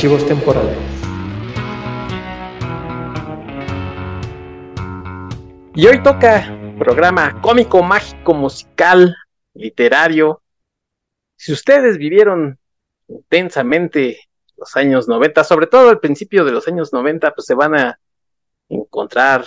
Archivos temporales. Y hoy toca programa cómico, mágico, musical, literario. Si ustedes vivieron intensamente los años 90, sobre todo al principio de los años 90, pues se van a encontrar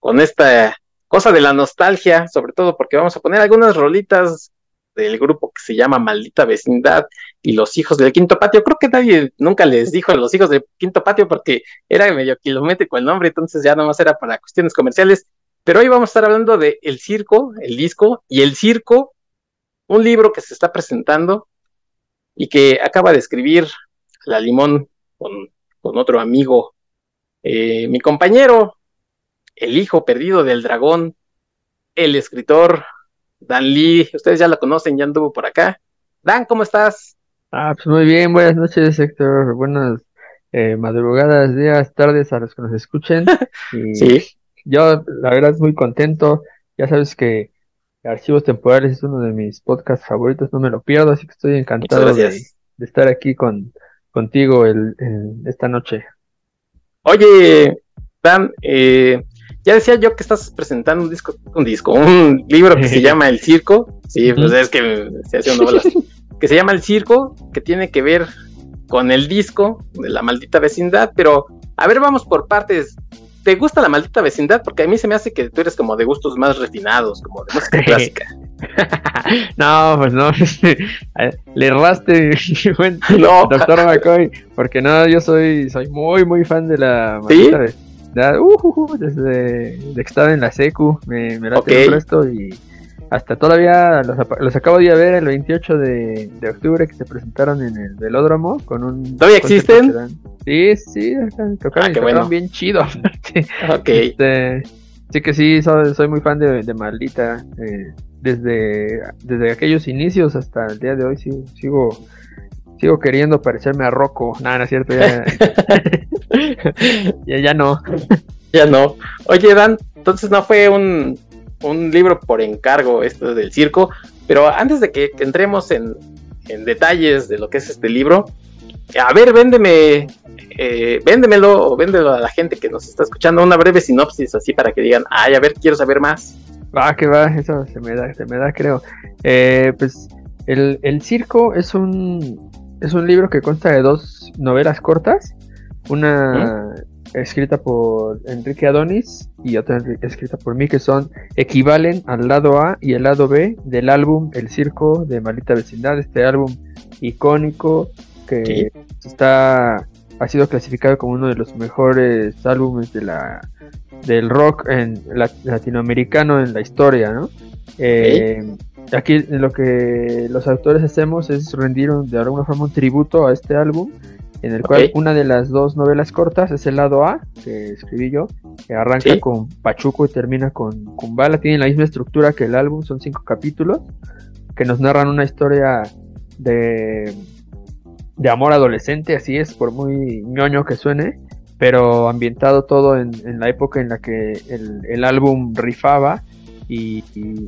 con esta cosa de la nostalgia, sobre todo porque vamos a poner algunas rolitas del grupo que se llama Maldita Vecindad y los hijos del Quinto Patio. Creo que nadie nunca les dijo a los hijos del Quinto Patio porque era medio kilométrico el nombre, entonces ya nomás era para cuestiones comerciales. Pero hoy vamos a estar hablando de El Circo, el disco, y El Circo, un libro que se está presentando y que acaba de escribir La Limón con, con otro amigo, eh, mi compañero, el hijo perdido del dragón, el escritor Dan Lee, ustedes ya lo conocen, ya anduvo por acá. Dan, ¿cómo estás? Ah, pues muy bien, buenas noches, Héctor. Buenas eh, madrugadas, días, tardes a los que nos escuchen. sí. Yo, la verdad, es muy contento. Ya sabes que Archivos Temporales es uno de mis podcasts favoritos, no me lo pierdo, así que estoy encantado de, estar aquí con, contigo el, esta noche. Oye, Dan, eh, ya decía yo que estás presentando un disco, un disco, un libro que se llama El Circo. Sí, pues es que se hace un que se llama El Circo, que tiene que ver con el disco de la maldita vecindad, pero a ver, vamos por partes. ¿Te gusta la maldita vecindad? Porque a mí se me hace que tú eres como de gustos más refinados, como de música clásica. no, pues no, le erraste, no. doctor McCoy, porque no, yo soy, soy muy, muy fan de la maldita Uh, desde, que estaba en la secu, me, me late esto y hasta todavía los, acabo de ver el 28 de, octubre que se presentaron en el velódromo con un... ¿Todavía existen? Sí, sí, tocaron, ah, bien chido. ok. Este, sí que sí, soy, muy fan de, de Maldita. Eh, desde, desde aquellos inicios hasta el día de hoy sigo sigo queriendo parecerme a Rocco. Nada, no es cierto, ya, ya, ya no. ya no. Oye, Dan, entonces no fue un, un libro por encargo esto del circo, pero antes de que, entremos en, en, detalles de lo que es este libro, a ver, véndeme, eh, véndemelo o véndelo a la gente que nos está escuchando, una breve sinopsis así para que digan, ay, a ver, quiero saber más. Va, que va, eso se me da, se me da, creo. Eh, pues el, el circo es un, es un libro que consta de dos novelas cortas, una escrita por Enrique Adonis y otra escrita por mí, que son equivalen al lado A y el lado B del álbum El Circo de Malita Vecindad, este álbum icónico que está ha sido clasificado como uno de los mejores álbumes de la del rock en latinoamericano en la historia, ¿no? Eh, aquí lo que los autores hacemos es rendir de alguna forma un tributo a este álbum, en el cual una de las dos novelas cortas es el lado A, que escribí yo, que arranca con Pachuco y termina con Kumbala, tiene la misma estructura que el álbum, son cinco capítulos, que nos narran una historia de, de amor adolescente, así es, por muy ñoño que suene, pero ambientado todo en, la época en la que el, el álbum rifaba y,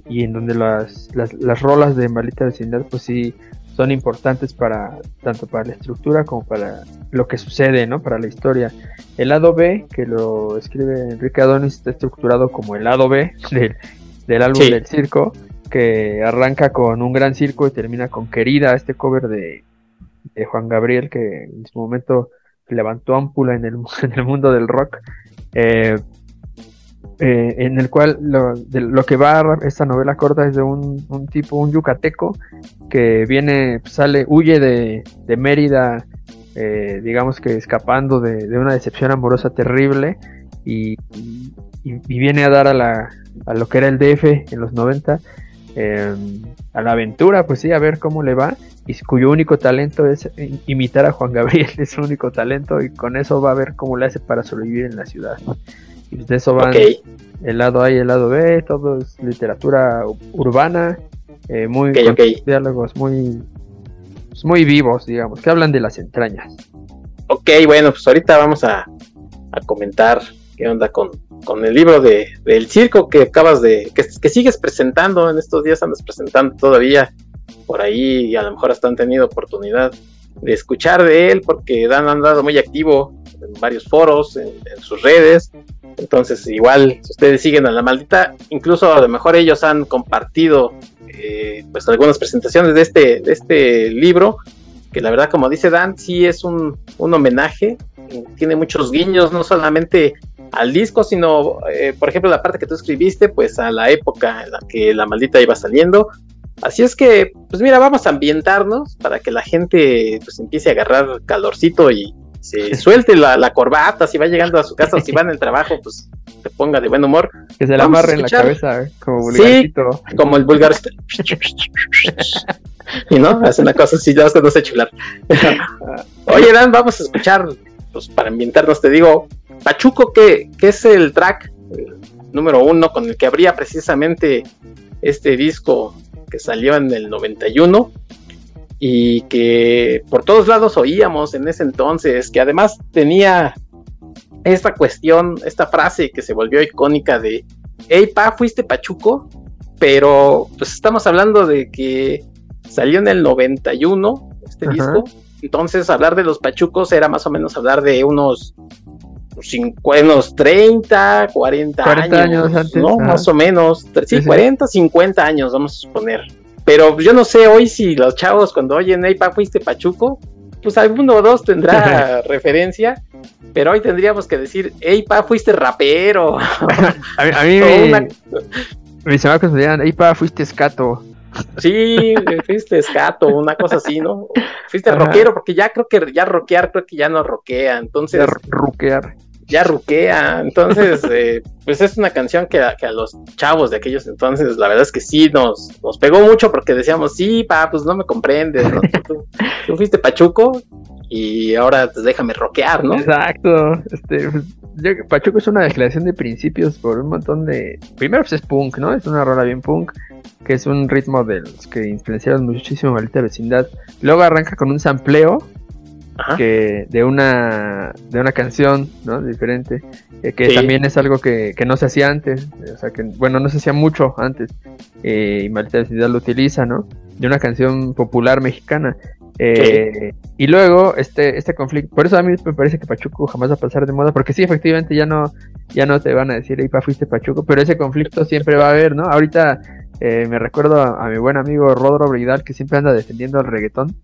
en donde las, las, rolas de Maldita Vecindad pues sí son importantes para tanto para la estructura como para lo que sucede, ¿no? Para la historia. El lado B, que lo escribe Enrique Adonis, está estructurado como el lado B del, álbum del circo, que arranca con un gran circo y termina con Querida, este cover de, Juan Gabriel, que en su momento levantó ámpula en el, en el mundo del rock. Eh, eh, en el cual lo, lo, que va esta novela corta es de un, tipo, un yucateco, que viene, sale, huye de, de Mérida, eh, digamos que escapando de, una decepción amorosa terrible, y, viene a dar a, la, a lo que era el DF en los 90, em, a la aventura, pues sí, a ver cómo le va, y cuyo único talento es imitar a Juan Gabriel, es su único talento, y con eso va a ver cómo le hace para sobrevivir en la ciudad. De eso van el lado A y el lado B, todo es literatura urbana, eh, muy diálogos muy, pues, muy vivos, digamos, que hablan de las entrañas. Ok, bueno, pues ahorita vamos a, a comentar qué onda con, con el libro de, del circo que acabas de, que, que, sigues presentando en estos días, andas presentando todavía por ahí y a lo mejor hasta han tenido oportunidad de escuchar de él, porque Dan ha andado muy activo en varios foros, en, sus redes. Entonces, igual, si ustedes siguen a la maldita, incluso a lo mejor ellos han compartido eh, pues algunas presentaciones de este, de este libro, que la verdad, como dice Dan, sí es un, un homenaje, tiene muchos guiños, no solamente al disco, sino, eh, por ejemplo, la parte que tú escribiste, pues a la época en la que la maldita iba saliendo. Así es que, pues mira, vamos a ambientarnos para que la gente pues empiece a agarrar calorcito y se suelte la, corbata, si va llegando a su casa o si va en el trabajo, pues se ponga de buen humor. Que se la amarre en la cabeza, ¿eh? como vulgarcito. Sí, como el vulgar. y no, hace una cosa así, ya no sé chular. Oye, Dan, vamos a escuchar, pues para ambientarnos, te digo, Pachuco, que, es el track número uno con el que abría precisamente este disco que salió en el 91 y que por todos lados oíamos en ese entonces, que además tenía esta cuestión, esta frase que se volvió icónica de, hey pa, fuiste Pachuco, pero pues estamos hablando de que salió en el 91 este disco, entonces hablar de los Pachucos era más o menos hablar de unos unos 30, 40, años, antes, ¿no? Más o menos, sí, 40, 50 años, vamos a suponer. Pero yo no sé hoy si los chavos cuando oyen, hey, pa, fuiste Pachuco, pues alguno o dos tendrá referencia, pero hoy tendríamos que decir, hey, pa, fuiste rapero. a mí, me, mis amigos me decían, hey, pa, fuiste escato. Sí, fuiste escato, una cosa así, ¿no? Fuiste rockero, porque ya creo que ya rockear, creo que ya no roquea, entonces. Ya ya ruquea. Entonces, eh, pues es una canción que a, a, los chavos de aquellos entonces, la verdad es que sí nos, nos pegó mucho porque decíamos, sí, pa, pues no me comprendes, Tú, fuiste Pachuco y ahora pues déjame rockear, ¿no? Exacto. Este, pues, Pachuco es una declaración de principios por un montón de... Primero pues es punk, ¿no? Es una rola bien punk, que es un ritmo de los que influenciaron muchísimo Maldita Vecindad. Luego arranca con un sampleo que de una de una canción no diferente eh, que también es algo que, no se hacía antes o sea que bueno no se hacía mucho antes eh, y Maldita Vecindad lo utiliza no de una canción popular mexicana eh, y luego este este conflicto por eso a mí me parece que Pachuco jamás va a pasar de moda porque sí efectivamente ya no ya no te van a decir Ipa fuiste Pachuco pero ese conflicto siempre va a haber no ahorita eh, me recuerdo a, mi buen amigo Rodro Bridal que siempre anda defendiendo el reggaetón.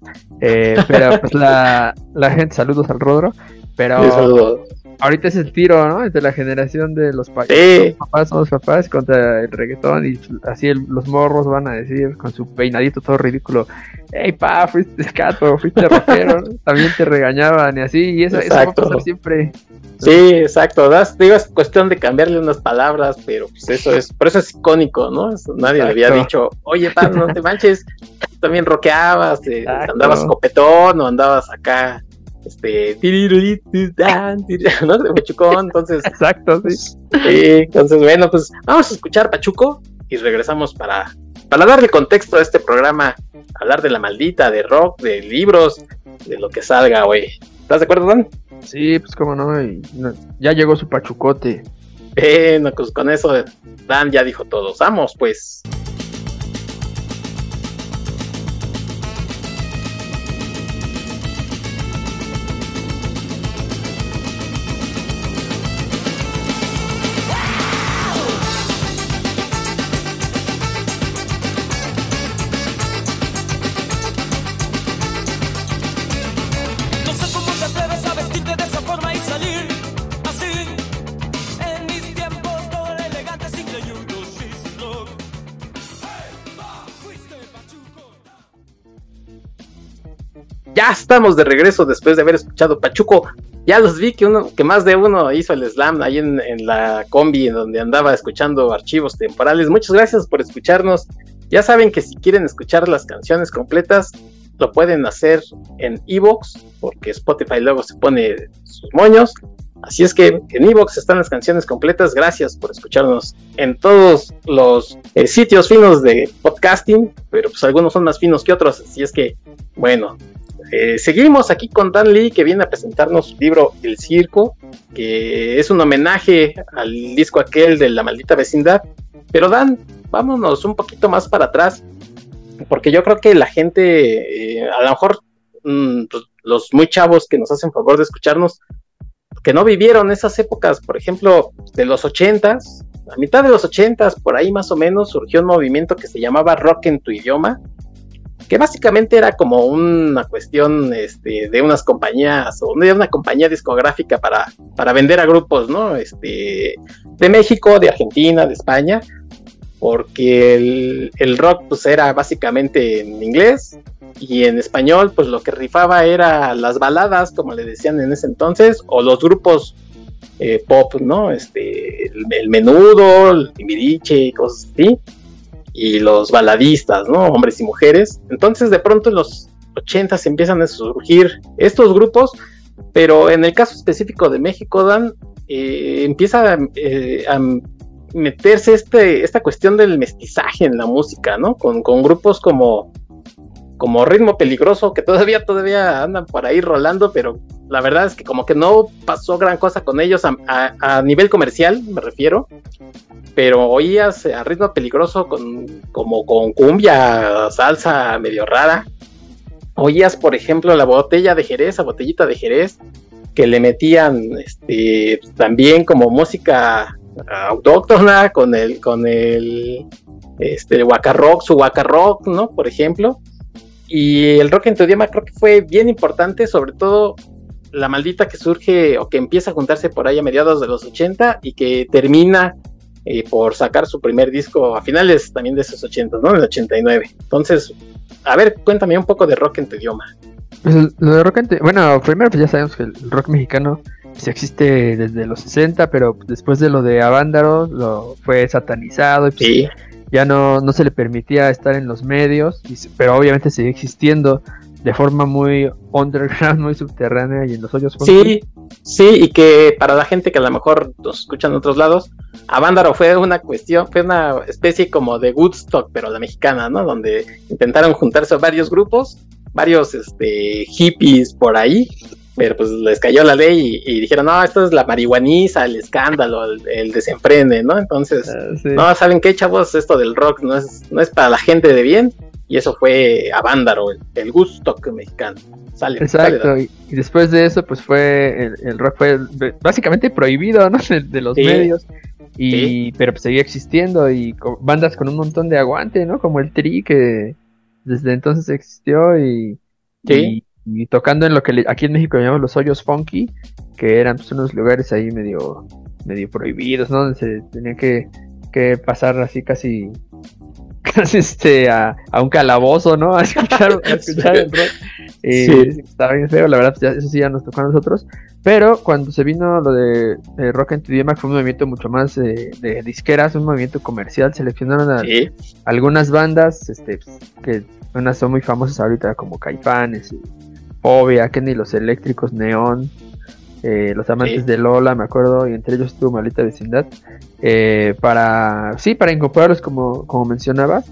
Eh, pero pues la, la, gente, saludos al Rodro. Pero ahorita es el tiro, ¿no? Entre la generación de los, papás, los papás contra el reggaetón. Y así los morros van a decir con su peinadito todo ridículo: Hey, pa, fuiste escato, fuiste rockero. También te regañaban y así. Y eso, eso va a pasar siempre. Sí, exacto. Das, digo, es cuestión de cambiarle unas palabras, pero pues eso es, por eso es icónico, ¿no? nadie le había dicho, oye, pa, no te manches, también rockeabas, eh, andabas copetón o andabas acá, este, ¿no? De Pachucón, entonces. Exacto, sí. sí. Entonces, bueno, pues vamos a escuchar Pachuco y regresamos para, para darle contexto a este programa, hablar de la maldita, de rock, de libros, de lo que salga, güey. ¿Estás de acuerdo, Dan? Sí, pues cómo no, ya llegó su pachucote. Bueno, pues con eso Dan ya dijo todo. Vamos, pues. Ya estamos de regreso después de haber escuchado Pachuco. Ya los vi que uno, que más de uno hizo el slam ahí en, la combi en donde andaba escuchando archivos temporales. Muchas gracias por escucharnos. Ya saben que si quieren escuchar las canciones completas, lo pueden hacer en Evox, porque Spotify luego se pone sus moños. Así es que en Evox están las canciones completas. Gracias por escucharnos en todos los eh, sitios finos de podcasting, pero pues algunos son más finos que otros. Así es que, bueno, eh, seguimos aquí con Dan Lee que viene a presentarnos su libro El Circo, que es un homenaje al disco aquel de La Maldita Vecindad. Pero Dan, vámonos un poquito más para atrás, porque yo creo que la gente, eh, a lo mejor mm, pues, los muy chavos que nos hacen favor de escucharnos, que no vivieron esas épocas, por ejemplo, de los ochentas, a mitad de los ochentas, por ahí más o menos, surgió un movimiento que se llamaba Rock en tu idioma, que básicamente era como una cuestión este, de unas compañías o de una compañía discográfica para, para vender a grupos, ¿no? Este, de México, de Argentina, de España, porque el, el, rock pues era básicamente en inglés y en español pues lo que rifaba era las baladas, como le decían en ese entonces, o los grupos eh, pop, ¿no? Este, el, menudo, el y cosas así y los baladistas, ¿no? Hombres y mujeres. Entonces de pronto en los 80 se empiezan a surgir estos grupos, pero en el caso específico de México, Dan, eh, empieza eh, a meterse este, esta cuestión del mestizaje en la música, ¿no? Con, con, grupos como, como Ritmo Peligroso, que todavía, todavía andan por ahí rolando, pero la verdad es que como que no pasó gran cosa con ellos a, nivel comercial, me refiero pero oías a ritmo peligroso con, como con cumbia, salsa medio rara. Oías, por ejemplo, la botella de Jerez, la botellita de Jerez, que le metían este, también como música autóctona con el, con el este, Waka Rock, su Waka Rock, ¿no? Por ejemplo. Y el rock en tu idioma creo que fue bien importante, sobre todo la maldita que surge o que empieza a juntarse por ahí a mediados de los 80 y que termina y por sacar su primer disco a finales también de esos 80, ¿no? En el 89. Entonces, a ver, cuéntame un poco de rock en tu idioma. Pues lo de rock en tu... Bueno, primero pues ya sabemos que el rock mexicano pues existe desde los 60, pero después de lo de Avándaro lo fue satanizado y pues ya no, no se le permitía estar en los medios, pero obviamente sigue existiendo de forma muy underground, muy subterránea y en los hoyos. Sí, sí, y que para la gente que a lo mejor nos escucha en otros lados, Avándaro fue una cuestión, fue una especie como de Woodstock, pero la mexicana, ¿no? Donde intentaron juntarse varios grupos, varios este, hippies por ahí, pero pues les cayó la ley y, dijeron, no, esto es la marihuaniza, el escándalo, el, desenfrene, ¿no? Entonces, ah, no, ¿saben qué, chavos? Esto del rock no es, no es para la gente de bien, y eso fue a Vándaro, el, gusto mexicano. Sale, Exacto, y, después de eso, pues fue el, rock fue básicamente prohibido, ¿no? De, los medios. Y, pero pues seguía existiendo y bandas con un montón de aguante, ¿no? Como el Tri, que desde entonces existió y, y, tocando en lo que aquí en México llamamos los hoyos funky, que eran pues, unos lugares ahí medio, medio prohibidos, ¿no? Donde se tenía que, que pasar así casi casi este, a, un calabozo, ¿no? A escuchar, el rock. sí. Estaba bien feo, la verdad, pues, eso sí ya nos tocó a nosotros. Pero cuando se vino lo de rock en tu idioma, fue un movimiento mucho más de disqueras, un movimiento comercial. Seleccionaron a, algunas bandas este, que unas son muy famosas ahorita, como Caifanes, Obvia, Kenny los Eléctricos, Neón, eh, los amantes de Lola, me acuerdo, y entre ellos estuvo Malita Vecindad, eh, para, sí, para incorporarlos como, como mencionaba,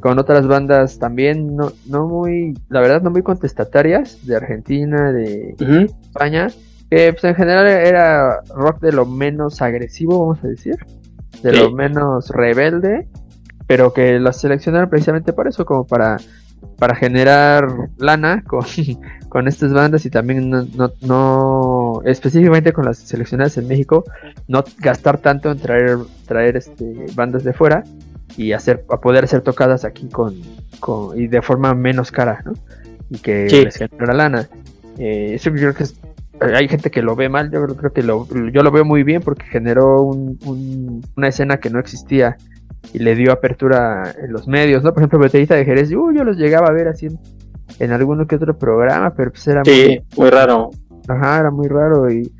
con otras bandas también no, no muy, la verdad no muy contestatarias, de Argentina, de España, que pues en general era rock de lo menos agresivo, vamos a decir, de lo menos rebelde, pero que las seleccionaron precisamente por eso, como para para generar lana con, con estas bandas y también no, no, específicamente con las seleccionadas en México, no gastar tanto en traer, traer este, bandas de fuera y hacer, a poder ser tocadas aquí con, con y de forma menos cara, ¿no? Y que les genera lana. Eh, eso yo creo que hay gente que lo ve mal, yo creo que lo, yo lo veo muy bien porque generó un, una escena que no existía y le dio apertura en los medios, ¿no? Por ejemplo, Botellita de Jerez, uh, yo los llegaba a ver así en, alguno que otro programa, pero pues era sí, muy, raro. Ajá, era muy raro y,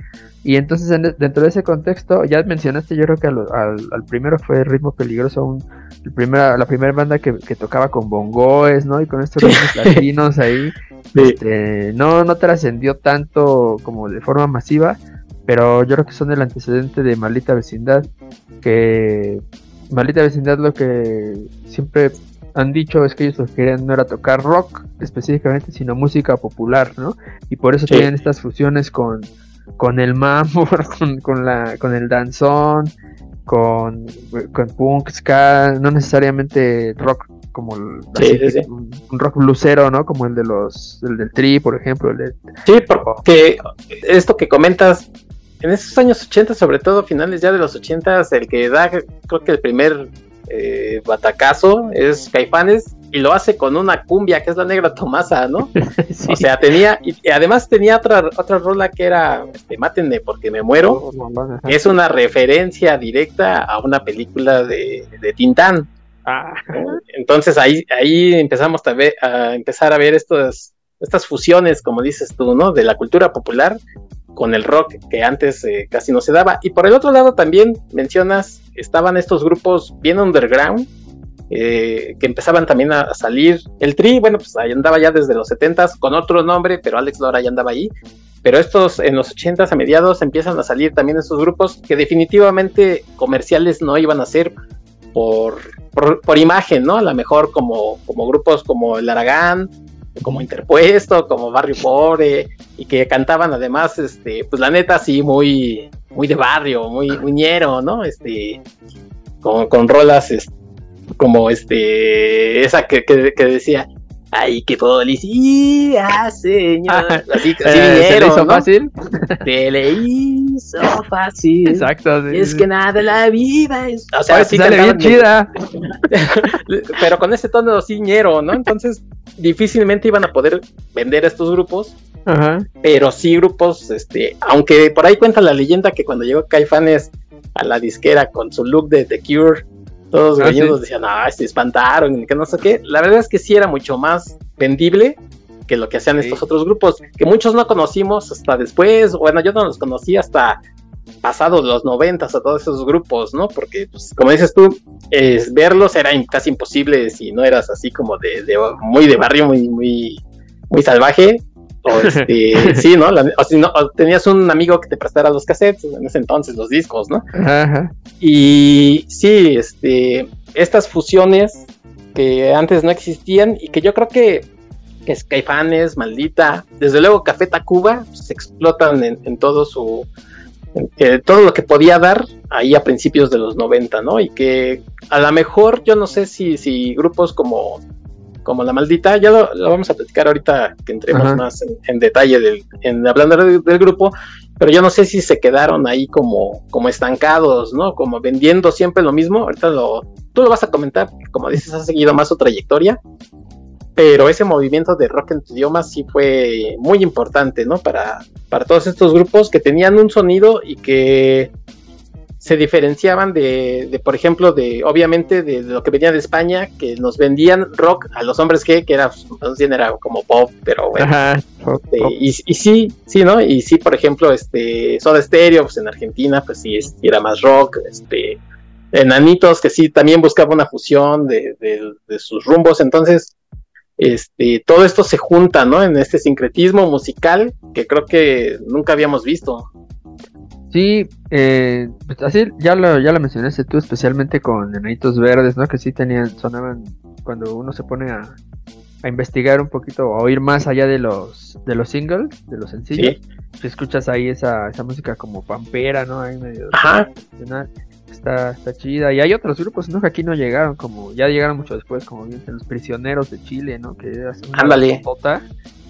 y entonces dentro de ese contexto, ya mencionaste, yo creo que al, primero fue Ritmo Peligroso, un, el primera, la primera banda que, tocaba con bongoes, ¿no? Y con estos ritmos latinos ahí, este, no, no trascendió tanto como de forma masiva, pero yo creo que son el antecedente de Maldita Vecindad, que Maldita Vecindad lo que siempre han dicho es que ellos lo que querían no era tocar rock específicamente, sino música popular, ¿no? Y por eso tienen estas fusiones con, con el mambo, con, con, la, con el danzón, con, con punk, ska, no necesariamente rock como Un, rock lucero, ¿no? Como el de los, el del Tri, por ejemplo. Sí, porque esto que comentas, en esos años 80, sobre todo finales ya de los 80, el que da, creo que el primer eh, batacazo es Caifanes y lo hace con una cumbia que es la negra Tomasa, ¿no? O sea, tenía, y, además tenía otra, otra rola que era este, Mátenme porque me muero, oh, es una referencia directa a una película de, de Tintán. Ah. Entonces ahí, ahí empezamos a, ver, a empezar a ver estos, estas fusiones, como dices tú, ¿no? De la cultura popular con el rock que antes eh, casi no se daba. Y por el otro lado también mencionas, estaban estos grupos bien underground, eh, que empezaban también a, salir. El Tri, bueno, pues ahí andaba ya desde los 70s con otro nombre, pero Alex Lora ya andaba ahí. Pero estos en los 80s a mediados empiezan a salir también estos grupos que definitivamente comerciales no iban a ser por, por, imagen, ¿no? A lo mejor como, como grupos como el Aragán, como Interpuesto, como Barrio Pobre, y que cantaban además, este, pues la neta, sí, muy, muy de barrio, muy, muy ñero, ¿no? Este, con, con rolas, como este, esa que, que, decía, Ay, qué policía, señor. Así, así eh, ¿Se le hizo fácil? Se le hizo fácil. Exacto. es que nada la vida es. O sea, sí sale bien chida. Pero con ese tono ciñero, ¿no? Entonces, difícilmente iban a poder vender a estos grupos. Ajá. Pero sí grupos, este, aunque por ahí cuenta la leyenda que cuando llegó Caifanes a la disquera con su look de The Cure todos los ah, decían, ah, se espantaron, que no sé qué. La verdad es que sí era mucho más vendible que lo que hacían estos otros grupos, que muchos no conocimos hasta después, bueno, yo no los conocí hasta pasados los noventas a todos esos grupos, ¿no? Porque, pues, como dices tú, verlos era casi imposible si no eras así como de, de, muy de barrio, muy, muy, muy salvaje. O este, sí, ¿no? o si no tenías un amigo que te prestara los cassettes, en ese entonces los discos, ¿no? Ajá. Y sí, este, estas fusiones que antes no existían y que yo creo que, que Skyfanes, Maldita, desde luego Café Tacuba, se pues, explotan en, todo su, eh, todo lo que podía dar ahí a principios de los 90, ¿no? Y que a lo mejor yo no sé si, si grupos como como la maldita, ya lo, vamos a platicar ahorita que entremos más en, detalle del, en hablando del, grupo, pero yo no sé si se quedaron ahí como, como estancados, ¿no? Como vendiendo siempre lo mismo. Ahorita lo, tú lo vas a comentar, como dices, has seguido más su trayectoria, pero ese movimiento de rock en tu idioma sí fue muy importante, ¿no? Para, para todos estos grupos que tenían un sonido y que se diferenciaban de, por ejemplo, de obviamente de, lo que venía de España, que nos vendían rock a los hombres que, que era, pues, era como pop, pero bueno. Este, y, sí, sí, ¿no? Y sí, por ejemplo, este Soda Stereo, pues en Argentina, pues sí, era más rock, este Enanitos, que sí, también buscaba una fusión de, de sus rumbos, entonces, este, todo esto se junta, ¿no? En este sincretismo musical que creo que nunca habíamos visto. Sí, eh, pues así ya lo, ya lo mencionaste tú, especialmente con Enanitos Verdes, ¿no? Que sí tenían, sonaban cuando uno se pone a, a investigar un poquito, a oír más allá de los de los singles, de los sencillos, ¿Sí? escuchas ahí esa, esa música como pampera, ¿no? Ahí medio Ajá. Está, está chida. Y hay otros grupos, ¿no? Que aquí no llegaron, como ya llegaron mucho después, como bien los prisioneros de Chile, ¿no? Que es una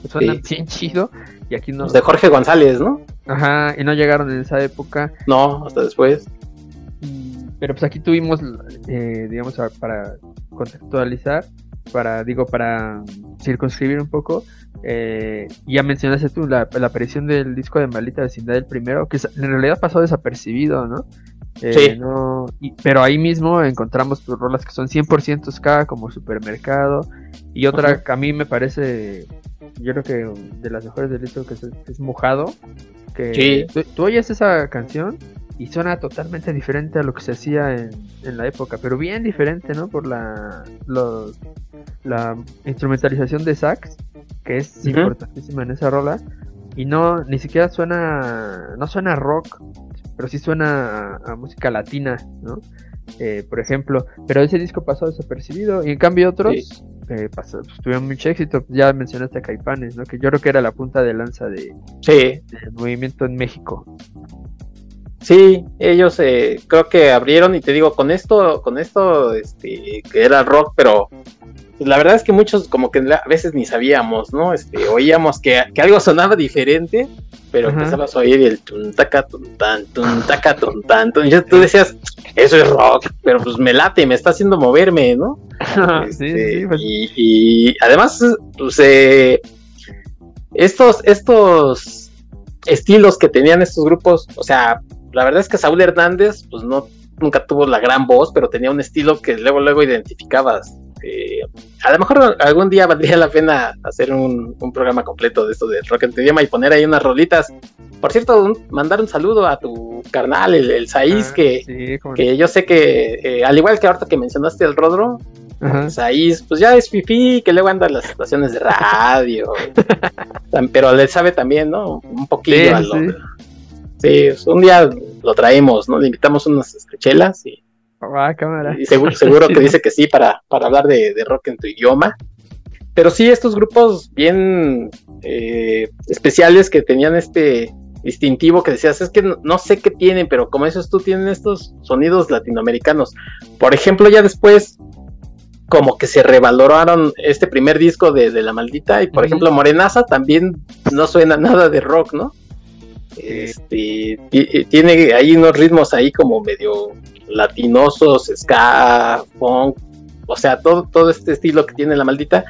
que suena bien chido. Y aquí no. de Jorge González, ¿no? Ajá, y no llegaron en esa época. No, hasta después. Pero pues aquí tuvimos, eh, digamos, para contextualizar, para, digo, para circunscribir un poco, eh, ya mencionaste tú la, aparición del disco de Maldita Vecindad del primero, que en realidad pasó desapercibido, ¿no? Eh, sí. No, pero ahí mismo encontramos tus rolas que son 100% ska, como Supermercado, y otra que a mí me parece yo creo que de las mejores del disco que es, Mojado. Que tú, oyes esa canción y suena totalmente diferente a lo que se hacía en, en la época, pero bien diferente, ¿no? Por la, la instrumentalización de sax, que es importantísima en esa rola. Y no, ni siquiera suena, no suena rock, pero sí suena a, música latina, ¿no? Eh, por ejemplo, pero ese disco pasó desapercibido y en cambio otros eh, pasó, pues, tuvieron mucho éxito. Ya mencionaste a Caipanes, ¿no? Que yo creo que era la punta de lanza de, sí. del movimiento en México. Sí, ellos eh, creo que abrieron y te digo, con esto, con esto, este, que era rock, pero la verdad es que muchos como que a veces ni sabíamos, ¿no? Este, oíamos que, algo sonaba diferente, pero empezabas a oír el tuntaca, tuntan, tuntaca, tuntan, y tú decías, eso es rock, pero pues me late, me está haciendo moverme, ¿no? Este, pues. y, además, pues, eh, estos, estos estilos que tenían estos grupos, o sea, la verdad es que Saúl Hernández, pues no, nunca tuvo la gran voz, pero tenía un estilo que luego, luego identificabas. Eh, a lo mejor algún día valdría la pena hacer un, programa completo de esto de rock en tu idioma y poner ahí unas rolitas. Por cierto, mandar un saludo a tu carnal, el, el Saiz, ah, que, que yo sé que, eh, al igual que ahorita que mencionaste el Rodro, Saiz, pues ya es fifi, que luego anda en las estaciones de radio. pero le sabe también, ¿no? Un poquillo a lo, Sí, un día lo traemos, ¿no? Le invitamos unas chelas y, ah, cámara. y seguro, seguro que dice que sí para, para hablar de, rock en tu idioma. Pero sí, estos grupos bien eh, especiales que tenían este distintivo que decías, es que no, sé qué tienen, pero como esos tú tienen estos sonidos latinoamericanos. Por ejemplo, ya después, como que se revaloraron este primer disco de, La Maldita, y por ejemplo, Morenaza también no suena nada de rock, ¿no? Este, tiene ahí unos ritmos ahí como medio latinosos, ska, funk, o sea, todo, todo este estilo que tiene la maldita,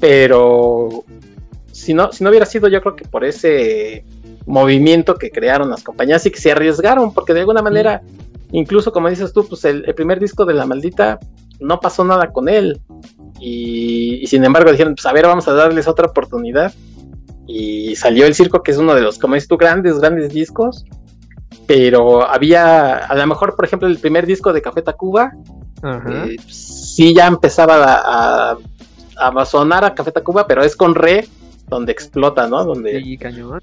pero si no, si no hubiera sido yo creo que por ese movimiento que crearon las compañías y que se arriesgaron, porque de alguna manera, incluso como dices tú, pues el, primer disco de la maldita no pasó nada con él. Y, y, sin embargo dijeron, pues a ver, vamos a darles otra oportunidad y salió el circo, que es uno de los, como dices tú, grandes, grandes discos. Pero había, a lo mejor, por ejemplo, el primer disco de Café Tacuba, eh, sí ya empezaba a, a, sonar a Café Tacuba, pero es con re donde explota, ¿no? Donde... Sí, cañón.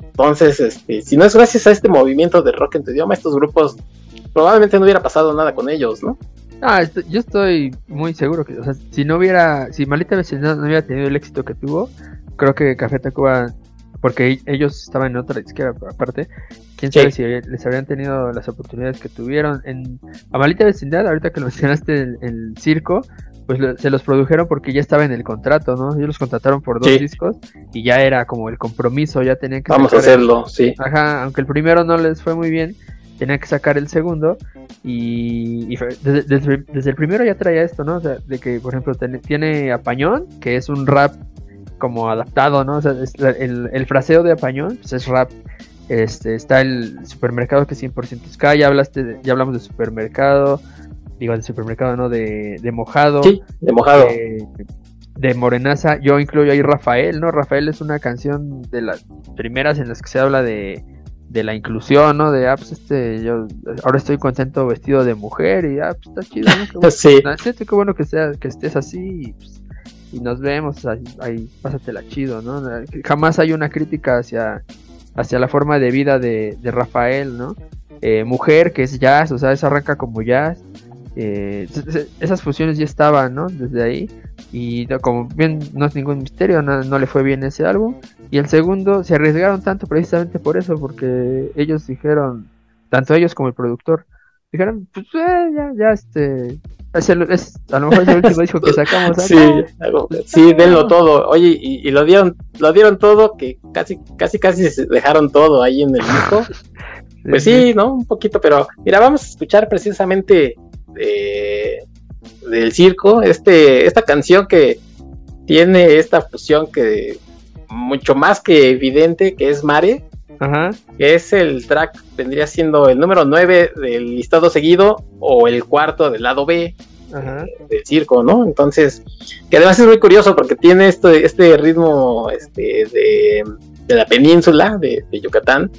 Entonces, este, si no es gracias a este movimiento de rock en tu idioma, estos grupos probablemente no hubiera pasado nada con ellos, ¿no? Ah, yo estoy muy seguro que, o sea, si no hubiera, si Malita Vecindad no hubiera tenido el éxito que tuvo, creo que Café Tacuba, porque ellos estaban en otra izquierda aparte, quién sabe si les habrían tenido las oportunidades que tuvieron. En Amalita Vecindad, ahorita que lo mencionaste el, circo, pues se los produjeron porque ya estaba en el contrato, ¿no? Ellos los contrataron por dos discos y ya era como el compromiso, ya tenían que... Vamos a hacerlo, sí. Ajá, aunque el primero no les fue muy bien, tenían que sacar el segundo y, desde, el primero ya traía esto, ¿no? O sea, de que, por ejemplo, tiene Apañón, que es un rap como adaptado, ¿no? O sea, el, fraseo de Apañón pues es rap. Este, está el supermercado que es 100% Sky, ya hablaste, ya hablamos de supermercado, digo de supermercado, ¿no? De, de mojado. Sí, de mojado. De, Morenaza, yo incluyo ahí Rafael, ¿no? Rafael es una canción de las primeras en las que se habla de, de la inclusión, ¿no? De, ah, pues este, yo ahora estoy contento vestido de mujer y, ah, pues está chido, ¿no? sí. Qué bueno que, sea, que estés así y, pues, y nos vemos, ahí, pásatela chido, ¿no? Jamás hay una crítica hacia, hacia la forma de vida de, de Rafael, ¿no? Eh, mujer, que es jazz, o sea, eso arranca como jazz. Eh, esas fusiones ya estaban, ¿no? Desde ahí. Y como bien no es ningún misterio, no, no, le fue bien ese álbum. Y el segundo se arriesgaron tanto precisamente por eso, porque ellos dijeron, tanto ellos como el productor, dijeron, pues eh, ya, ya, este, es es, a lo mejor es el último disco que sacamos. Sí, sí, denlo todo. Oye, y, lo dieron, lo dieron todo, que casi, casi, casi se dejaron todo ahí en el disco. pues sí, ¿no? Un poquito, pero mira, vamos a escuchar precisamente del circo, este, esta canción que tiene esta fusión que mucho más que evidente, que es Mare. Ajá. es el track, vendría siendo el número 9 del listado seguido o el cuarto del lado B del circo, ¿no? Entonces, que además es muy curioso porque tiene este, este ritmo este, de, la península de, Yucatán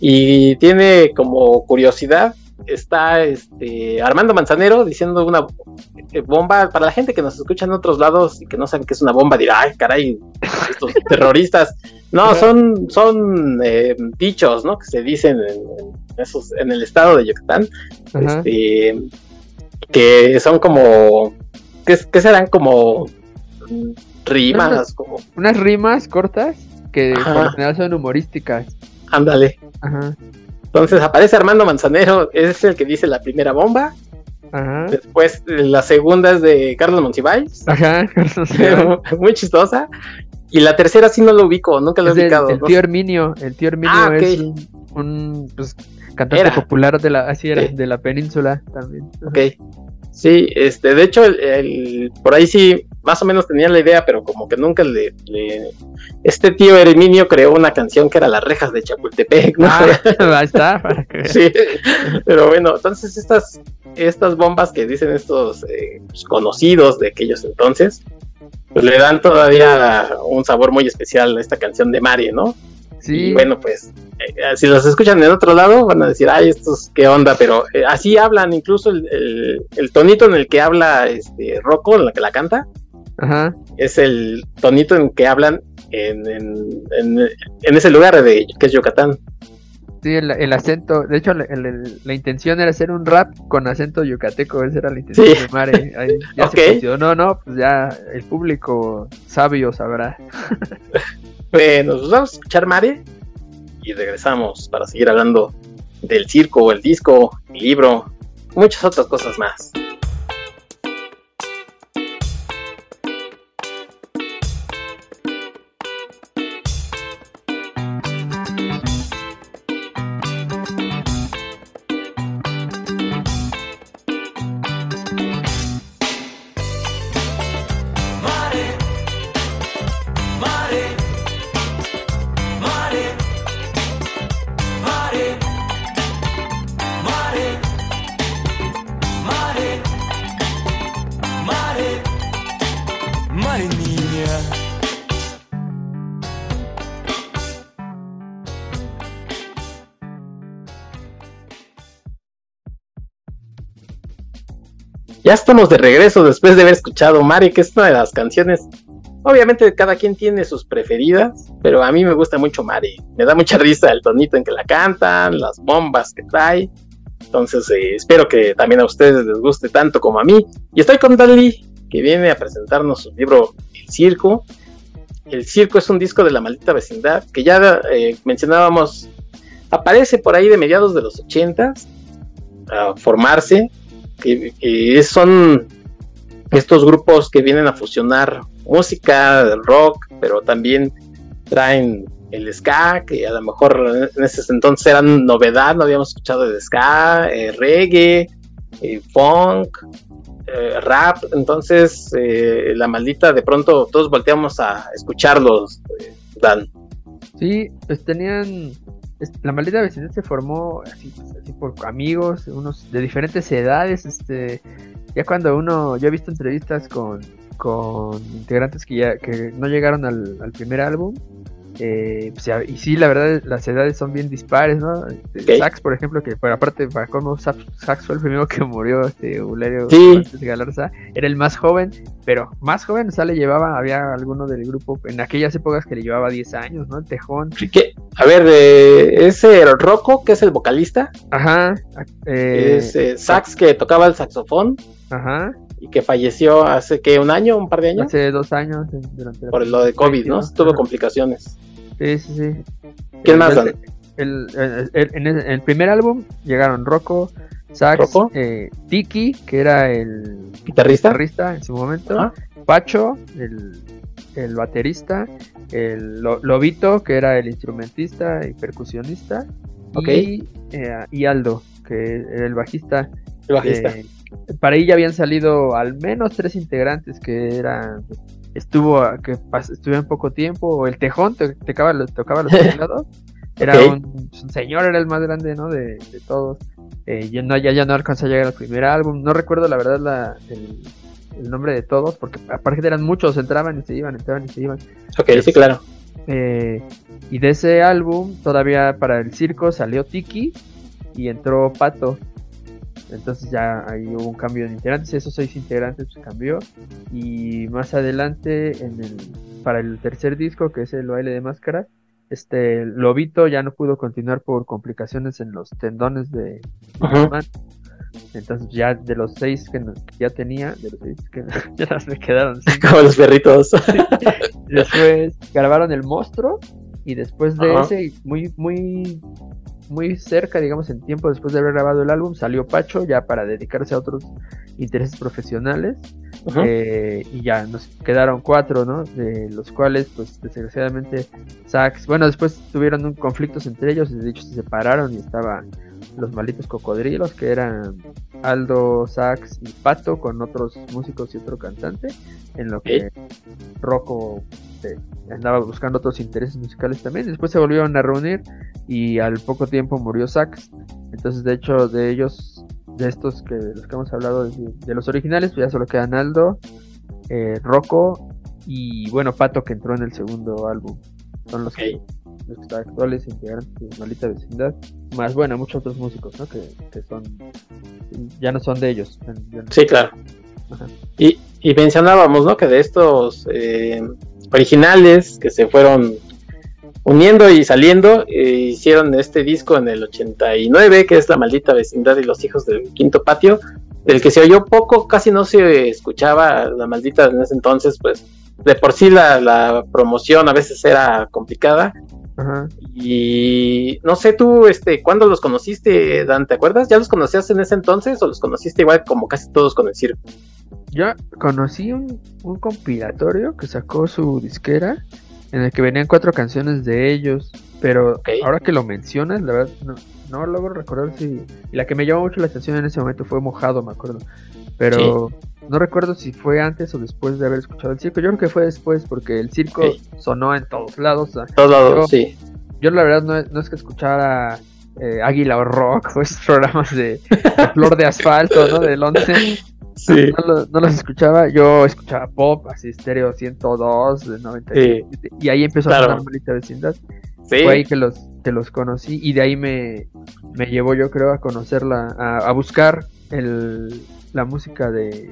y tiene como curiosidad está este Armando Manzanero diciendo una eh, bomba para la gente que nos escucha en otros lados y que no saben que es una bomba dirá ay caray estos terroristas no son son eh, dichos no que se dicen en, esos en el estado de Yucatán este, que son como que, serán como rimas como unas rimas cortas que por general son humorísticas. Ándale. Ajá. Entonces aparece Armando Manzanero, es el que dice la primera bomba. Ajá. Después la segunda es de Carlos Monsiváis. Ajá, Muy chistosa. Y la tercera sí no lo ubico, nunca lo he ubicado. El, tío Herminio, el tío Herminio ah, es un, pues, cantante popular de la, así era, de la península también. Ok. Sí, este, de hecho, el, por ahí sí, más o menos tenía la idea, pero como que nunca le, Este tío Herminio creó una canción que era Las rejas de Chapultepec, ¿no? Ah, ahí está, Sí, pero bueno, entonces estas, estas bombas que dicen estos eh, pues, conocidos de aquellos entonces, pues le dan todavía un sabor muy especial a esta canción de Mari, ¿no? Sí. Y bueno, pues eh, si los escuchan en otro lado van a decir, ay, estos qué onda, pero eh, así hablan, incluso el, tonito en el que habla este Rocco, en la que la canta, es el tonito en que hablan en, en, ese lugar de que es Yucatán. Sí, el, acento, de hecho la intención era hacer un rap con acento yucateco, esa era la intención de Mare. ya se no, no, pues ya el público sabio sabrá. bueno, pues vamos a escuchar Mare y regresamos para seguir hablando del circo, el disco, el libro, muchas otras cosas más. Ya estamos de regreso después de haber escuchado Mari, que es una de las canciones. Obviamente cada quien tiene sus preferidas, pero a mí me gusta mucho Mari. Me da mucha risa el tonito en que la cantan, las bombas que trae. Entonces eh, espero que también a ustedes les guste tanto como a mí. Y estoy con Dali, que viene a presentarnos su libro El Circo. El Circo es un disco de la maldita vecindad que ya eh, mencionábamos. Aparece por ahí de mediados de los ochentas a formarse que, son estos grupos que vienen a fusionar música, rock, pero también traen el ska, que a lo mejor en ese entonces era novedad, no habíamos escuchado de ska, eh, reggae, eh, funk, eh, rap, entonces la maldita de pronto todos volteamos a escucharlos, Dan. Sí, pues tenían la maldita vecindad se formó así, por amigos, unos de diferentes edades, este, ya cuando uno, yo he visto entrevistas con, con integrantes que ya que no llegaron al, al primer álbum eh, pues, y sí, la verdad, las edades son bien dispares, ¿no? Este, Sax, por ejemplo, que por aparte, para como Sax fue el primero que murió, este, Ulerio Galarza, era el más joven, pero más joven, o sea, le llevaba, había alguno del grupo en aquellas épocas que le llevaba 10 años, ¿no? El Tejón. A ver, de ese Rocco, que es el vocalista. Ajá. Eh, es eh, Sax que tocaba el saxofón. Ajá y que falleció hace que un año, un par de años. Hace dos años. Por lo de COVID, ¿no? Tuvo complicaciones. Sí, sí, sí. ¿Quién más? El, en el, primer álbum llegaron Rocco, Sax, eh, Tiki, que era el guitarrista, en su momento, Pacho, el, baterista, el Lobito, que era el instrumentista y percusionista, y, eh, y Aldo, que era el bajista. El bajista para ahí ya habían salido al menos tres integrantes que eran estuvo que estuvieron poco tiempo el tejón te, tocaba, los teclados. Era un, señor era el más grande no de, todos. Eh, ya no ya, ya no alcanzó a llegar al primer álbum. No recuerdo la verdad la, el, nombre de todos porque aparte eran muchos entraban y se iban entraban y se iban. Ok sí claro. eh, y de ese álbum todavía para el circo salió Tiki y entró Pato entonces ya ahí hubo un cambio de integrantes, esos seis integrantes pues, cambió. Y más adelante, en el, para el tercer disco, que es el baile de máscara, este Lobito ya no pudo continuar por complicaciones en los tendones de, Entonces ya de los seis que, ya tenía, de los seis que ya me quedaron Como los perritos. después grabaron El Monstruo y después de ese, muy, muy muy cerca, digamos, en tiempo después de haber grabado el álbum, salió Pacho ya para dedicarse a otros intereses profesionales. Eh, y ya nos quedaron cuatro, ¿no? De los cuales, pues desgraciadamente, Sax, bueno, después tuvieron conflictos entre ellos y de hecho se separaron y estaban los malditos cocodrilos, que eran Aldo, Sax y Pato, con otros músicos y otro cantante, en lo que Rocco este, andaba buscando otros intereses musicales también. Después se volvieron a reunir y al poco tiempo murió Sax. Entonces, de hecho, de ellos, de estos que los que hemos hablado, de, los originales, pues ya solo quedan Aldo, eh, Rocco y bueno, Pato que entró en el segundo álbum. Son los, que, actuales integrantes de Malita Vecindad. Más bueno, muchos otros músicos, ¿no? Que, que son, ya no son de ellos. Sí, claro. Y, y mencionábamos, ¿no? Que de estos eh, originales que se fueron uniendo y saliendo, eh, hicieron este disco en el 89, que es La maldita vecindad y los hijos del quinto patio, del que se oyó poco, casi no se escuchaba la maldita en ese entonces, pues de por sí la, promoción a veces era complicada. Y no sé tú, este, ¿cuándo los conociste, Dan? ¿Te acuerdas? ¿Ya los conocías en ese entonces o los conociste igual como casi todos con el circo? Yo conocí un, compilatorio que sacó su disquera en el que venían cuatro canciones de ellos, pero ahora que lo mencionas, la verdad no, logro recordar si... Y la que me llamó mucho la atención en ese momento fue Mojado, me acuerdo. Pero no recuerdo si fue antes o después de haber escuchado el circo. Yo creo que fue después porque el circo sonó en todos lados. todos lados, sí. Yo la verdad no, no es que escuchara eh, Águila o Rock o esos programas de, Flor de Asfalto, ¿no? Del 11. No, los escuchaba, yo escuchaba pop, así estéreo 102 de 97, y ahí empezó a sonar Malita Vecindad. Fue ahí que los, que los conocí y de ahí me, me llevó yo creo a conocerla, a, a buscar el, la música de,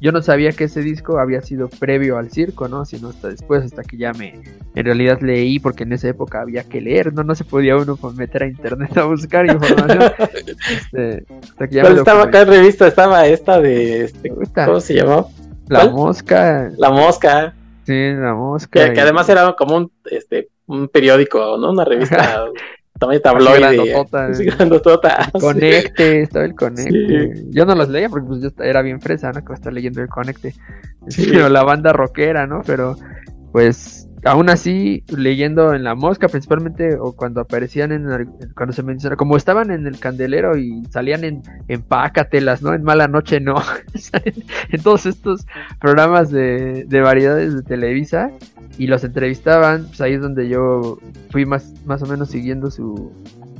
yo no sabía que ese disco había sido previo al circo, ¿no? Sino hasta después, hasta que ya me, en realidad leí, porque en esa época había que leer, ¿no? No se podía uno meter a internet a buscar información. este, estaba acá en revista? Estaba esta de, este, ¿cómo se llamó? La Mosca. La Mosca. Sí, La Mosca. Que, además era como un, este, un periódico, ¿no? Una revista también tabloide. Grandotota. Conecte, estaba el Conecte. Yo no los leía porque pues yo era bien fresa, ¿no? Que estar leyendo el Conecte. Pero la banda rockera, ¿no? Pero pues aún así, leyendo en La Mosca principalmente, o cuando aparecían en, cuando se menciona, como estaban en el candelero y salían en, en Pácatelas, ¿no? En Mala Noche, no. en todos estos programas de, de variedades de Televisa, y los entrevistaban, pues ahí es donde yo fui más, más o menos siguiendo su,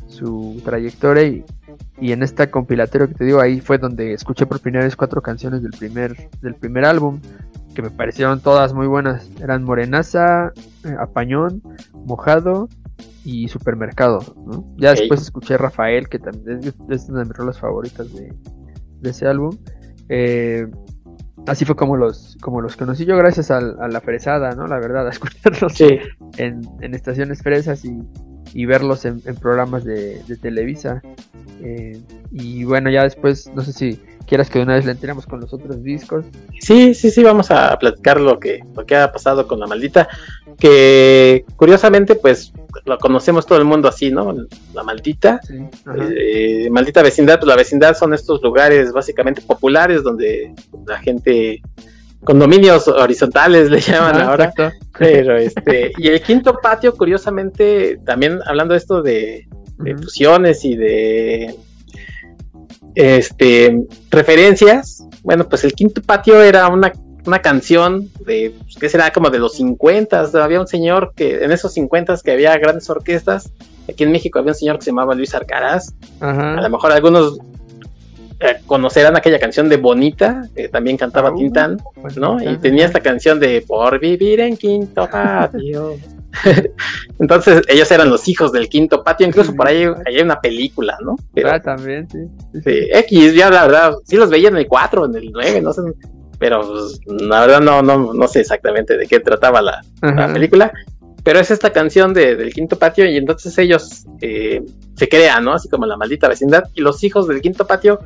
su trayectoria y, y en esta compilatorio que te digo ahí fue donde escuché por primera vez cuatro canciones del primer del primer álbum que me parecieron todas muy buenas. Eran Morenaza eh, Apañón Mojado y Supermercado ya después escuché Rafael que también es, una de mis rolas favoritas de, de ese álbum. Eh, así fue como los, como los conocí yo gracias a, la fresada, ¿no? La verdad, a escucharlos en, en, estaciones fresas y, y verlos en, programas de, de Televisa. Eh, y bueno, ya después, no sé si quieras que de una vez le entremos con los otros discos. Sí, sí, sí, vamos a platicar lo que, lo que ha pasado con la maldita, que curiosamente pues lo conocemos todo el mundo así, ¿no? La maldita, eh, maldita vecindad, pues la vecindad son estos lugares básicamente populares donde la gente condominios horizontales le llaman ahora. Pero este, y el quinto patio, curiosamente, también hablando de esto de, de fusiones y de este, referencias, bueno, pues el quinto patio era una, una canción de, pues, ¿qué será? Como de los 50, había un señor que en esos 50 que había grandes orquestas, aquí en México había un señor que se llamaba Luis Arcaraz, a lo mejor algunos conocerán aquella canción de Bonita, que también cantaba uh, Tintán, pues ¿no? Y tenía esta canción de Por vivir en quinto patio. Entonces ellos eran los hijos del quinto patio, incluso por ahí, hay una película, ¿no? ah, también, sí. sí. X, ya la verdad, sí los veía en el 4, en el 9, no sé, pero pues, la verdad no, no, no sé exactamente de qué trataba la, película. Pero es esta canción de, del quinto patio y entonces ellos eh, se crean, ¿no? Así como la maldita vecindad y los hijos del quinto patio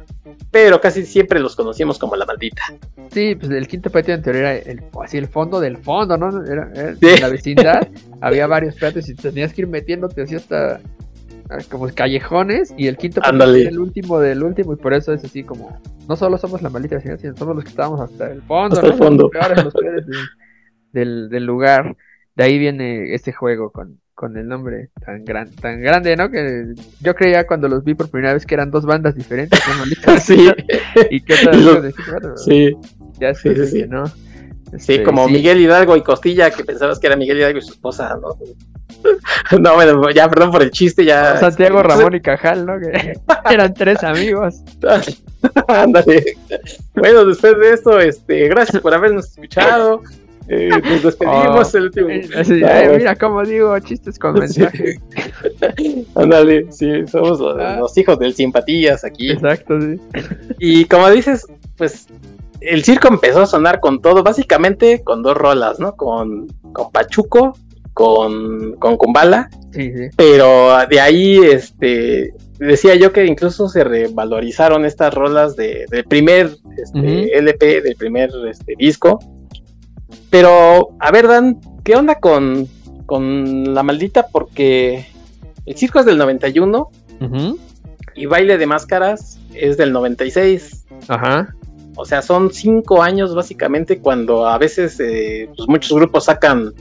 pero casi siempre los conocimos como la maldita. Sí, pues el quinto patio en teoría era el, así el fondo del fondo, ¿no? Era, la vecindad, había varios patios y tenías que ir metiéndote así hasta ah, como callejones y el quinto Ándale. es el último del último y por eso es así como no solo somos la maldita vecindad, sino somos los que estábamos hasta el fondo, Hasta el fondo. los peores, los peores del, del, del lugar. De ahí viene este juego con, con el nombre tan gran, tan grande, ¿no? Que yo creía cuando los vi por primera vez que eran dos bandas diferentes, ¿no? Sí, y decir, bueno, sí, ya sí, sé sí, sí. que no. sí, Este, como sí. Miguel Hidalgo y Costilla, que pensabas que era Miguel Hidalgo y su esposa, ¿no? No, bueno, ya, perdón por el chiste, ya. Santiago este, Ramón y Cajal, ¿no? Que eran tres amigos. Ándale. Bueno, después de esto, este, gracias por habernos escuchado. Eh, nos despedimos Oh, el último. Mira cómo digo chistes con mensaje. Ándale, sí, somos los, Ah. los hijos del simpatías aquí. Exacto, sí. Y como dices, pues el circo empezó a sonar con todo, básicamente con dos rolas, ¿no? Con, con Pachuco, con, con Kumbala, Sí, sí. pero de ahí, este, decía yo que incluso se revalorizaron estas rolas de, del primer este. LP, del primer este, disco. Pero, a ver, Dan, ¿qué onda con, con la maldita? Porque el circo es del 91 Ujú. y baile de máscaras es del 96. Ajá. O sea, son cinco años básicamente cuando a veces eh, pues muchos grupos sacan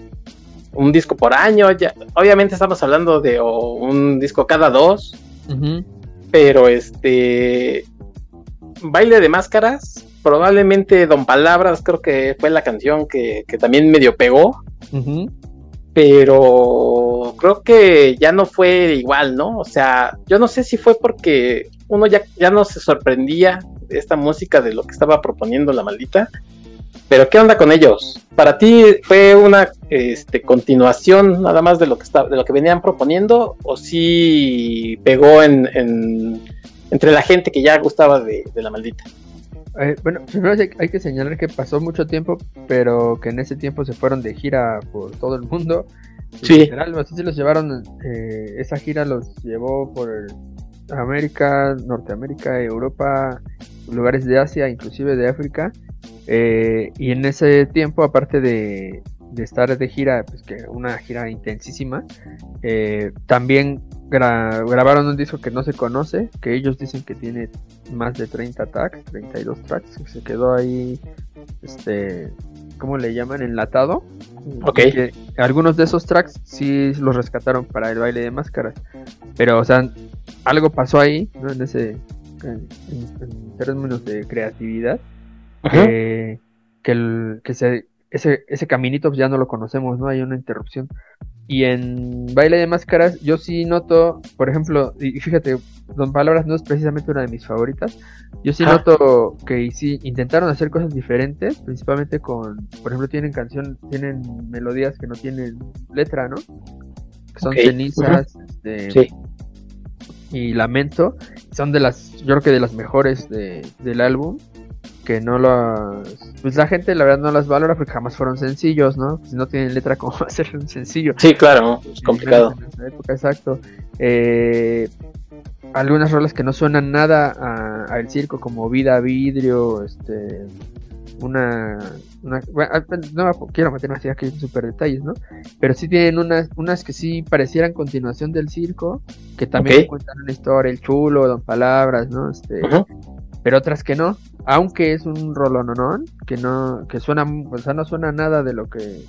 un disco por año. Ya, obviamente estamos hablando de un disco cada dos, pero este baile de máscaras, probablemente Don Palabras creo que fue la canción que, que también medio pegó, pero creo que ya no fue igual, ¿no? O sea, yo no sé si fue porque uno ya, ya no se sorprendía de esta música de lo que estaba proponiendo la maldita. Pero ¿qué onda con ellos? ¿Para ti fue una este, continuación nada más de lo que está, de lo que venían proponiendo? ¿O sí pegó en, en- entre la gente que ya gustaba de, de la maldita? Eh, bueno, primero hay, hay que señalar que pasó mucho tiempo, pero que en ese tiempo se fueron de gira por todo el mundo. Sí. Literal, así se los llevaron, eh, esa gira los llevó por América, Norteamérica, Europa, lugares de Asia, inclusive de África. Eh, y en ese tiempo, aparte de, de estar de gira, pues que una gira intensísima, eh, también gra- grabaron un disco que no se conoce, que ellos dicen que tiene más de 30 tracks, 32 tracks, que se quedó ahí, este, ¿cómo le llaman? Enlatado. Ok. Que algunos de esos tracks sí los rescataron para el baile de máscaras, pero, o sea, algo pasó ahí, ¿no? En ese, en, en- en términos de creatividad, que, que, el- que se, ese, ese caminito pues, ya no lo conocemos, ¿no? Hay una interrupción. Y en Baile de Máscaras yo sí noto, por ejemplo, y fíjate, Don Palabras no es precisamente una de mis favoritas, yo sí Ajá. noto que sí intentaron hacer cosas diferentes, principalmente con, por ejemplo, tienen canción, tienen melodías que no tienen letra, ¿no? Que son cenizas, este, Sí. y Lamento, son de las, yo creo que de las mejores de, del álbum, que no las, pues la gente la verdad no las valora porque jamás fueron sencillos, ¿no? Si no tienen letra, ¿cómo va a ser un sencillo? Sí, claro, es complicado. En esa época, exacto. Eh, algunas rolas que no suenan nada a, a el circo, como Vida Vidrio, este, una, una bueno, ah, no quiero meter así aquí en super detalles, ¿no? Pero sí tienen unas, unas que sí parecieran continuación del circo, que también Ok. cuentan una historia, el chulo, Don Palabras, ¿no? Este. Pero otras que no, aunque es un rolononón que no que suena, o sea, no suena nada de lo que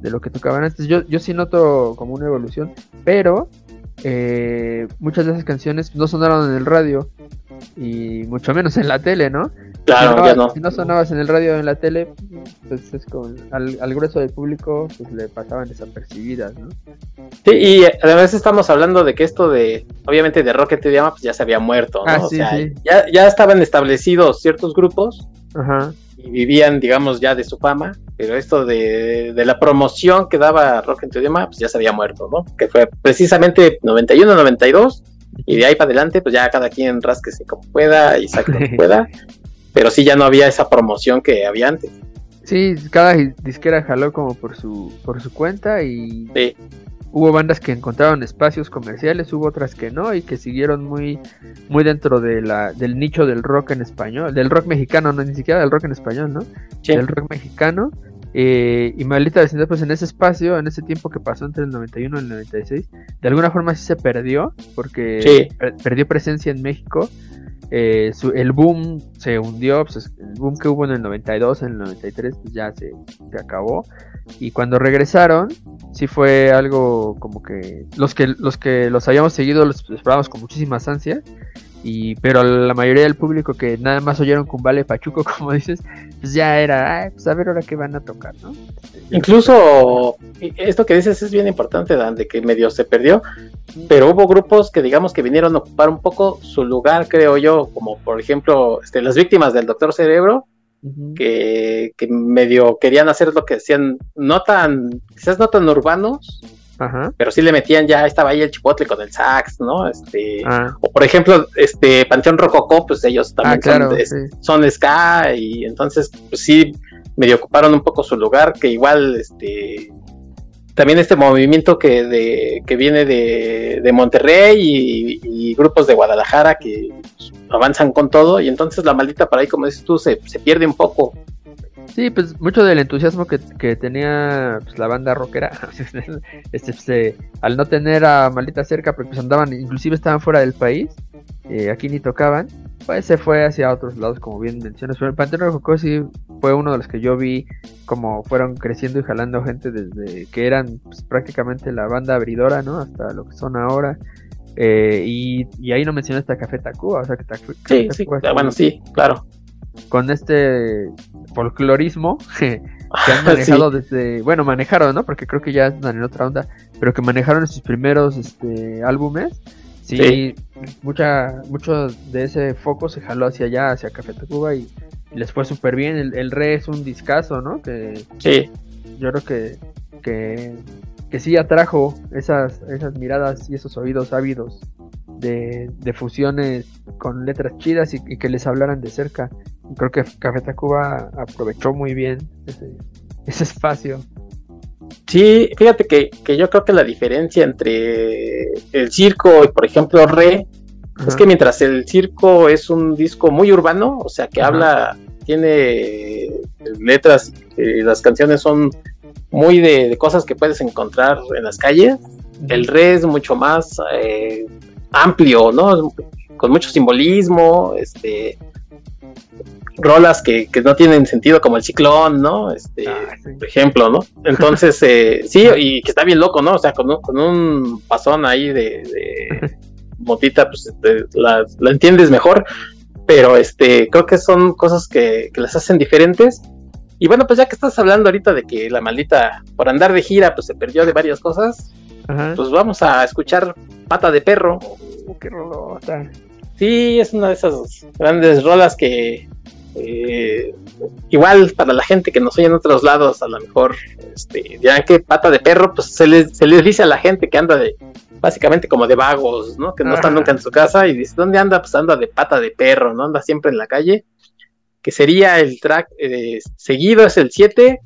de lo que tocaban antes. Yo yo sí noto como una evolución, pero eh, muchas de esas canciones no sonaron en el radio y mucho menos en la tele, ¿no? Claro, si, no, ya no. si no sonabas en el radio o en la tele, pues es como al, al grueso del público pues le pasaban desapercibidas, ¿no? Sí, y además estamos hablando de que esto de, obviamente de Rocket Idioma, pues ya se había muerto, ¿no? Ah, o sí, sea, sí. Ya, ya estaban establecidos ciertos grupos Ajá. y vivían, digamos, ya de su fama, pero esto de, de la promoción que daba Rock en tu idioma, pues ya se había muerto, ¿no? Que fue precisamente 91, 92, y de ahí para adelante, pues ya cada quien rasquese como pueda y saque que pueda, pero sí ya no había esa promoción que había antes. Sí, cada disquera jaló como por su por su cuenta y Sí, hubo bandas que encontraron espacios comerciales, hubo otras que no y que siguieron muy muy dentro de la del nicho del rock en español, del rock mexicano, no ni siquiera del rock en español, ¿no? sí. Del rock mexicano Eh, y Maldita Vecindad, pues en ese espacio, en ese tiempo que pasó entre el 91 y el 96, de alguna forma sí se perdió, porque perdió presencia en México. Eh, el boom se hundió, pues, el boom que hubo en el 92, en el 93, pues ya se, acabó. Y cuando regresaron, sí fue algo como que los que los que los habíamos seguido los esperábamos con muchísimas ansias y pero la mayoría del público que nada más oyeron con Vale Pachuco como dices pues ya era pues a ver ahora qué van a tocar no incluso esto que dices es bien importante Dan de que medio se perdió pero hubo grupos que digamos que vinieron a ocupar un poco su lugar creo yo como por ejemplo este, las víctimas del Doctor Cerebro que, que medio querían hacer lo que decían no tan quizás no tan urbanos pero sí le metían ya, estaba ahí el chipotle con el sax, ¿no? Este, ah. o por ejemplo, este Panteón Rococó, pues ellos también ah, son, ska, y entonces, pues sí, medio ocuparon un poco su lugar, que igual, este, también este movimiento que, de, que viene de, de Monterrey y, grupos de Guadalajara que avanzan con todo, y entonces la maldita por ahí, como dices tú, se, se pierde un poco. Sí, pues mucho del entusiasmo que, tenía pues, la banda rockera, este, pues, al no tener a Maldita cerca, porque pues andaban, inclusive estaban fuera del país, eh, aquí ni tocaban, pues se fue hacia otros lados, como bien mencionas. Pero el Pantera Rococo sí fue uno de los que yo vi como fueron creciendo y jalando gente desde que eran pues, prácticamente la banda abridora, ¿no? Hasta lo que son ahora. Eh, y, ahí no mencionaste a Café Tacuba, o sea que Sí, sí, bueno, sí, claro con este folclorismo que han manejado desde, bueno, manejaron, ¿no? Porque creo que ya están en otra onda, pero que manejaron en sus primeros este, álbumes. Sí, mucha, mucho de ese foco se jaló hacia allá, hacia Café Tacuba y, les fue súper bien. El, el, Re es un discazo, ¿no? Que sí. Yo creo que, que, que sí atrajo esas, esas miradas y esos oídos ávidos de, de fusiones con letras chidas y, que les hablaran de cerca. Creo que Café Tacuba aprovechó muy bien ese, ese espacio. Sí, fíjate que, yo creo que la diferencia entre el circo y, por ejemplo, Re, es que mientras el circo es un disco muy urbano, o sea, que habla, tiene letras, y las canciones son muy de, cosas que puedes encontrar en las calles, el Re es mucho más eh, amplio, ¿no? Con mucho simbolismo, este rolas que, no tienen sentido como el ciclón, ¿no? Este, ah, por ejemplo, ¿no? Entonces, eh, sí, y que está bien loco, ¿no? O sea, con un, con un pasón ahí de, motita, pues este, la, entiendes mejor, pero este, creo que son cosas que, las hacen diferentes. Y bueno, pues ya que estás hablando ahorita de que la maldita, por andar de gira, pues se perdió de varias cosas, pues vamos a escuchar Pata de Perro. Qué rolota. Sí, es una de esas grandes rolas que eh, igual para la gente que nos oye en otros lados, a lo mejor este, dirán que pata de perro, pues se les, se les dice a la gente que anda de básicamente como de vagos, ¿no? Que no están nunca en su casa y dice, ¿dónde anda? Pues anda de pata de perro, ¿no? Anda siempre en la calle, que sería el track eh, seguido es el 7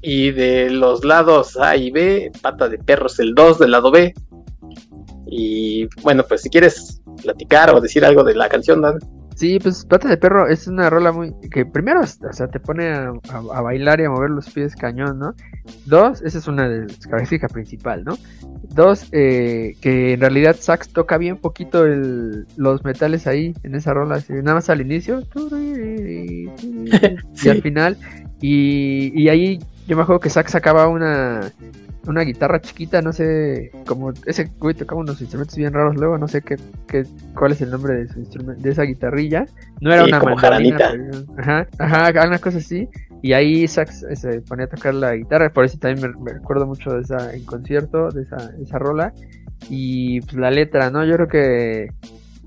y de los lados A y B, pata de perro es el 2 del lado B. Y bueno, pues si quieres platicar o decir algo de la canción, Dan. Sí, pues Pata de Perro es una rola muy. que primero, o sea, te pone a, bailar y a mover los pies cañón, ¿no? Dos, esa es una de las características principal, ¿no? Dos, eh, que en realidad Sax toca bien poquito el, los metales ahí en esa rola, nada más al inicio. Y al final. Y, y ahí yo me acuerdo que Sax sacaba una una guitarra chiquita, no sé, como ese güey tocaba unos instrumentos bien raros luego, no sé qué, qué cuál es el nombre de su instrumento, de esa guitarrilla. No era una mandarina, ajá, ajá, una cosa así. Y ahí Sax se ponía a tocar la guitarra, por eso también me, recuerdo mucho de esa en concierto, de esa, esa rola. Y pues la letra, ¿no? Yo creo que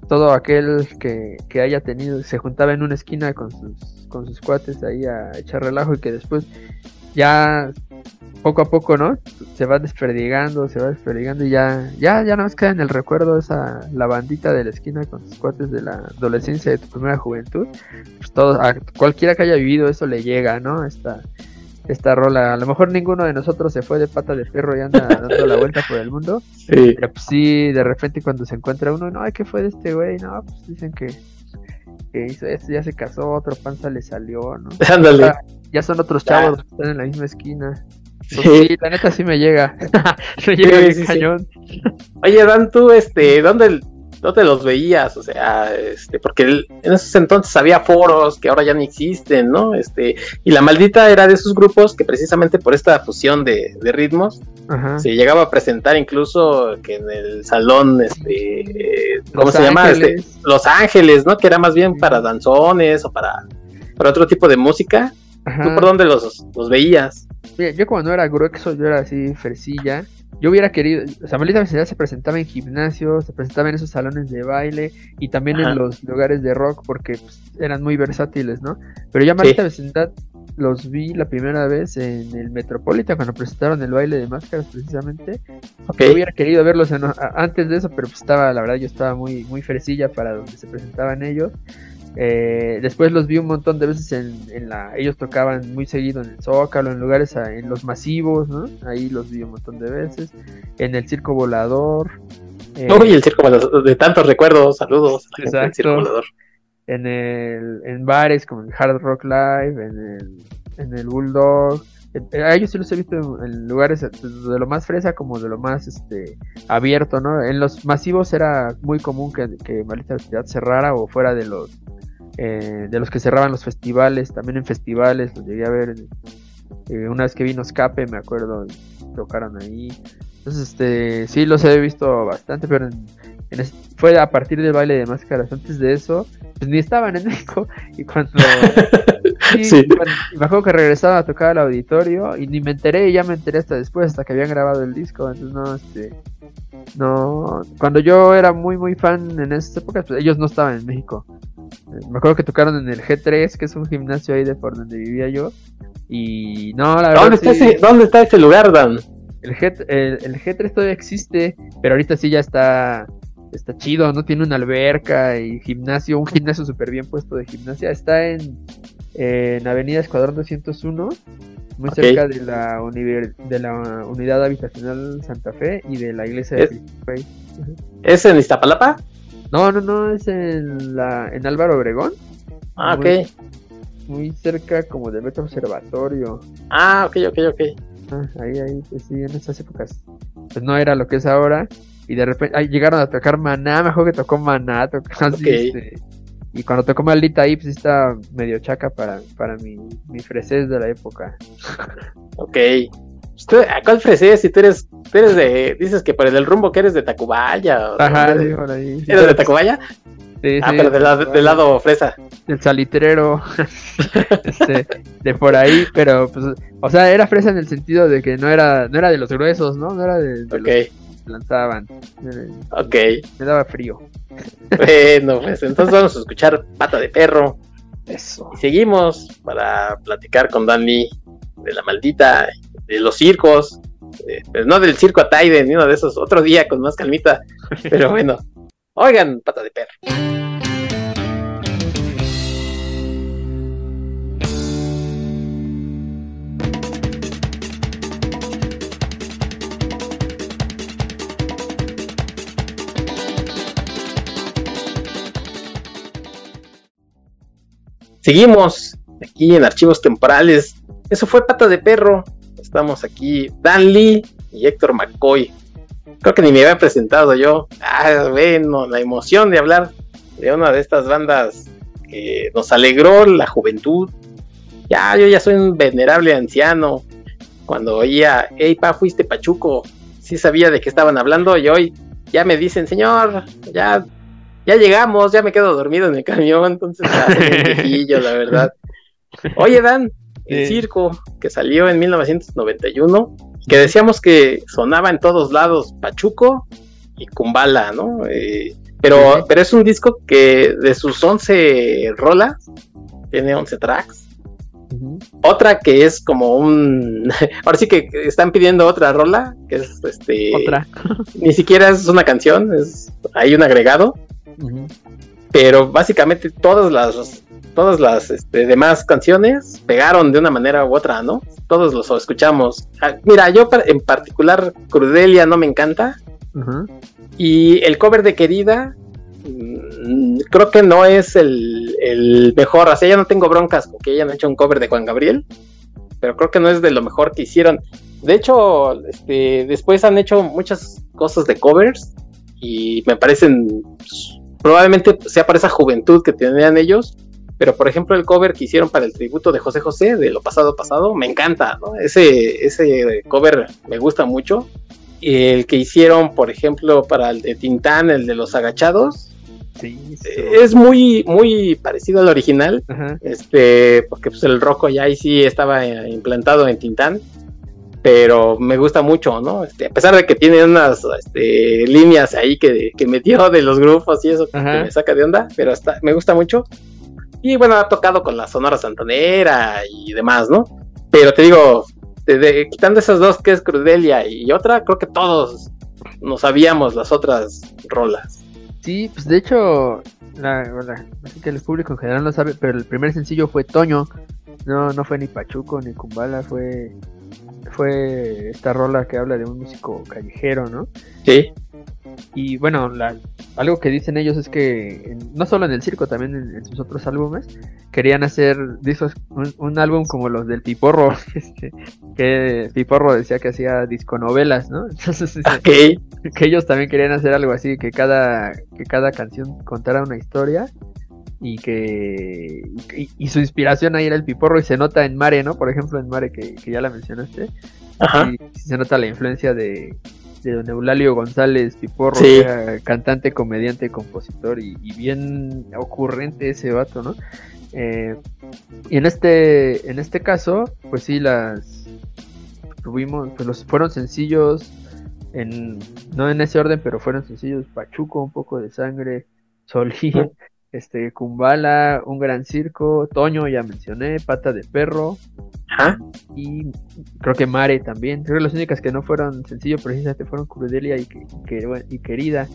todo aquel que, que haya tenido, se juntaba en una esquina con sus, con sus cuates ahí a echar relajo y que después ya poco a poco, ¿no? Se va desperdigando, se va desperdigando y ya, ya, ya no más queda en el recuerdo esa, la bandita de la esquina con sus cuates de la adolescencia de tu primera juventud. Pues todo, a cualquiera que haya vivido eso le llega, ¿no? Esta, esta rola. A lo mejor ninguno de nosotros se fue de pata de perro y anda dando la vuelta por el mundo. Sí. Pero pues sí, de repente cuando se encuentra uno, no, ¿qué fue de este güey? No, pues dicen que, que hizo esto, ya se casó, otro panza le salió, ¿no? Ándale ya son otros chavos que están en la misma esquina. Pues sí. la neta sí me llega. me llega el cañón. Oye, Dan, tú, este, ¿dónde, ¿dónde los veías? O sea, este, porque en esos entonces había foros que ahora ya no existen, ¿no? Este, y la maldita era de esos grupos que precisamente por esta fusión de, ritmos se llegaba a presentar incluso que en el salón, este, ¿cómo se llama? Este, Los Ángeles, ¿no? Que era más bien para danzones o para, para otro tipo de música. ¿Tú por dónde los, los veías? yo como no era grueso, yo era así fresilla. Yo hubiera querido, o sea, Maldita Vecindad se presentaba en gimnasios, se presentaba en esos salones de baile y también en los lugares de rock porque pues, eran muy versátiles, ¿no? Pero ya Maldita Vecindad los vi la primera vez en el Metropolitan cuando presentaron el baile de máscaras precisamente. Yo hubiera querido verlos antes de eso, pero pues estaba, la verdad, yo estaba muy, muy fresilla para donde se presentaban ellos. Eh, después los vi un montón de veces en, la. Ellos tocaban muy seguido en el Zócalo, en lugares, en los masivos, ¿no? Ahí los vi un montón de veces. En el Circo Volador. Eh, Uy, el Circo Volador, de tantos recuerdos, saludos. Exacto. Circo Volador. En, el, en bares como el Hard Rock Live, en el, en el Bulldog. Eh, a ellos sí los he visto en, lugares de lo más fresa como de lo más este abierto, ¿no? En los masivos era muy común que, que Malita Ciudad cerrara o fuera de los eh, de los que cerraban los festivales, también en festivales los llegué a ver. Eh, una vez que vino Escape, me acuerdo, tocaron ahí. Entonces, este, sí los he visto bastante, pero fue a partir del baile de máscaras. Antes de eso, pues ni estaban en México. Y cuando, sí, me acuerdo que regresaba a tocar al auditorio y ni me enteré, y ya me enteré hasta después, hasta que habían grabado el disco. Entonces, no, este, no, cuando yo era muy, muy fan en esas épocas, pues ellos no estaban en México. Me acuerdo que tocaron en el G3, que es un gimnasio ahí de por donde vivía yo. Y no, la verdad. ¿Dónde, está, ese, ¿dónde está ese lugar, Dan? El, G, el, G3 todavía existe, pero ahorita sí ya está está chido, ¿no? Tiene una alberca y gimnasio, un gimnasio súper bien puesto de gimnasia. Está en, en Avenida Escuadrón 201, muy cerca de la, de la Unidad Habitacional Santa Fe y de la iglesia de ¿Es, ¿Es en Iztapalapa? No, no, no, es en, la, en Álvaro Obregón. Ah, ok. Muy cerca como del Metro Observatorio. Ah, ok, ok, ok. Ah, ahí, ahí, pues sí, en esas épocas. Pues no era lo que es ahora. Y de repente ahí llegaron a tocar Maná, mejor que tocó Maná, tocó así, este, y cuando tocó Maldita ahí, pues está medio chaca para, para mi, mi fresés de la época. Ok. ¿A cuál fresés? Si tú eres, tú eres de, dices que por el rumbo que eres de Tacubaya. Ajá, sí, por ahí. ¿Eres de Tacubaya? Sí, ah, pero del lado, fresa. Del salitrero. este, de por ahí, pero pues, o sea, era fresa en el sentido de que no era, no era de los gruesos, ¿no? No era de, de okay. los que lanzaban. Ok. Me daba frío. Bueno, pues entonces vamos a escuchar Pata de Perro. Eso. Y seguimos para platicar con Danny de la maldita, de los circos, pues no del circo a Taiden, ni uno de esos, otro día con más calmita, pero bueno, oigan, pata de perro. Seguimos aquí en archivos temporales eso fue Pata de Perro. Estamos aquí, Dan Lee y Héctor McCoy. Creo que ni me había presentado yo. Ah, bueno, la emoción de hablar de una de estas bandas que nos alegró la juventud. Ya, yo ya soy un venerable anciano. Cuando oía, hey, pa, fuiste Pachuco, sí sabía de qué estaban hablando y hoy ya me dicen, señor, ya, ya llegamos, ya me quedo dormido en el camión, entonces un la verdad. Oye, Dan, el circo, que salió en 1991, que decíamos que sonaba en todos lados Pachuco y Kumbala, ¿no? Eh, pero, pero es un disco que de sus 11 rolas, tiene 11 tracks. Otra que es como un. Ahora sí que están pidiendo otra rola, que es este. Otra. ni siquiera es una canción, es hay un agregado. Pero básicamente todas las todas las este, demás canciones pegaron de una manera u otra, ¿no? Todos los escuchamos. Ah, mira, yo en particular Crudelia no me encanta. Y el cover de Querida mm, creo que no es el, el mejor, así ya no tengo broncas con que hayan hecho un cover de Juan Gabriel, pero creo que no es de lo mejor que hicieron. De hecho, este, después han hecho muchas cosas de covers y me parecen, pues, probablemente sea para esa juventud que tenían ellos, pero por ejemplo el cover que hicieron para el tributo de José José, de lo pasado pasado, me encanta, ¿no? Ese, ese cover me gusta mucho. Y el que hicieron, por ejemplo, para el de Tintán, el de los agachados, Sí, es muy, muy parecido al original. Este, porque pues el rojo ya ahí sí estaba eh, implantado en Tintán. Pero me gusta mucho, ¿no? Este, a pesar de que tiene unas este, líneas ahí que, que metió de los grupos y eso que me saca de onda, pero me gusta mucho. Y bueno, ha tocado con la Sonora Santanera y demás, ¿no? Pero te digo, quitando esas dos que es Crudelia y otra, creo que todos no sabíamos las otras rolas. Sí, pues de hecho, la, así que el público en general no sabe, pero el primer sencillo fue Toño, no, no fue ni Pachuco ni Kumbala, fue, fue esta rola que habla de un músico callejero, ¿no? Sí. Y bueno, algo que dicen ellos es que no solo en el circo, también en, sus otros álbumes, querían hacer un, álbum como los del Piporro, este, que Piporro decía que hacía disconovelas, ¿no? Entonces, que ellos también querían hacer algo así, que cada, que cada canción contara una historia y que y, su inspiración ahí era el piporro y se nota en Mare, ¿no? Por ejemplo, en Mare que, ya la mencionaste. Ajá. Y se nota la influencia de, de don Eulalio González Piporro, cantante, comediante, compositor y, bien ocurrente ese vato, ¿no? Eh, y en este, en este caso, pues sí, las tuvimos, pues los fueron sencillos, en, no en ese orden, pero fueron sencillos, Pachuco, un poco de sangre, Solí, este, Kumbala, Un Gran Circo, Toño, ya mencioné, Pata de Perro, y creo que Mare también. Creo que las únicas que no fueron sencillo precisamente fueron Crudelia y, y Querida.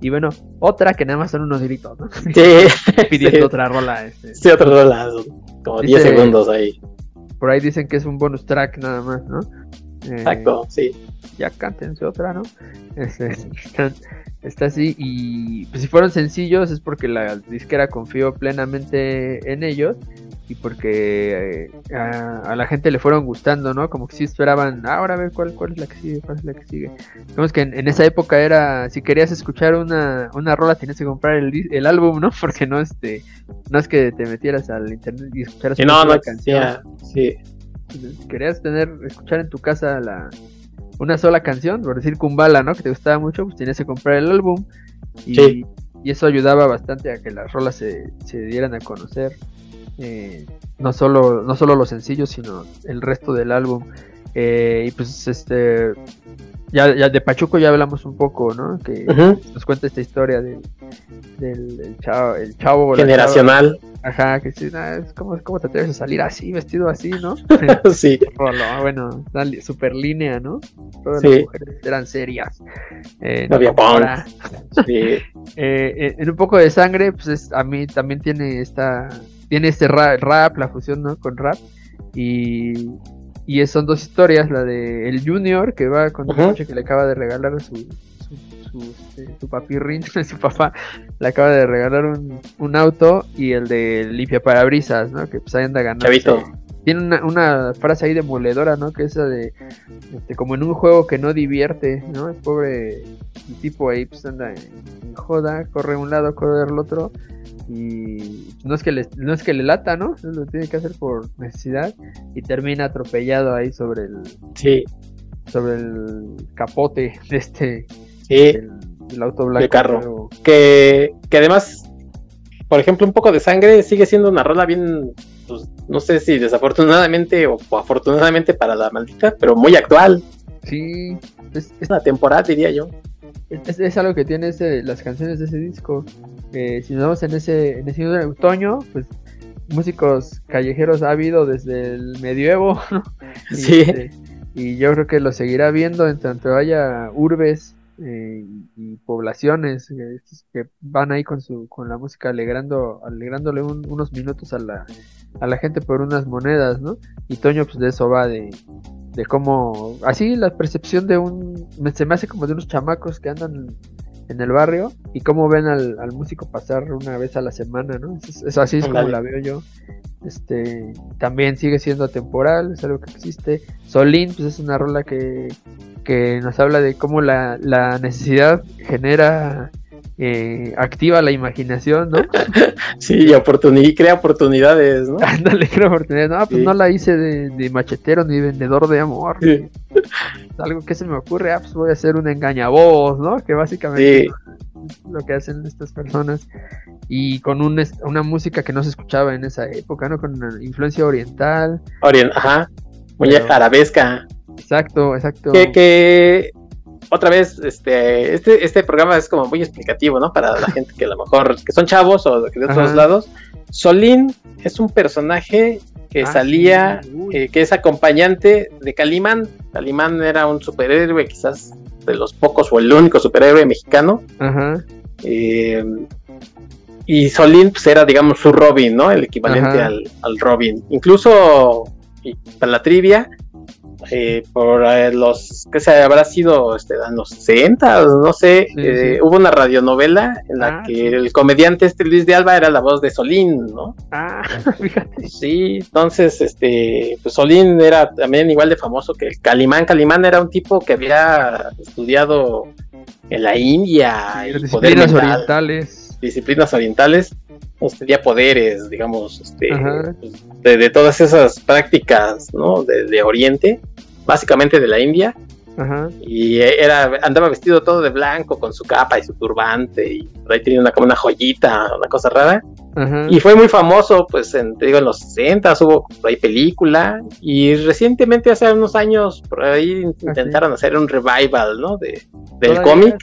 Y bueno, otra que nada más son unos gritos, ¿no? Sí. Pidiendo otra rola. Este. Sí, otra rola. Como 10 segundos ahí. Por ahí dicen que es un bonus track nada más, ¿no? Eh, Exacto, sí. Ya cántense otra, ¿no? Está así. Y pues si fueron sencillos es porque la disquera confió plenamente en ellos y porque eh, a, la gente le fueron gustando, ¿no? Como que sí esperaban, ah, ahora a ver cuál, cuál es la que sigue, cuál es la que sigue. Digamos que en, esa época era, si querías escuchar una, una rola tenías que comprar el, el álbum, ¿no? Porque no este, no es que te metieras al internet y escucharas una canción. Sí. Querías tener, escuchar en tu casa la, una sola canción, por decir Kumbala, ¿no? Que te gustaba mucho, pues tenías que comprar el álbum. Y, y eso ayudaba bastante a que las rolas se, se dieran a conocer. Eh, no solo no solo los sencillos sino el resto del álbum eh, y pues este ya, ya de Pachuco ya hablamos un poco no que nos cuenta esta historia del, del, chavo el chavo generacional. ajá que sí es cómo te atreves a salir así vestido así no sí. Bueno super línea no todas las mujeres eran serias. Eh, no había sí. en un poco de sangre pues a mí también tiene esta tiene este rap, la fusión ¿no? con rap. Y, y son dos historias, la de el Junior, que va con un coche que le acaba de regalar su, su, su, este, su papirrín, su papá, le acaba de regalar un, un auto, y el de limpia parabrisas, ¿no? Que pues ahí anda ganando. Tiene una, una, frase ahí demoledora, ¿no? Que esa de, este, como en un juego que no divierte, ¿no? El pobre tipo ahí pues anda en, joda, corre un lado, corre al otro, y no es que le, no es que le lata, ¿no? Lo tiene que hacer por necesidad y termina atropellado ahí sobre el sí. sobre el capote de este sí. el, auto blanco. carro. Que, que además, por ejemplo, un poco de sangre sigue siendo una rola bien, pues, no sé si desafortunadamente o, afortunadamente para la maldita, pero muy actual. Sí, es, es una temporada, diría yo. Es, es, algo que tiene ese, las canciones de ese disco si nos vamos en ese, en ese otoño, pues músicos callejeros ha habido desde el medievo, y, sí. Este, y yo creo que lo seguirá viendo en tanto haya urbes eh, y poblaciones eh, que van ahí con su con la música alegrando alegrándole unos minutos a la a la gente por unas monedas no y Toño pues de eso va de de cómo así la percepción de un se me hace como de unos chamacos que andan en el barrio y cómo ven al, músico pasar una vez a la semana, ¿no? Es, así es como la veo yo. Este, también sigue siendo temporal, es algo que existe. Solín, pues es una rola que, que nos habla de cómo la, la necesidad genera eh, activa la imaginación, ¿no? sí, y, crea oportunidades, ¿no? Ándale, crea oportunidades. No, pues no la hice de, machetero ni vendedor de amor. Algo que se me ocurre, ah, pues voy a hacer un engañavoz, ¿no? Que básicamente es lo que hacen estas personas. Y con un, una música que no se escuchaba en esa época, ¿no? Con una influencia oriental. Orient, ajá. Muy arabesca. Exacto, exacto. Que, que otra vez, este, este, este programa es como muy explicativo, ¿no? Para la gente que a lo mejor, que son chavos o de otros lados. Solín es un personaje que ah, salía, eh, que es acompañante de Calimán. Calimán era un superhéroe, quizás de los pocos o el único superhéroe mexicano. Ajá. Eh, y Solín pues, era, digamos, su Robin, ¿no? El equivalente al, al, Robin. Incluso, para la trivia, eh, por eh, los que se habrá sido este, en los 60, no sé, eh, hubo una radionovela en la ah, que el comediante este Luis de Alba era la voz de Solín, ¿no? Ah, fíjate. Sí, entonces, este, pues Solín era también igual de famoso que el Calimán. Calimán era un tipo que había estudiado en la India, y disciplinas orientales. Disciplinas orientales pues, tenía poderes, digamos, este, pues, de, todas esas prácticas, ¿no? De, Oriente, básicamente de la India. Y era, andaba vestido todo de blanco con su capa y su turbante y por ahí tenía una, como una joyita, una cosa rara. Y fue muy famoso, pues, en, te digo, en los 60 hubo por ahí película y recientemente, hace unos años, por ahí ah, intentaron hacer un revival, ¿no? De, del cómic.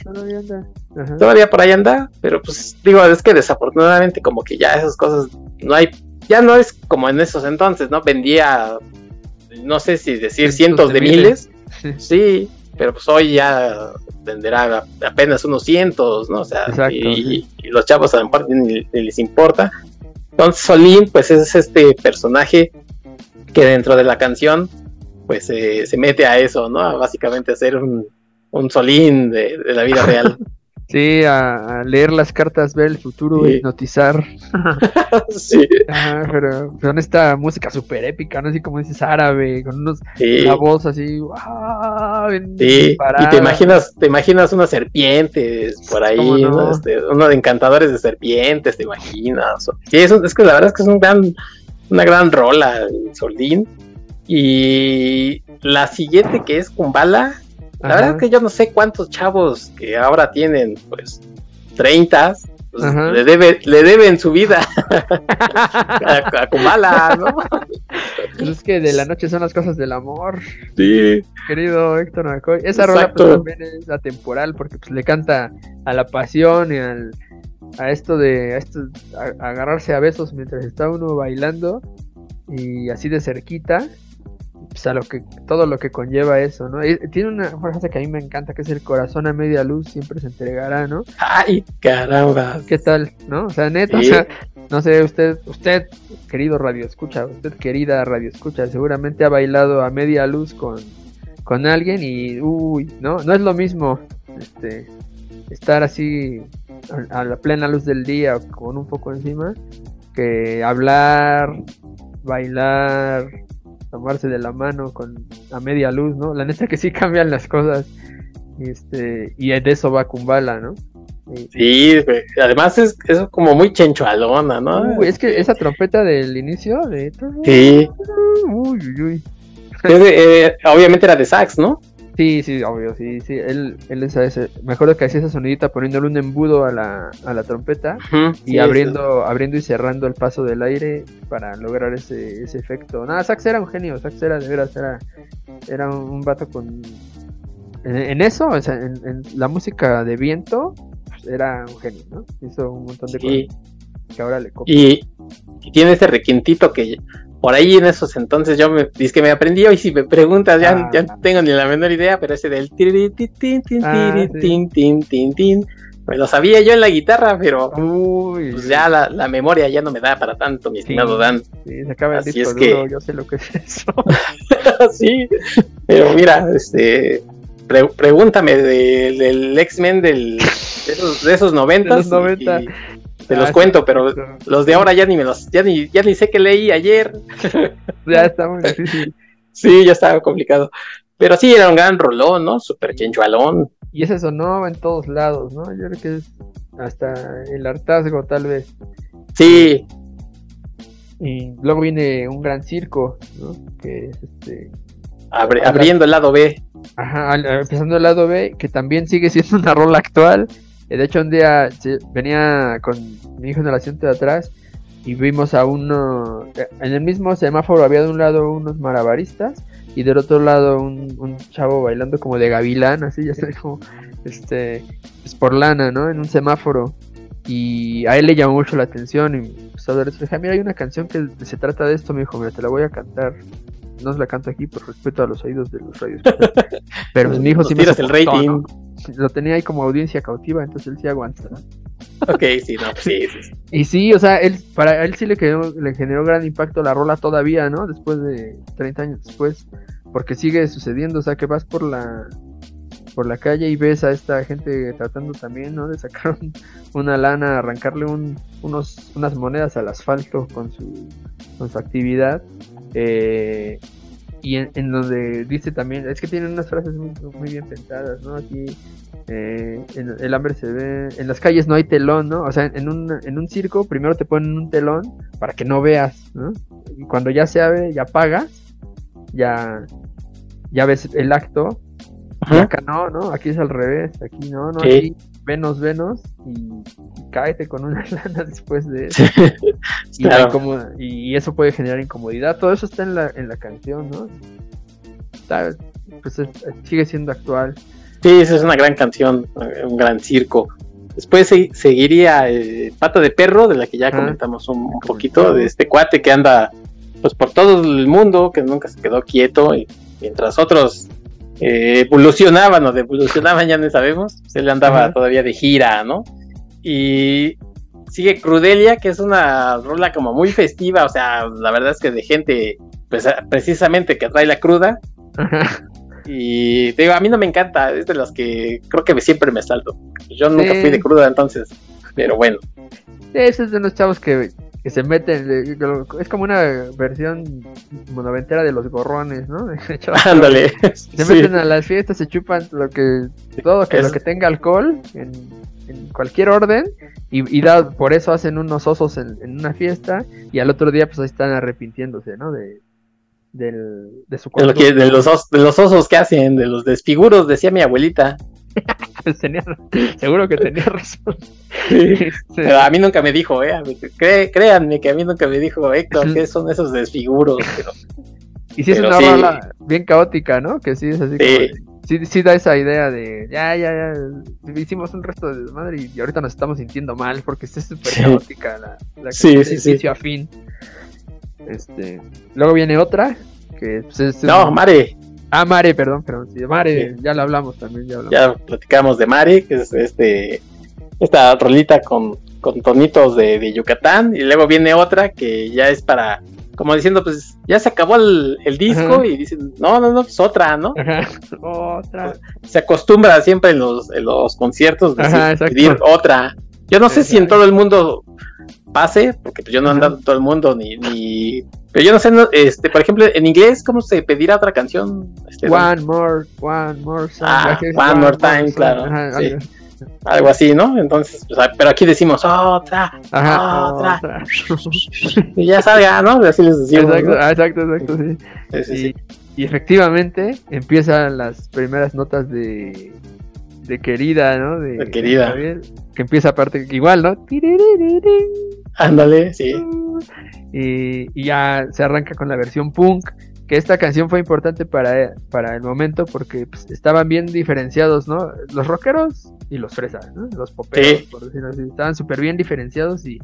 Todavía por ahí anda, pero pues digo, es que desafortunadamente como que ya esas cosas no hay, ya no es como en esos entonces, ¿no? Vendía, no sé si decir cientos, de, miles. Sí, pero pues hoy ya venderá apenas unos cientos, ¿no? O sea, y, los chavos a lo mejor ni, les importa. Entonces Solín, pues es este personaje que dentro de la canción, pues se mete a eso, ¿no? básicamente a ser un, un Solín de, de la vida real. Sí, a, leer las cartas, ver el futuro, y hipnotizar. sí. pero con esta música súper épica, ¿no? Así como dices, árabe, con unos, una voz así, sí. y te imaginas, te imaginas unas serpientes por ahí, no? Este, uno de encantadores de serpientes, te imaginas. Sí, es, es que la verdad es que es un gran, una gran rola, Soldín. Y la siguiente que es Kumbala, la verdad es que yo no sé cuántos chavos que ahora tienen, pues, 30, pues, le, debe, le deben su vida a, Kumala, ¿no? Pues es que de la noche son las cosas del amor. Sí. Querido Héctor McCoy. Esa rola pues, también es atemporal porque pues, le canta a la pasión y al, a esto de a esto, agarrarse a besos mientras está uno bailando y así de cerquita pues, a lo que todo lo que conlleva eso, ¿no? tiene una frase que a mí me encanta, que es el corazón a media luz siempre se entregará, ¿no? Ay, caramba. ¿Qué tal, no? O sea, neta, o sea, no sé, usted, usted, querido radio escucha, usted querida radio escucha, seguramente ha bailado a media luz con, con alguien y, uy, ¿no? No es lo mismo, este, estar así a, a la plena luz del día con un poco encima que hablar, bailar, tomarse de la mano con a media luz, ¿no? La neta que sí cambian las cosas. Este, y de eso va Kumbala, ¿no? Sí, además es, es como muy chenchualona, ¿no? es que esa trompeta del inicio de... Sí. Uy, uy, uy. Eh, obviamente era de sax, ¿no? Sí, sí, obvio, sí, sí. Él, él es ese. Me acuerdo que hacía esa sonidita poniéndole un embudo a la, a la trompeta y abriendo, abriendo y cerrando el paso del aire para lograr ese, ese efecto. Nada, Sax era un genio, Sax era de veras, era, era un, vato con. En, eso, o sea, en, la música de viento, pues, era un genio, ¿no? Hizo un montón de cosas que ahora le copia. Y, y tiene ese requintito que por ahí en esos entonces yo me dice que me aprendí y si me preguntas ya, ya no tengo ni la menor idea, pero ese del me lo sabía yo en la guitarra, pero pues ya la, la, memoria ya no me da para tanto, mi estimado Dan. Sí, se acaba el disco es que... yo sé lo que es eso. sí, pero mira, este pregúntame del X-Men del, de esos, de esos 90. los 90. Te los cuento, pero los de ahora ya ni me los, ya ni, ya ni sé que leí ayer. ya está muy difícil. sí, ya estaba complicado. Pero sí, era un gran rolón, ¿no? Super chenchualón. Y ese sonó en todos lados, ¿no? Yo creo que es hasta el hartazgo, tal vez. Sí. Y luego viene un gran circo, ¿no? Que es este. abriendo el lado B. Ajá, empezando el lado B, que también sigue siendo una rola actual. Eh, de hecho, un día venía con mi hijo en el asiento de atrás y vimos a uno. Eh, en el mismo semáforo había de un lado unos malabaristas y del otro lado un, un chavo bailando como de gavilán, así, ya sabes, como este, es por lana, ¿no? En un semáforo. Y a él le llamó mucho la atención y pues, a ver, dije, mira, hay una canción que se trata de esto, me dijo, mira, te la voy a cantar. No se la canto aquí por respeto a los oídos de los radios. Pero pues, mi hijo sí me el rating. Lo tenía ahí como audiencia cautiva, entonces él sí aguanta. Ok, sí, no, sí, sí, Y sí, o sea, él, para él sí le generó, le generó gran impacto la rola todavía, ¿no? Después de 30 años después porque sigue sucediendo, o sea, que vas por la por la calle y ves a esta gente tratando también, ¿no? De sacar una lana, arrancarle un, unos, unas monedas al asfalto con su, con su actividad. Eh, y en, donde dice también, es que tienen unas frases muy, bien pensadas, ¿no? Aquí eh, en, el hambre se ve, en las calles no hay telón, ¿no? O sea, en un, en un circo primero te ponen un telón para que no veas, ¿no? Y cuando ya se abre, ya pagas, ya, ya ves el acto. Y acá no, ¿no? Aquí es al revés, aquí no, no, aquí venos, venos y, cáete con una lana después de eso. y, eso puede generar incomodidad. Todo eso está en la, en la canción, ¿no? pues sigue siendo actual. Sí, esa es una gran canción, un gran circo. Después seguiría eh, Pata de Perro, de la que ya comentamos un, poquito, de este cuate que anda pues por todo el mundo, que nunca se quedó quieto, y mientras otros eh, evolucionaban o devolucionaban, ya no sabemos, se le andaba todavía de gira, ¿no? Y sigue Crudelia, que es una rola como muy festiva, o sea, la verdad es que de gente, pues precisamente que trae la cruda. Y te digo, a mí no me encanta, es de las que creo que siempre me salto. Yo nunca fui de cruda entonces, pero bueno. Ese es de los chavos que que se meten, es como una versión monoventera de los gorrones, ¿no? Ándale. Se meten a las fiestas, se chupan lo que, todo que, lo que tenga alcohol en, cualquier orden y, da, por eso hacen unos osos en, una fiesta y al otro día pues ahí están arrepintiéndose, ¿no? De, del, de su de, de, los de los osos que hacen, de los desfiguros, decía mi abuelita. seguro que tenía razón. Pero a mí nunca me dijo, eh, créanme que a mí nunca me dijo, Héctor, ¿qué son esos desfiguros? y sí es una rola bien caótica, ¿no? Que sí es así como sí, sí da esa idea de ya, ya, ya, hicimos un resto de desmadre y, ahorita nos estamos sintiendo mal porque es súper caótica la, la sí, sí, sí. a fin. Este, luego viene otra que pues, es, No, Mare. Ah, Mare, perdón, perdón. Sí, Mare, ya lo hablamos también. Ya, ya platicamos de Mare, que es este esta rolita con, con tonitos de, Yucatán. Y luego viene otra que ya es para, como diciendo, pues ya se acabó el, disco. Y dicen, no, no, no, pues otra, ¿no? Otra. Se acostumbra siempre en los, en los conciertos de pedir otra. Yo no sé si en todo el mundo pase, porque pues yo no ando todo el mundo ni, ni pero yo no sé, este, por ejemplo, en inglés, ¿cómo se pedirá otra canción? Este, one more, one more Ah, one, more time, claro. Algo así, ¿no? Entonces, pues, pero aquí decimos otra, otra. y ya salga, ¿no? Así les decimos. Exacto, ah, exacto, exacto, sí. y, efectivamente empiezan las primeras notas de, de querida, ¿no? De, querida. que empieza aparte igual, ¿no? Ándale, sí. Y, ya se arranca con la versión punk. Que esta canción fue importante para, para el momento porque pues, estaban bien diferenciados, ¿no? Los rockeros y los fresas, ¿no? Los poperos, por decirlo así. Estaban súper bien diferenciados y,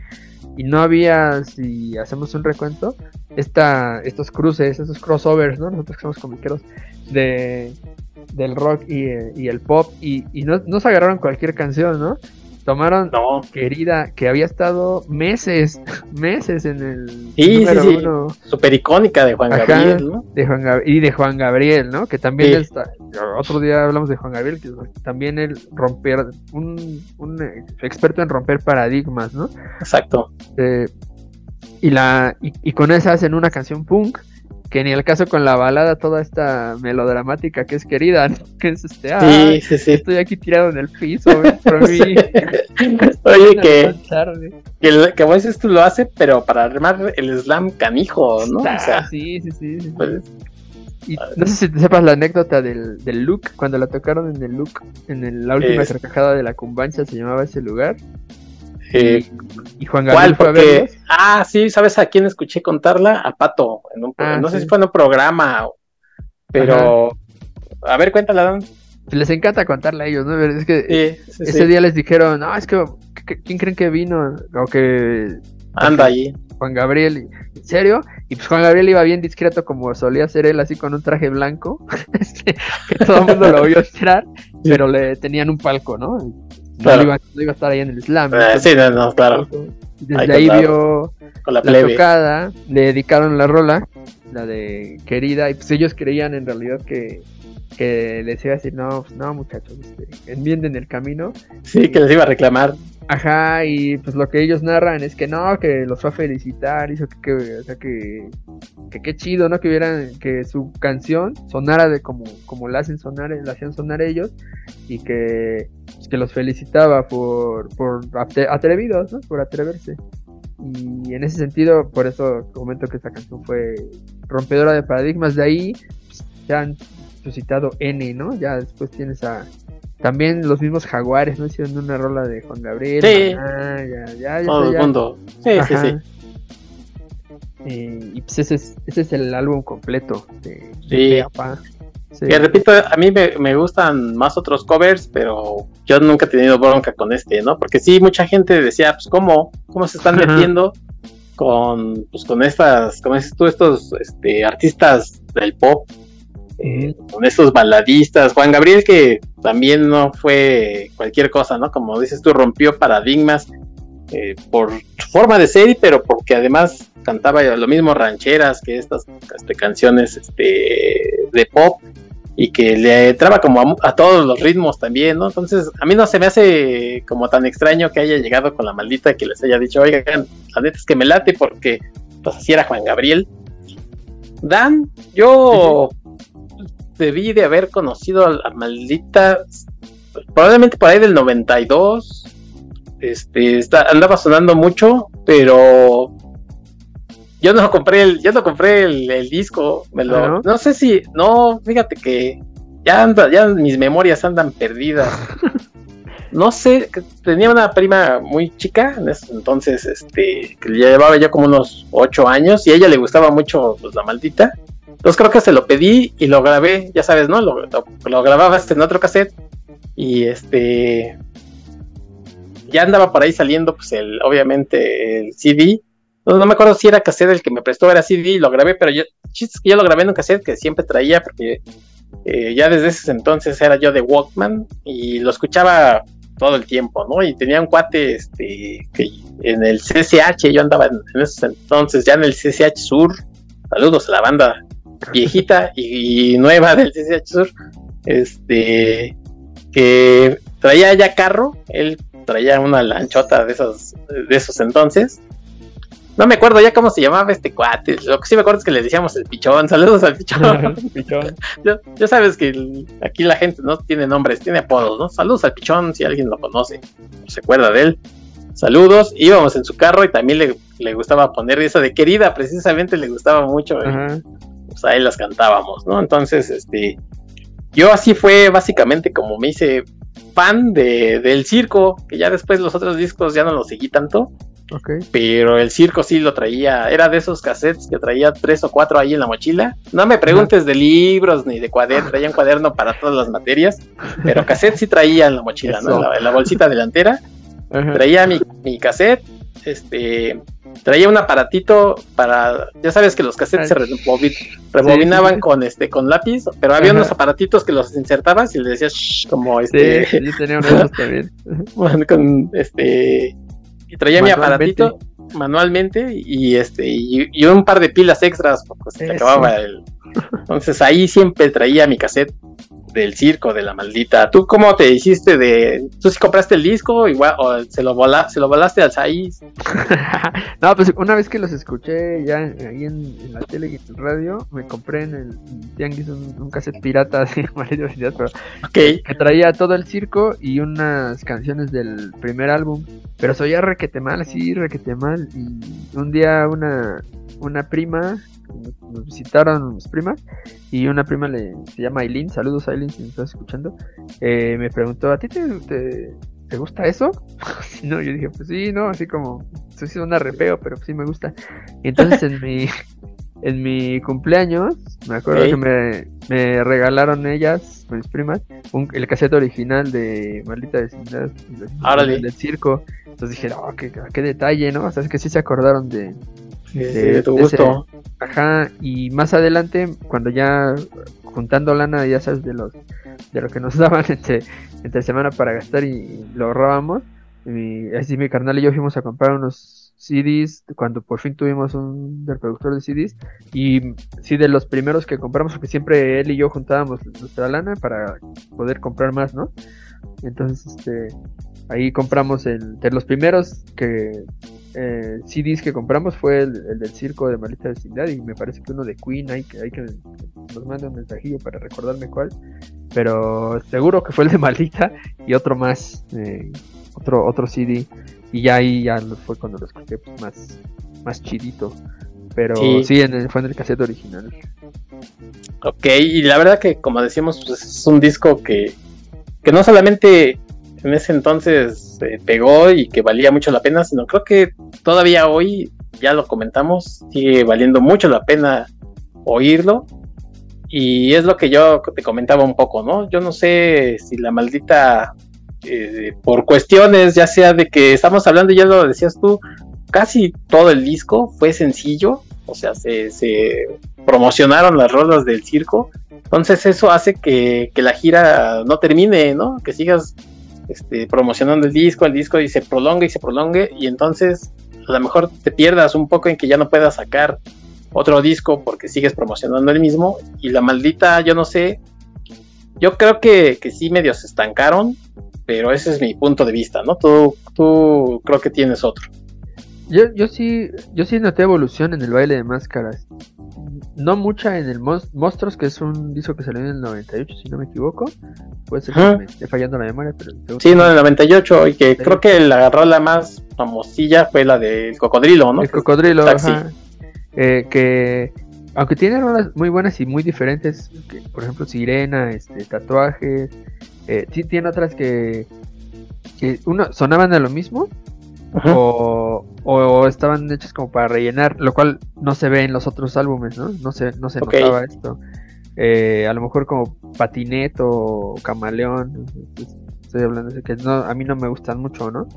y no había, si hacemos un recuento, esta, estos cruces, estos crossovers, ¿no? Nosotros que somos comiqueros, de, del rock y, el pop y, y no, no, se agarraron cualquier canción, ¿no? Tomaron querida, que había estado meses, meses en el sí, sí, sí. Super icónica de Juan Gabriel, ¿no? De Juan y de Juan Gabriel, ¿no? Que también está, otro día hablamos de Juan Gabriel, que también él romper, un, un experto en romper paradigmas, ¿no? Exacto. Eh, y la y, y, con esa hacen una canción punk que ni el caso con la balada toda esta melodramática que es querida, que es este, ah, sí, sí, sí. estoy aquí tirado en el piso, por mí. Oye, que, que, a veces tú lo haces, pero para armar el slam canijo, ¿no? o sea, sí, sí, sí. Pues, y no sé si te sepas la anécdota del, del look, cuando la tocaron en el look, en la última carcajada de la cumbancha se llamaba ese lugar. Eh, y Juan Gabriel fue a Ah, sí, ¿sabes a quién escuché contarla? A Pato. En un, ah, no sé si fue en un programa, pero... A ver, cuéntala, Dan. Les encanta contarla a ellos, ¿no? Es que ese día les dijeron, no, es que, ¿quién creen que vino? O que... Anda allí. Juan Gabriel, ¿en serio? Y pues Juan Gabriel iba bien discreto como solía ser él, así con un traje blanco, que todo el mundo lo vio entrar, pero le tenían un palco, ¿no? No, iba, a estar ahí en el slam. Eh, sí, no, no, claro. Desde ahí vio la, tocada, le dedicaron la rola, la de querida, y pues ellos creían en realidad que, que les iba a decir, no, pues, no muchachos, este, enmienden el camino. Sí, que les iba a reclamar. Ajá, y pues lo que ellos narran es que no, que los fue a felicitar, hizo que, que o sea, que, que qué chido, ¿no? Que vieran que su canción sonara de como, como la hacen sonar, la hacían sonar ellos, y que, que los felicitaba por, por atrevidos, ¿no? Por atreverse. Y en ese sentido, por eso comento que esta canción fue rompedora de paradigmas. De ahí pues, se han suscitado N, ¿no? Ya después tienes a también los mismos jaguares, ¿no? Hicieron una rola de Juan Gabriel. Sí. Ah, ya, ya, ya, Todo el mundo. Sí, sí, sí. Eh, y pues ese es, ese es el álbum completo de, sí. sí. Que repito, a mí me, me, gustan más otros covers, pero yo nunca he tenido bronca con este, ¿no? Porque sí, mucha gente decía, pues, ¿cómo, cómo se están metiendo con, pues, con estas, como dices tú, estos este, artistas del pop eh, con esos baladistas, Juan Gabriel que también no fue cualquier cosa, ¿no? Como dices tú, rompió paradigmas eh, por su forma de ser, pero porque además cantaba lo mismo rancheras que estas este, canciones este, de pop y que le traba como a, todos los ritmos también, ¿no? Entonces, a mí no se me hace como tan extraño que haya llegado con la maldita que les haya dicho, oigan, la neta es que me late porque pues así era Juan Gabriel. Dan, yo debí de haber conocido a la maldita, probablemente por ahí del 92. Este, está, andaba sonando mucho, pero yo no compré el, yo no compré el, disco, me lo, no sé si, no, fíjate que ya anda, ya mis memorias andan perdidas. no sé, tenía una prima muy chica en ese entonces, este, que llevaba ya como unos ocho años y a ella le gustaba mucho pues, la maldita. Entonces creo que se lo pedí y lo grabé, ya sabes, ¿no? Lo, lo, grababa en otro cassette y este ya andaba por ahí saliendo, pues el, obviamente el CD. No, me acuerdo si era cassette el que me prestó, era CD, lo grabé, pero yo, chistes que yo lo grabé en un cassette que siempre traía, porque eh, ya desde ese entonces era yo de Walkman y lo escuchaba todo el tiempo, ¿no? Y tenía un cuate, este, que en el CCH, yo andaba en, en ese entonces, ya en el CCH Sur, saludos a la banda viejita y, nueva del CCH Sur, este, que traía ya carro, él traía una lanchota de esos, de esos entonces. No me acuerdo ya cómo se llamaba este cuate. Lo que sí me acuerdo es que le decíamos el pichón. Saludos al pichón. ya, sabes que aquí la gente no tiene nombres, tiene apodos, ¿no? Saludos al pichón si alguien lo conoce, se acuerda de él. Saludos. Íbamos en su carro y también le, le gustaba poner esa de querida, precisamente le gustaba mucho pues ahí las cantábamos, ¿no? Entonces, este, yo así fue básicamente como me hice fan de, del circo, que ya después los otros discos ya no los seguí tanto. Okay. Pero el circo sí lo traía, era de esos cassettes que traía tres o cuatro ahí en la mochila. No me preguntes de libros ni de cuaderno, traía un cuaderno para todas las materias, pero cassette sí traía en la mochila, ¿no? En la, bolsita delantera. Traía mi, mi cassette, este, traía un aparatito para, ya sabes que los cassettes se rebobinaban con este con lápiz, pero había unos aparatitos que los insertabas y le decías como este. Sí, yo tenía unos también. con este y traía mi aparatito manualmente. y este y, un par de pilas extras porque se acababa el entonces ahí siempre traía mi cassette del circo de la maldita. ¿Tú cómo te hiciste de tú sí compraste el disco igual o se lo se lo volaste al Saiz? no, pues una vez que los escuché ya ahí en, la tele y en el radio, me compré en el tianguis un, cassette pirata así, pero que traía todo el circo y unas canciones del primer álbum, pero soy ya requete mal, así requete mal y un día una una prima nos visitaron mis primas y una prima le, se llama Aileen, saludos Aileen si me estás escuchando, eh, me preguntó, ¿a ti te, te, gusta eso? no, yo dije, pues sí, no, así como, soy una repeo, pero sí me gusta. Y entonces en mi, en mi cumpleaños, me acuerdo que me, me, regalaron ellas, mis primas, un, el cassette original de Maldita Vecindad, del circo. Entonces dije, oh, qué, qué detalle, ¿no? O sea, es que sí se acordaron de, de, tu gusto. ajá, y más adelante, cuando ya juntando lana, ya sabes, de los de lo que nos daban entre, entre semana para gastar y, lo ahorrábamos, y así mi carnal y yo fuimos a comprar unos CDs cuando por fin tuvimos un reproductor de CDs y sí de los primeros que compramos porque siempre él y yo juntábamos nuestra lana para poder comprar más, ¿no? Entonces, este, ahí compramos el de los primeros que eh, CDs que compramos fue el, del circo de Malita Vecindad y me parece que uno de Queen, hay que, hay que nos mande un mensajillo para recordarme cuál, pero seguro que fue el de Malita y otro más, eh, otro, otro CD y ya ahí ya fue cuando lo escuché pues, más, más chidito. Pero sí, en fue en el cassette original. Ok, y la verdad que como decíamos, pues es un disco que, que no solamente en ese entonces pegó y que valía mucho la pena, sino creo que todavía hoy, ya lo comentamos, sigue valiendo mucho la pena oírlo. Y es lo que yo te comentaba un poco, ¿no? Yo no sé si la maldita, eh, por cuestiones, ya sea de que estamos hablando, ya lo decías tú, casi todo el disco fue sencillo, o sea, se, se promocionaron las rolas del circo, entonces eso hace que, que, la gira no termine, ¿no? Que sigas este, promocionando el disco, el disco y se prolonga y se prolongue y entonces a lo mejor te pierdas un poco en que ya no puedas sacar otro disco porque sigues promocionando el mismo y la maldita, yo no sé, yo creo que, que sí medio se estancaron, pero ese es mi punto de vista, ¿no? Tú, tú creo que tienes otro. Yo, yo sí, yo sí noté evolución en el baile de máscaras. No mucha en el Monstruos, que es un disco que salió en el 98, si no me equivoco. Puede ser que me esté fallando la memoria, pero... Sí, no, en el 98, y que creo que la la más famosilla fue la del Cocodrilo, ¿no? El Cocodrilo, ajá. Eh, que aunque tiene rolas muy buenas y muy diferentes, por ejemplo Sirena, este, Tatuajes, eh, sí tiene otras que, que uno sonaban a lo mismo, o, estaban hechas como para rellenar, lo cual no se ve en los otros álbumes, ¿no? No se, no se notaba esto. Eh, a lo mejor como Patineto o Camaleón, estoy hablando de que no, a mí no me gustan mucho, ¿no?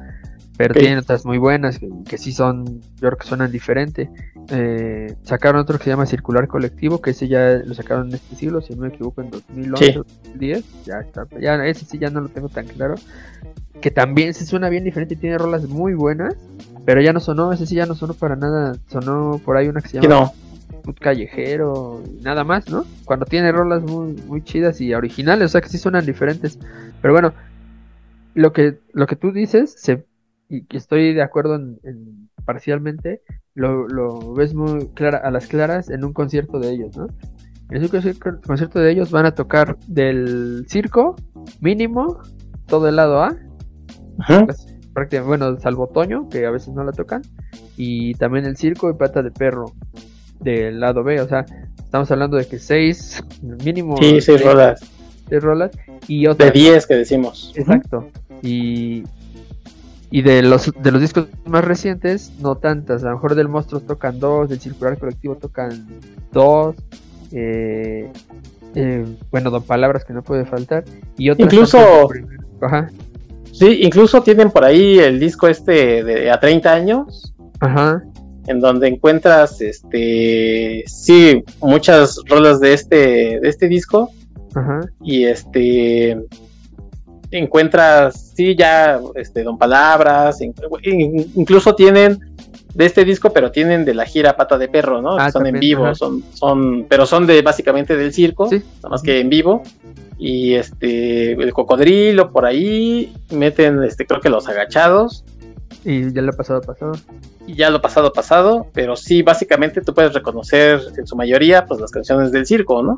Pero tienen otras muy buenas que, sí son, yo creo que suenan diferente. Eh, sacaron otro que se llama Circular Colectivo, que ese ya lo sacaron en este siglo, si no me equivoco, en 2011 2010. Ya está, ya ese sí ya no lo tengo tan claro que también se suena bien diferente, tiene rolas muy buenas, pero ya no sonó, ese sí ya no sonó para nada, sonó por ahí una que se llama no. Callejero, nada más, ¿no? Cuando tiene rolas muy, muy chidas y originales, o sea que sí suenan diferentes, pero bueno, lo que, lo que tú dices, se, y estoy de acuerdo en, parcialmente, lo, lo, ves muy clara, a las claras en un concierto de ellos, ¿no? En ese concierto de ellos van a tocar del circo mínimo todo el lado A prácticamente, bueno, salvo Toño, que a veces no la tocan, y también el circo y pata de perro del lado B, o sea, estamos hablando de que seis, mínimo. Sí, seis, rolas. Seis rolas y De diez que decimos. Exacto. Y, y de los, de los discos más recientes, no tantas. A lo mejor del Monstruos tocan dos, del Circular Colectivo tocan dos. Eh, eh, bueno, dos palabras que no puede faltar. Y otras Incluso. Ajá. Sí, incluso tienen por ahí el disco este de a 30 años. Ajá. en donde encuentras, este, sí, muchas rolas de este, de este disco. Y este, encuentras, sí, ya, este, Don Palabras, incluso tienen de este disco, pero tienen de la gira Pata de Perro, ¿no? Ah, son en vivo, son, son, pero son de básicamente del circo, nada más que en vivo. Y este, el cocodrilo por ahí, meten, este, creo que los agachados. Y ya lo pasado pasado. Y ya lo pasado pasado, pero sí, básicamente tú puedes reconocer en su mayoría, pues las canciones del circo, ¿no?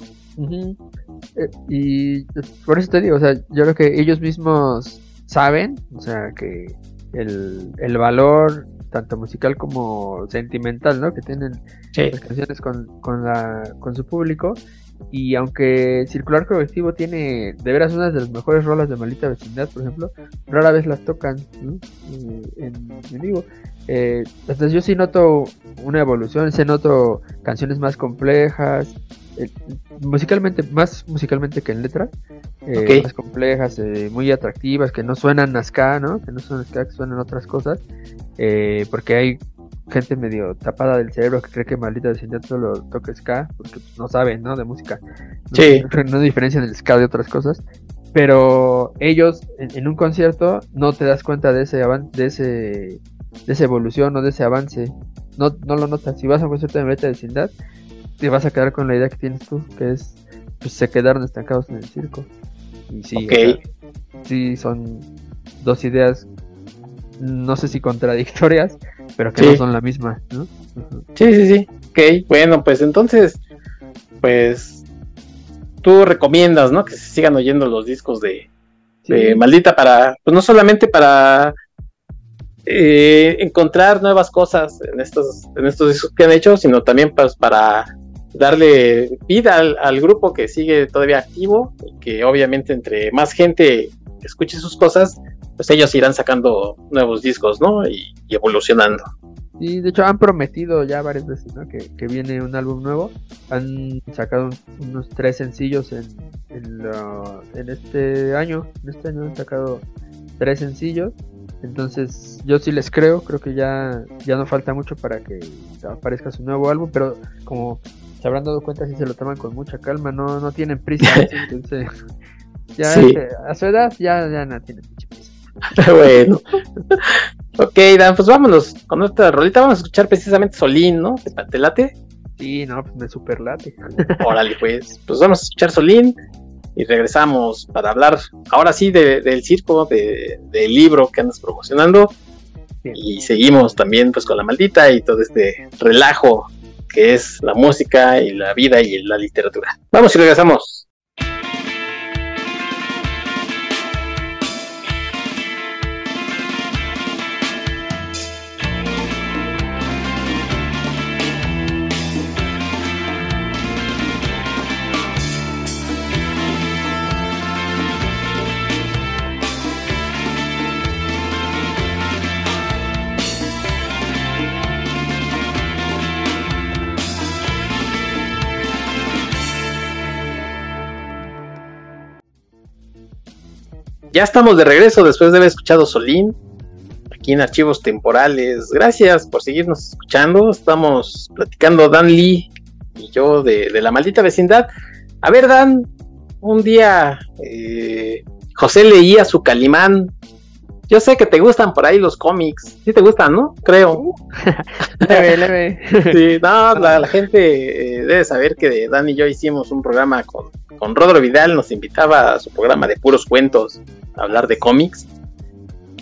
Eh, y por eso te digo, o sea, yo creo que ellos mismos saben, o sea, que el, el valor tanto musical como sentimental, ¿no? Que tienen las canciones con, con, la, con su público. Y aunque Circular Colectivo tiene de veras una de las mejores rolas de Maldita Vecindad, por ejemplo, rara vez las tocan eh, en, vivo. Eh, entonces yo sí noto una evolución, sí noto canciones más complejas, eh, musicalmente, más musicalmente que en letra, eh, más complejas, eh, muy atractivas, que no suenan a ska, ¿no? Que no suenan ska, que suenan otras cosas, porque hay gente medio tapada del cerebro que cree que maldita vecindad solo toca ska, porque pues, no saben, ¿no? De música. Sí. No, diferencian el ska de otras cosas. Pero ellos en, un concierto no te das cuenta de ese de ese de esa evolución o de ese avance. No, no lo notas. Si vas a un concierto de maldita vecindad, te vas a quedar con la idea que tienes tú, que es, pues se quedaron estancados en el circo. Y sí, sí son dos ideas, no sé si contradictorias, pero que no son la misma, ¿no? Sí, sí, sí. Ok, bueno, pues entonces, pues tú recomiendas, ¿no? Que se sigan oyendo los discos de, Maldita para, pues no solamente para eh, encontrar nuevas cosas en estos, en estos discos que han hecho, sino también pues, para darle vida al, grupo que sigue todavía activo que obviamente entre más gente escuche sus cosas, pues ellos irán sacando nuevos discos, ¿no? Y, evolucionando. Y de hecho han prometido ya varias veces, ¿no? Que, viene un álbum nuevo. Han sacado unos tres sencillos en, en, este año. En este año han sacado tres sencillos. Entonces yo sí les creo, creo que ya, ya no falta mucho para que aparezca su nuevo álbum, pero como se habrán dado cuenta si se lo toman con mucha calma, no, no tienen prisa. entonces, ya a su edad ya, ya no tienen mucha prisa. bueno. ok, Dan, pues vámonos con nuestra rolita. Vamos a escuchar precisamente Solín, ¿no? ¿Te late? Sí, no, pues me super late. Órale, pues. Pues vamos a escuchar Solín y regresamos para hablar ahora sí del circo, de, del libro que andas promocionando. Y seguimos también pues con la maldita y todo este relajo que es la música y la vida y la literatura. Vamos y regresamos. Ya estamos de regreso después de haber escuchado Solín aquí en Archivos Temporales. Gracias por seguirnos escuchando. Estamos platicando Dan Lee y yo de, la maldita vecindad. A ver, Dan, un día eh, José leía su Calimán. Yo sé que te gustan por ahí los cómics. Sí te gustan, ¿no? Creo. leve, leve. sí, no, la, gente eh, debe saber que Dan y yo hicimos un programa con, con Rodro Vidal. Nos invitaba a su programa de puros cuentos hablar de cómics.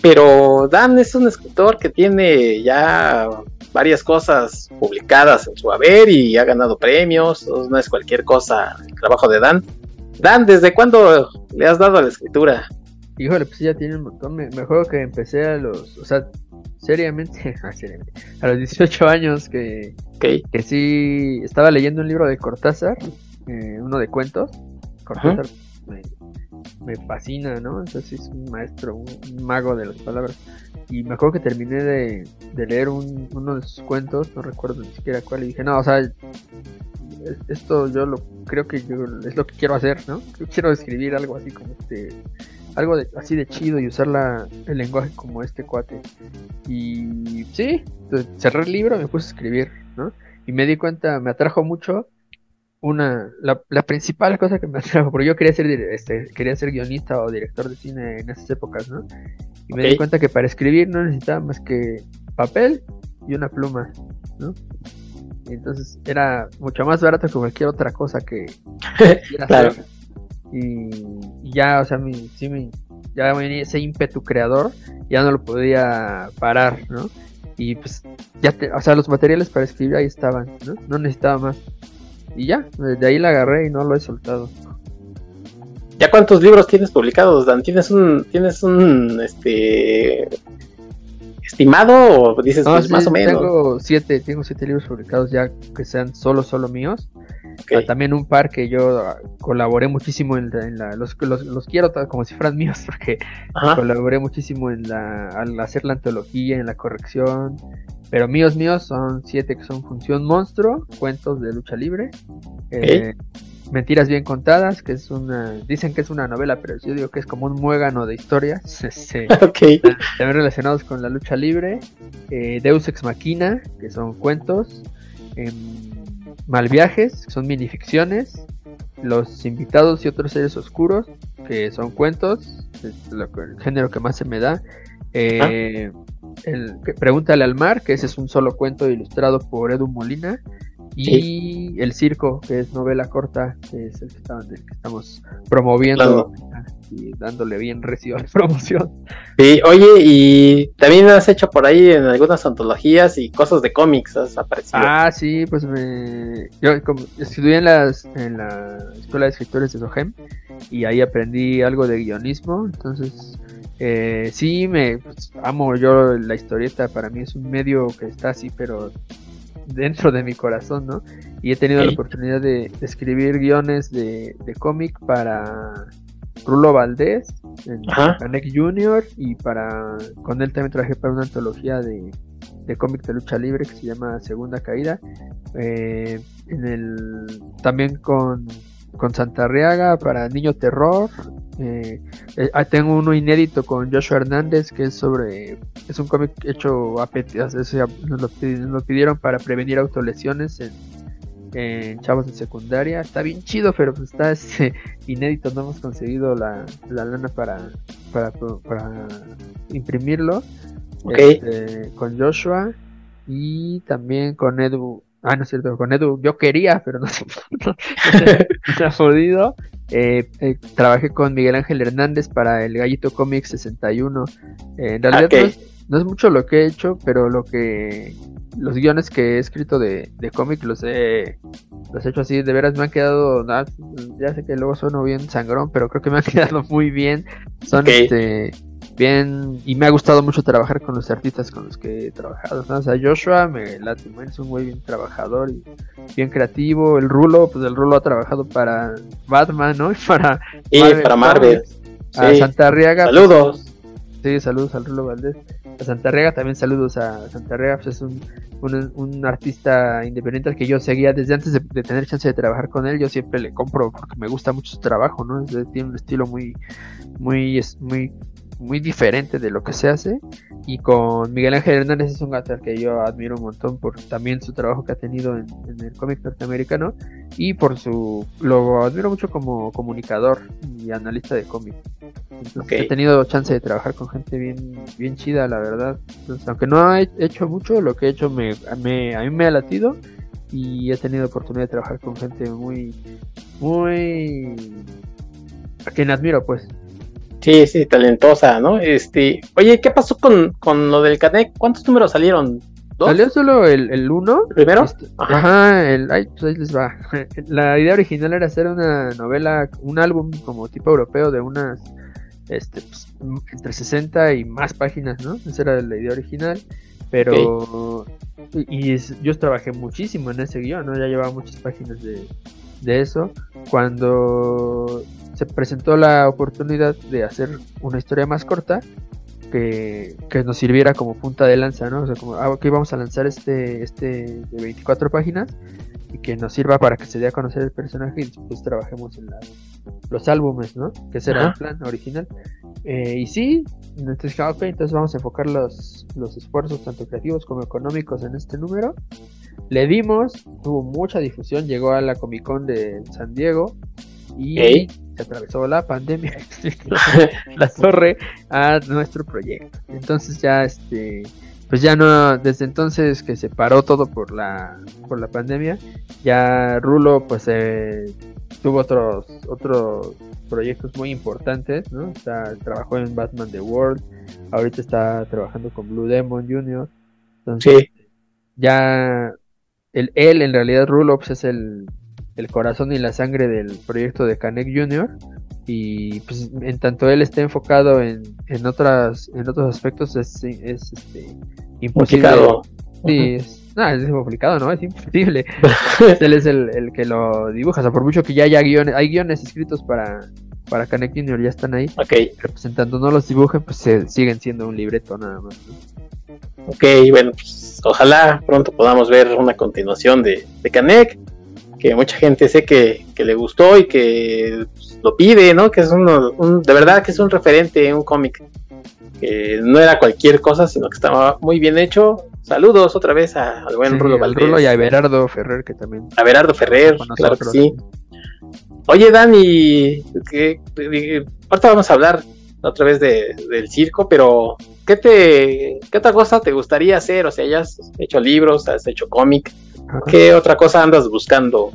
Pero Dan es un escritor que tiene ya varias cosas publicadas en su haber y ha ganado premios. No es cualquier cosa el trabajo de Dan. Dan, ¿desde cuándo le has dado a la escritura? Híjole, pues ya tiene un montón. Me, acuerdo que empecé a los, o sea, seriamente, ah, a los 18 años que, que sí estaba leyendo un libro de Cortázar, eh, uno de cuentos. Cortázar me fascina, ¿no? Entonces es un maestro, un mago de las palabras. Y me acuerdo que terminé de, leer uno de sus cuentos, no recuerdo ni siquiera cuál, y dije, no, o sea, esto yo lo creo que yo es lo que quiero hacer, ¿no? Yo quiero escribir algo así como este algo de, así de chido y usar la, el lenguaje como este cuate. Y sí, cerré el libro, me puse a escribir, ¿no? Y me di cuenta, me atrajo mucho una, la, la principal cosa que me atrajo, porque yo quería ser, este, quería ser guionista o director de cine en esas épocas, ¿no? Y me di cuenta que para escribir no necesitaba más que papel y una pluma, ¿no? Entonces era mucho más barato que cualquier otra cosa que claro. Y, ya, o sea, mi, sí, mi, ya ese ímpetu creador, ya no lo podía parar, ¿no? Y pues, ya, te, o sea, los materiales para escribir ahí estaban, ¿no? No necesitaba más. Y ya, de ahí la agarré y no lo he soltado. ¿Ya cuántos libros tienes publicados, Dan? ¿Tienes un, tienes un, este, estimado o dices pues, más o menos? Tengo siete, tengo siete libros publicados ya que sean solo, solo míos. Ah, también un par que yo ah, colaboré muchísimo en, la, los, los, quiero como si fueran míos porque colaboré muchísimo en la, al hacer la antología, en la corrección, pero míos míos son siete que son Función Monstruo, cuentos de lucha libre, eh, Mentiras bien contadas, que es una, dicen que es una novela, pero yo digo que es como un muégano de historias, este, también relacionados con la lucha libre, eh, Deus Ex Machina, que son cuentos, eh, Malviajes, que son minificciones, Los Invitados y otros seres oscuros, que son cuentos, es el género que más se me da. Eh, el, Pregúntale al mar, que ese es un solo cuento ilustrado por Edu Molina. Y El Circo, que es novela corta, que es el que, estamos promoviendo y dándole bien recibo de promoción. Sí, oye, y también has hecho por ahí en algunas antologías y cosas de cómics, has aparecido. Ah, sí, pues me... yo estudié en, las, en la Escuela de Escritores de Sohem y ahí aprendí algo de guionismo, entonces... Eh, sí, me pues, amo yo la historieta, para mí es un medio que está así, pero dentro de mi corazón, ¿no? Y he tenido la oportunidad de, escribir guiones de, de cómic para Rulo Valdés, en Canek Junior, y para con él también trabajé para una antología de, de cómic de lucha libre que se llama Segunda Caída. Eh, en el también con, con Santa Riaga para Niño Terror. Eh, eh, ah, tengo uno inédito con Joshua Hernández que es sobre es un cómic hecho a nos lo, pidieron para prevenir autolesiones en en chavos de secundaria. Está bien chido, pero pues está ese inédito. No hemos conseguido la, la lana para, para, para imprimirlo. Este, con Joshua y también con Edu. Ah, no es cierto, con Edu yo quería, pero no se, ha podido. Eh, eh, trabajé con Miguel Ángel Hernández para el Gallito Comics 61. Eh, en realidad no es mucho lo que he hecho, pero lo que los guiones que he escrito de, de cómic los he, los he hecho así, de veras me han quedado, ya sé que luego sueno bien sangrón, pero creo que me han quedado muy bien. Son este bien y me ha gustado mucho trabajar con los artistas con los que he trabajado. O sea, Joshua me late, es un muy bien trabajador y bien creativo. El Rulo, pues el Rulo ha trabajado para Batman, ¿no? Y para y para Marvel. A Santa Riaga. Pues, saludos. sí, saludos al Rulo Valdés a Santarrega, también saludos a Santarrega, pues es un, un, artista independiente que yo seguía desde antes de, tener chance de trabajar con él, yo siempre le compro porque me gusta mucho su trabajo, ¿no? tiene un estilo muy, muy, muy, muy diferente de lo que se hace. Y con Miguel Ángel Hernández es un gato que yo admiro un montón por también su trabajo que ha tenido en, el cómic norteamericano y por su. Lo admiro mucho como comunicador y analista de cómics. He tenido chance de trabajar con gente bien, bien chida, la verdad. aunque no he hecho mucho, lo que he hecho me, me, a mí me ha latido y he tenido oportunidad de trabajar con gente muy, muy. a quien admiro, pues. Sí, sí, talentosa, ¿no? Este, oye, ¿qué pasó con, con lo del Canek? ¿Cuántos números salieron? Salió solo el, el uno. ¿Primero? Este, ajá, el, ay, pues ahí les va. La idea original era hacer una novela, un álbum como tipo europeo de unas este, pues, entre 60 y más páginas, ¿no? Esa era la idea original, pero... Y, yo trabajé muchísimo en ese guion, ¿no? Ya llevaba muchas páginas de, de eso. Cuando se presentó la oportunidad de hacer una historia más corta, que, que, nos sirviera como punta de lanza, ¿no? O sea, como, ah, ok, vamos a lanzar este, este de 24 páginas y que nos sirva para que se dé a conocer el personaje y después trabajemos en la, los álbumes, ¿no? Que será el plan original. Eh, y sí, entonces entonces vamos a enfocar los, los esfuerzos tanto creativos como económicos en este número. Le dimos, tuvo mucha difusión, llegó a la Comic Con de San Diego y se atravesó la pandemia, la torre a nuestro proyecto. Entonces ya este pues ya no desde entonces que se paró todo por la por la pandemia, ya Rulo pues eh, tuvo otros otros proyectos muy importantes, ¿no? Está, trabajó en Batman The World, ahorita está trabajando con Blue Demon Jr. Entonces, ya el, él en realidad Rulo pues, es el, el corazón y la sangre del proyecto de Canek Jr. Y pues en tanto él esté enfocado en, en otras, en otros aspectos es, es este, imposible. Sí, es, no, es complicado, ¿no? Es imposible. él es el, el, que lo dibuja. O sea, por mucho que ya haya guiones, hay guiones escritos para, para Canek Jr. ya están ahí. Ok. Representando no los dibujen, pues se, siguen siendo un libreto nada más. Ok, bueno, pues ojalá pronto podamos ver una continuación de, de Canek que mucha gente sé que, le gustó y que pues, lo pide, ¿no? Que es uno, un, de verdad que es un referente, un cómic. Que no era cualquier cosa, sino que estaba muy bien hecho. Saludos otra vez al buen Rulo Valdés. y a Berardo Ferrer, que también. A Berardo Ferrer, claro que sí. Oye, Dani, que, ahorita vamos a hablar otra vez de, del circo, pero ¿qué te, qué otra cosa te gustaría hacer? O sea, ya has hecho libros, has hecho cómic, ¿Qué otra cosa andas buscando?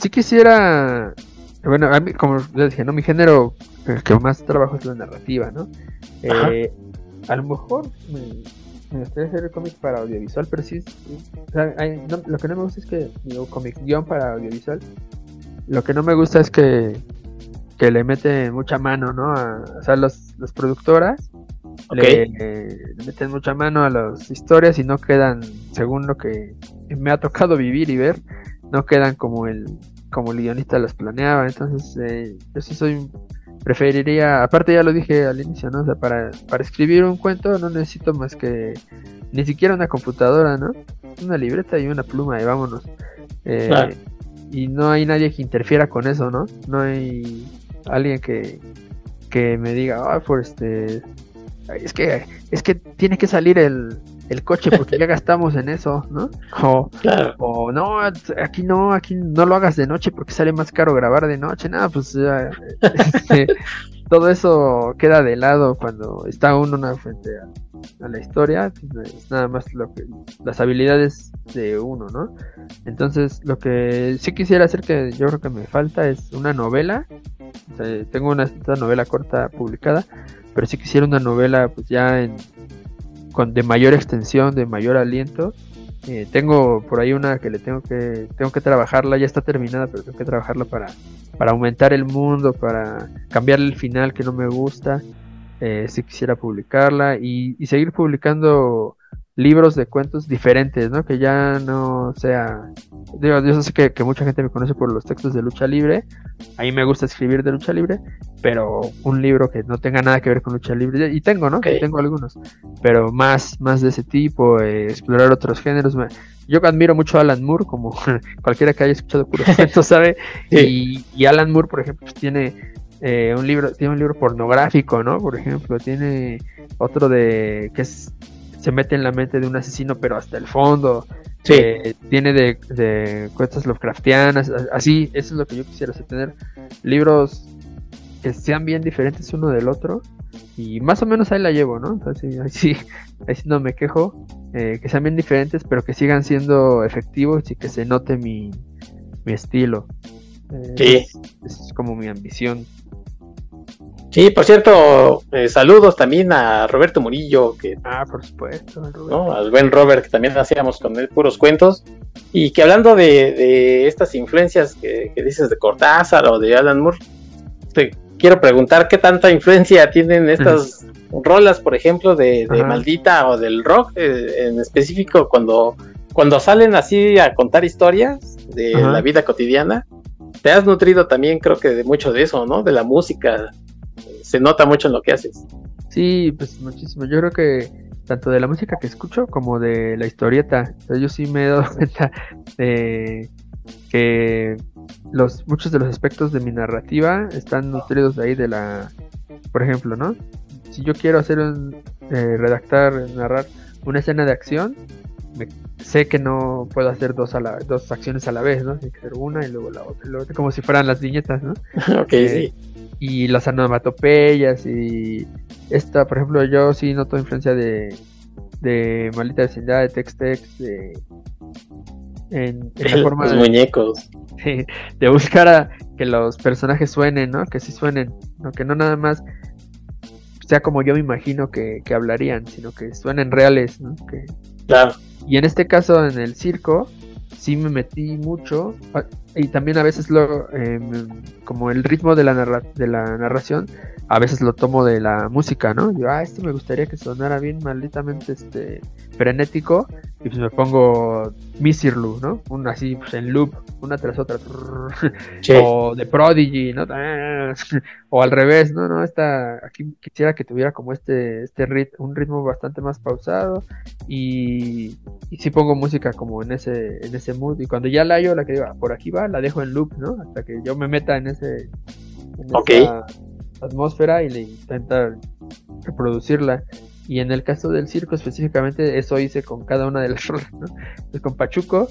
Si quisiera, bueno, a mí, como les dije, ¿no? Mi género el que más trabajo es la narrativa, ¿no? Eh, a lo mejor me, gustaría hacer cómic para audiovisual, pero sí, lo que no me gusta es que digo cómic guion para audiovisual. Lo que no me gusta es que, que le mete mucha mano, ¿no? o sea, los, las productoras le, meten mucha mano a las historias y no quedan, según lo que me ha tocado vivir y ver, no quedan como el como el guionista las planeaba. Entonces, eh, yo sí soy preferiría, aparte ya lo dije al inicio, ¿no? O sea, para, para escribir un cuento no necesito más que ni siquiera una computadora, ¿no? Una libreta y una pluma y vámonos. Eh, y no hay nadie que interfiera con eso, ¿no? No hay alguien que, que me diga, ah, por este, es que, es que tiene que salir el, el coche porque ya gastamos en eso, ¿no? O, o, no, aquí no, aquí no lo hagas de noche porque sale más caro grabar de noche, nada, pues este, todo eso queda de lado cuando está uno una frente a, la historia, pues, es nada más lo que, las habilidades de uno, ¿no? Entonces, lo que sí quisiera hacer que yo creo que me falta es una novela, tengo una novela corta publicada, pero sí quisiera una novela pues ya en, con de mayor extensión, de mayor aliento. Eh, tengo por ahí una que le tengo que tengo que trabajarla, ya está terminada, pero tengo que trabajarla para, para aumentar el mundo, para cambiarle el final que no me gusta. Eh, si quisiera publicarla y, y seguir publicando libros de cuentos diferentes, ¿no? Que ya no sea... Digo, yo sé que, mucha gente me conoce por los textos de lucha libre. A mí me gusta escribir de lucha libre, pero un libro que no tenga nada que ver con lucha libre. Y tengo, ¿no? Que Tengo algunos. Pero más, más de ese tipo, eh, explorar otros géneros. Yo admiro mucho a Alan Moore, como cualquiera que haya escuchado puros cuentos sabe. Y, y, Alan Moore, por ejemplo, pues, tiene... Eh, un libro tiene un libro pornográfico no por ejemplo tiene otro de que es se mete en la mente de un asesino, pero hasta el fondo. Sí. Eh, tiene de, de cuentas Lovecraftianas, así, eso es lo que yo quisiera hacer, tener libros que sean bien diferentes uno del otro. Y más o menos ahí la llevo, ¿no? Entonces, ahí sí, ahí sí no me quejo. Eh, que sean bien diferentes, pero que sigan siendo efectivos y que se note mi, mi estilo. Eh, sí. es como mi ambición. Sí, por cierto, eh, saludos también a Roberto Murillo, que ah, por supuesto, ¿no? al buen Robert, que también hacíamos con él puros cuentos, y que hablando de, estas influencias que, dices de Cortázar o de Alan Moore, te quiero preguntar qué tanta influencia tienen estas rolas, por ejemplo, de, Maldita o del rock, eh, en específico cuando, cuando salen así a contar historias de la vida cotidiana. Te has nutrido también, creo que de mucho de eso, ¿no? De la música, se nota mucho en lo que haces. Sí, pues muchísimo. Yo creo que tanto de la música que escucho como de la historieta. yo sí me he dado cuenta de que los muchos de los aspectos de mi narrativa están nutridos de ahí de la por ejemplo, ¿no? Si yo quiero hacer un, eh, redactar, narrar una escena de acción, sé que no puedo hacer dos, a la, dos acciones a la vez, ¿no? Tiene que ser una y luego la otra, como si fueran las viñetas, ¿no? ok, eh, sí. Y las onomatopeyas y esta, por ejemplo, yo sí noto influencia de, de Maldita Vecindad, de Tex-Tex, de... En, la forma los muñecos. De, buscar a que los personajes suenen, ¿no? Que sí suenen, ¿no? Que no nada más sea como yo me imagino que, que hablarían, sino que suenen reales, ¿no? Que, claro. Y en este caso, en el circo, sí me metí mucho y también a veces lo em, como el ritmo de la de la narración a veces lo tomo de la música no yo ah esto me gustaría que sonara bien malditamente este frenético y pues me pongo Misirlu, ¿no? Un así pues, en loop, una tras otra. O de Prodigy, ¿no? O al revés, ¿no? no Esta, aquí quisiera que tuviera como este, este ritmo, un ritmo bastante más pausado y, y sí pongo música como en ese, en ese mood y cuando ya la hallo, la que digo, ah, por aquí va, la dejo en loop, ¿no? Hasta que yo me meta en ese en esa atmósfera y le intenta reproducirla. Y en el caso del circo específicamente, eso hice con cada una de las rolas, ¿no? Con Pachuco,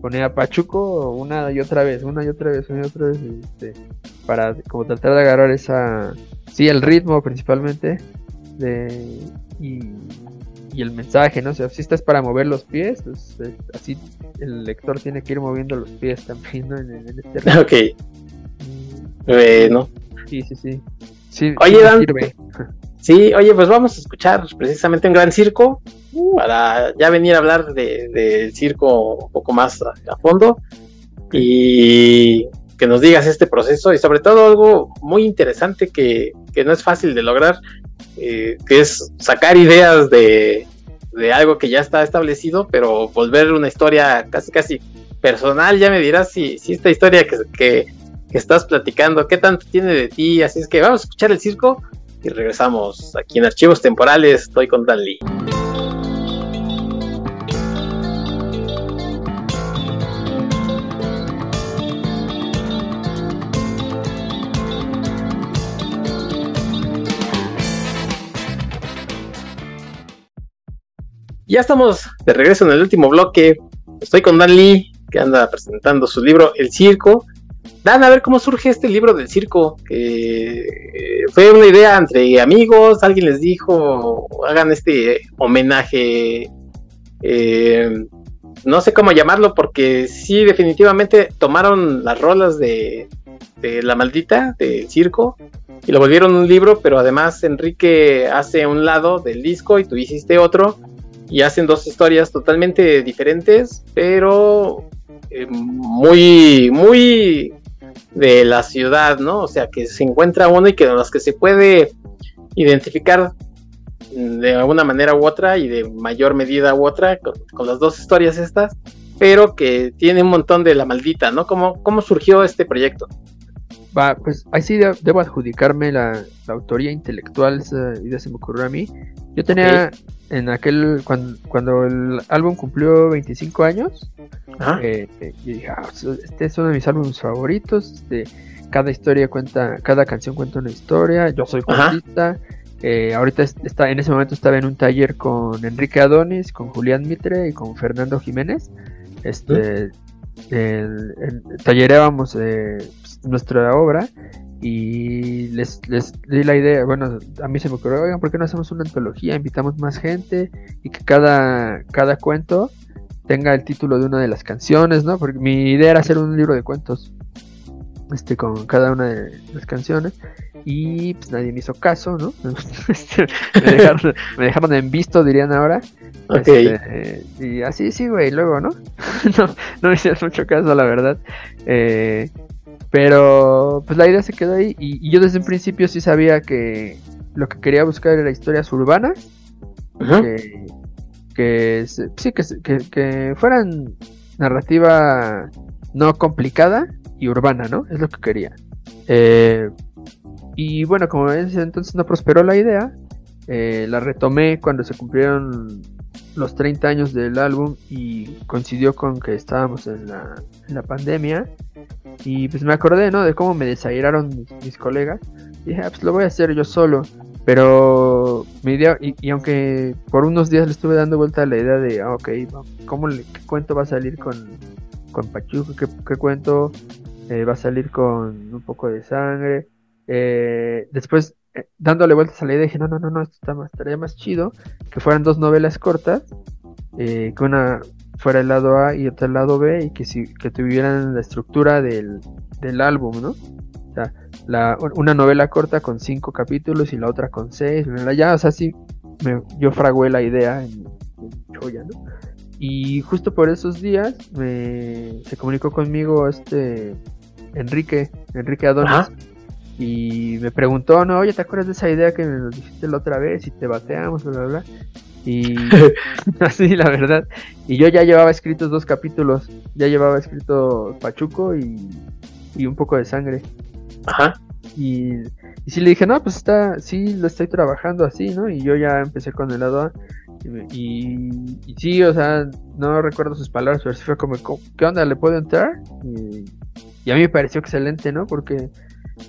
ponía Pachuco una y otra vez, una y otra vez, una y otra vez, este, para como tratar de agarrar esa, sí, el ritmo principalmente, de, y, el mensaje, ¿no? O sea, si estás para mover los pies, pues eh, así el lector tiene que ir moviendo los pies también, ¿no? En, este Ok. Bueno. Sí, sí, sí. sí Oye, Dan, Sí, oye, pues vamos a escuchar precisamente un gran circo para ya venir a hablar del de, circo un poco más a, fondo y que nos digas este proceso y sobre todo algo muy interesante que, no es fácil de lograr, eh, que es sacar ideas de, algo que ya está establecido, pero volver una historia casi casi personal, ya me dirás si, si esta historia que, que, que estás platicando, qué tanto tiene de ti, así es que vamos a escuchar el circo y regresamos aquí en Archivos Temporales. Estoy con Dan Lee. Ya estamos de regreso en el último bloque. Estoy con Dan Lee, que anda presentando su libro El Circo. Dan, a ver cómo surge este libro del circo, que eh, fue una idea entre amigos, alguien les dijo, hagan este homenaje, eh, no sé cómo llamarlo, porque sí, definitivamente tomaron las rolas de, La Maldita, del circo, y lo volvieron un libro, pero además Enrique hace un lado del disco y tú hiciste otro, y hacen dos historias totalmente diferentes, pero eh, muy, muy de la ciudad, ¿no? O sea, que se encuentra uno y que de los que se puede identificar de alguna manera u otra y de mayor medida u otra con, las dos historias estas, pero que tiene un montón de la maldita, ¿no? ¿Cómo, cómo surgió este proyecto? Va, pues ahí sí debo adjudicarme la, autoría intelectual, esa idea se me ocurrió a mí. Yo tenía en aquel, cuando, cuando el álbum cumplió 25 años, eh, eh, dije, ah, este es uno de mis álbumes favoritos, este, cada historia cuenta, cada canción cuenta una historia, yo soy cuentista, eh, ahorita está, en ese momento estaba en un taller con Enrique Adonis, con Julián Mitre y con Fernando Jiménez, este, tallereábamos pues, nuestra obra y les, les di la idea, bueno, a mí se me ocurrió, oigan, ¿por qué no hacemos una antología? Invitamos más gente y que cada, cada cuento tenga el título de una de las canciones, ¿no? Porque mi idea era hacer un libro de cuentos este con cada una de las canciones y pues nadie me hizo caso, ¿no? Este, me, dejaron, en visto, dirían ahora. Este, y así sí, güey, luego, ¿no? no, no me hicieron mucho caso, la verdad. Eh, pero pues la idea se quedó ahí y, yo desde un principio sí sabía que lo que quería buscar era historias urbanas. Que, que sí, que, que, fueran narrativa no complicada y urbana, ¿no? Es lo que quería. Eh, y bueno, como ese entonces no prosperó la idea, eh, la retomé cuando se cumplieron los 30 años del álbum y coincidió con que estábamos en la, en la pandemia. Y pues me acordé, ¿no? De cómo me desairaron mis, mis colegas Y dije, ah, pues lo voy a hacer yo solo. Pero mi idea, y, aunque por unos días le estuve dando vuelta a la idea de, ah, ok, ¿cómo le, qué cuento va a salir con, con Pachuco? ¿Qué, cuento eh, va a salir con un poco de sangre? Eh, después, eh, dándole vueltas a la idea, dije, no, no, no, no, esto está más, estaría más chido que fueran dos novelas cortas, que una fuera el lado A y otra el lado B, y que, si, que tuvieran la estructura del, del álbum, ¿no? O sea, la, una novela corta con cinco capítulos y la otra con seis, ya, o sea, sí, me, yo fragué la idea en, Choya, ¿no? Y justo por esos días me, se comunicó conmigo este Enrique, Enrique Adonis, y me preguntó, no, oye, ¿te acuerdas de esa idea que me dijiste la otra vez y te bateamos, bla, bla, bla? Y así, la verdad. Y yo ya llevaba escritos dos capítulos, ya llevaba escrito Pachuco y, y un poco de sangre. Ajá. Y, y sí le dije, no, pues está, sí lo estoy trabajando así, ¿no? Y yo ya empecé con el lado A. Y, y, sí, o sea, no recuerdo sus palabras, pero sí fue como, ¿qué onda? ¿Le puedo entrar? Y, y a mí me pareció excelente, ¿no? Porque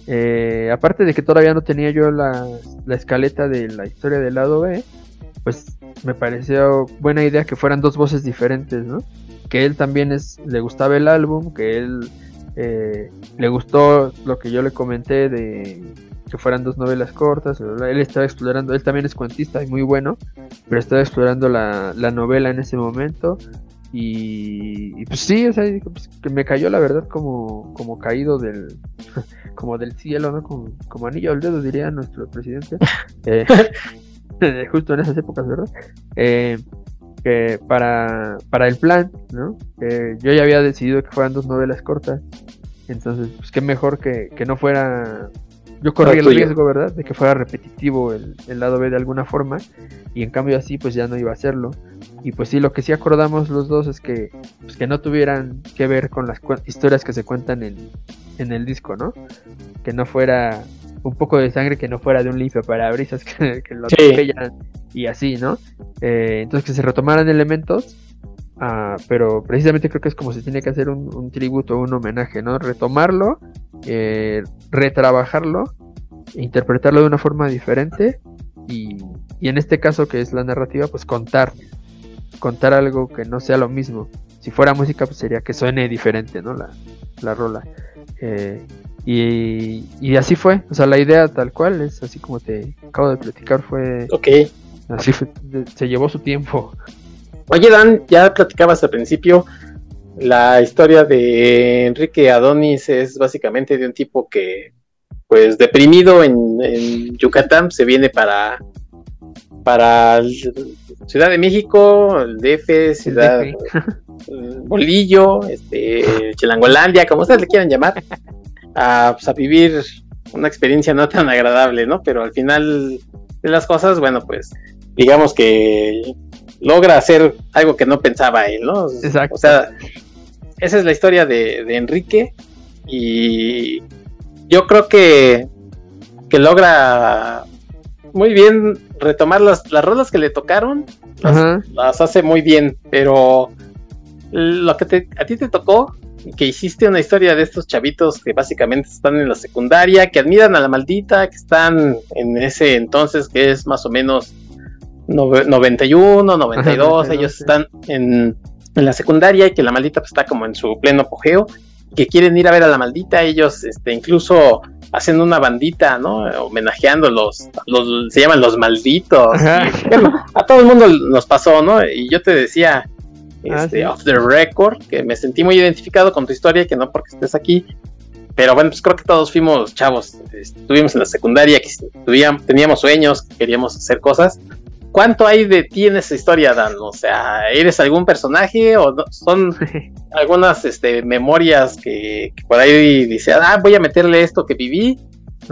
eh, aparte de que todavía no tenía yo la, la escaleta de la historia del lado B, pues me pareció buena idea que fueran dos voces diferentes, ¿no? Que él también es, le gustaba el álbum, que él eh, le gustó lo que yo le comenté de que fueran dos novelas cortas. Él estaba explorando, él también es cuentista y muy bueno, pero estaba explorando la, novela en ese momento. Y, pues sí, o sea, pues, que me cayó la verdad como, como caído del, como del cielo, ¿no? Como, como anillo al dedo, diría nuestro presidente. Eh, justo en esas épocas, ¿verdad? Eh, que para, para el plan, ¿no? yo ya había decidido que fueran dos novelas cortas, entonces, pues qué mejor que, que no fuera... Yo corría el riesgo, ¿verdad? De que fuera repetitivo el, el, lado B de alguna forma, y en cambio así pues ya no iba a hacerlo. Y pues sí, lo que sí acordamos los dos es que, pues, que no tuvieran que ver con las historias que se cuentan en, en el disco, ¿no? Que no fuera un poco de sangre que no fuera de un limpio para brisas que, lo atropellan y así, ¿no? Eh, entonces que se retomaran elementos, ah, pero precisamente creo que es como se tiene que hacer un, tributo, un homenaje, ¿no? Retomarlo, eh, retrabajarlo, interpretarlo de una forma diferente y, y en este caso que es la narrativa, pues contar, contar algo que no sea lo mismo. Si fuera música, pues sería que suene diferente, ¿no? La, la rola. Eh, y, así fue, o sea, la idea tal cual es así como te acabo de platicar, fue... Ok. Así se llevó su tiempo. Oye, Dan, ya platicabas al principio, la historia de Enrique Adonis es básicamente de un tipo que, pues, deprimido en, Yucatán, se viene para, para Ciudad de México, el DF, Ciudad Bolillo, este, Chilangolandia, como ustedes le quieran llamar, a, pues, a vivir una experiencia no tan agradable, ¿no? Pero al final de las cosas, bueno, pues digamos que logra hacer algo que no pensaba él, ¿no? Exacto. O sea, esa es la historia de, Enrique y yo creo que, que logra muy bien retomar las, las rolas que le tocaron, las, hace muy bien, pero lo que a ti te tocó que hiciste una historia de estos chavitos que básicamente están en la secundaria, que admiran a la maldita, que están en ese entonces que es más o menos 91, 92, ellos están en, la secundaria y que la maldita pues, está como en su pleno apogeo, que quieren ir a ver a la maldita, ellos este, incluso hacen una bandita, ¿no? Homenajeando los, los se llaman los malditos. a todo el mundo nos pasó, ¿no? Y yo te decía, Ah, este, off the record, que me sentí muy identificado con tu historia, que no porque estés aquí. Pero bueno, pues creo que todos fuimos chavos, estuvimos en la secundaria, que teníamos sueños, queríamos hacer cosas. ¿Cuánto hay de ti en esa historia, Dan? O sea, ¿eres algún personaje o son algunas este, memorias que, por ahí dice, ah, voy a meterle esto que viví?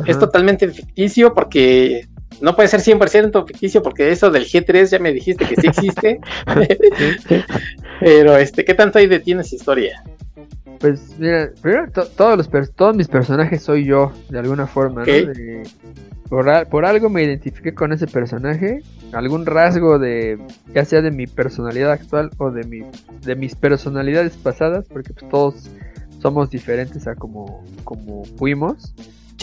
Es totalmente ficticio porque no puede ser 100% ficticio porque eso del G3 ya me dijiste que sí existe. Pero, este, ¿qué tanto hay de ti en esa historia? Pues mira, primero todos, los todos mis personajes soy yo, de alguna forma, ¿no? por, por, algo me identifiqué con ese personaje, algún rasgo de, ya sea de mi personalidad actual o de, mi, de mis personalidades pasadas, porque pues, todos somos diferentes a como, como fuimos.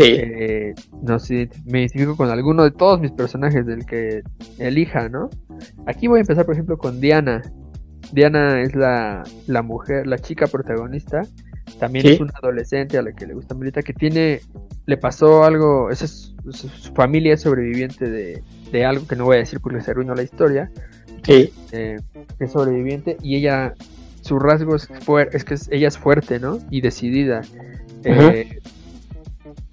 Sí. Eh, no sé, me identifico con alguno de todos mis personajes del que elija, ¿no? Aquí voy a empezar, por ejemplo, con Diana. Diana es la, la mujer, la chica protagonista. También es una adolescente a la que le gusta Melita, que tiene, le pasó algo, esa es, su familia es sobreviviente de, de, algo que no voy a decir porque se arruinó la historia. Sí. Eh, es sobreviviente y ella, su rasgo es, es que ella es fuerte, ¿no? Y decidida. Eh,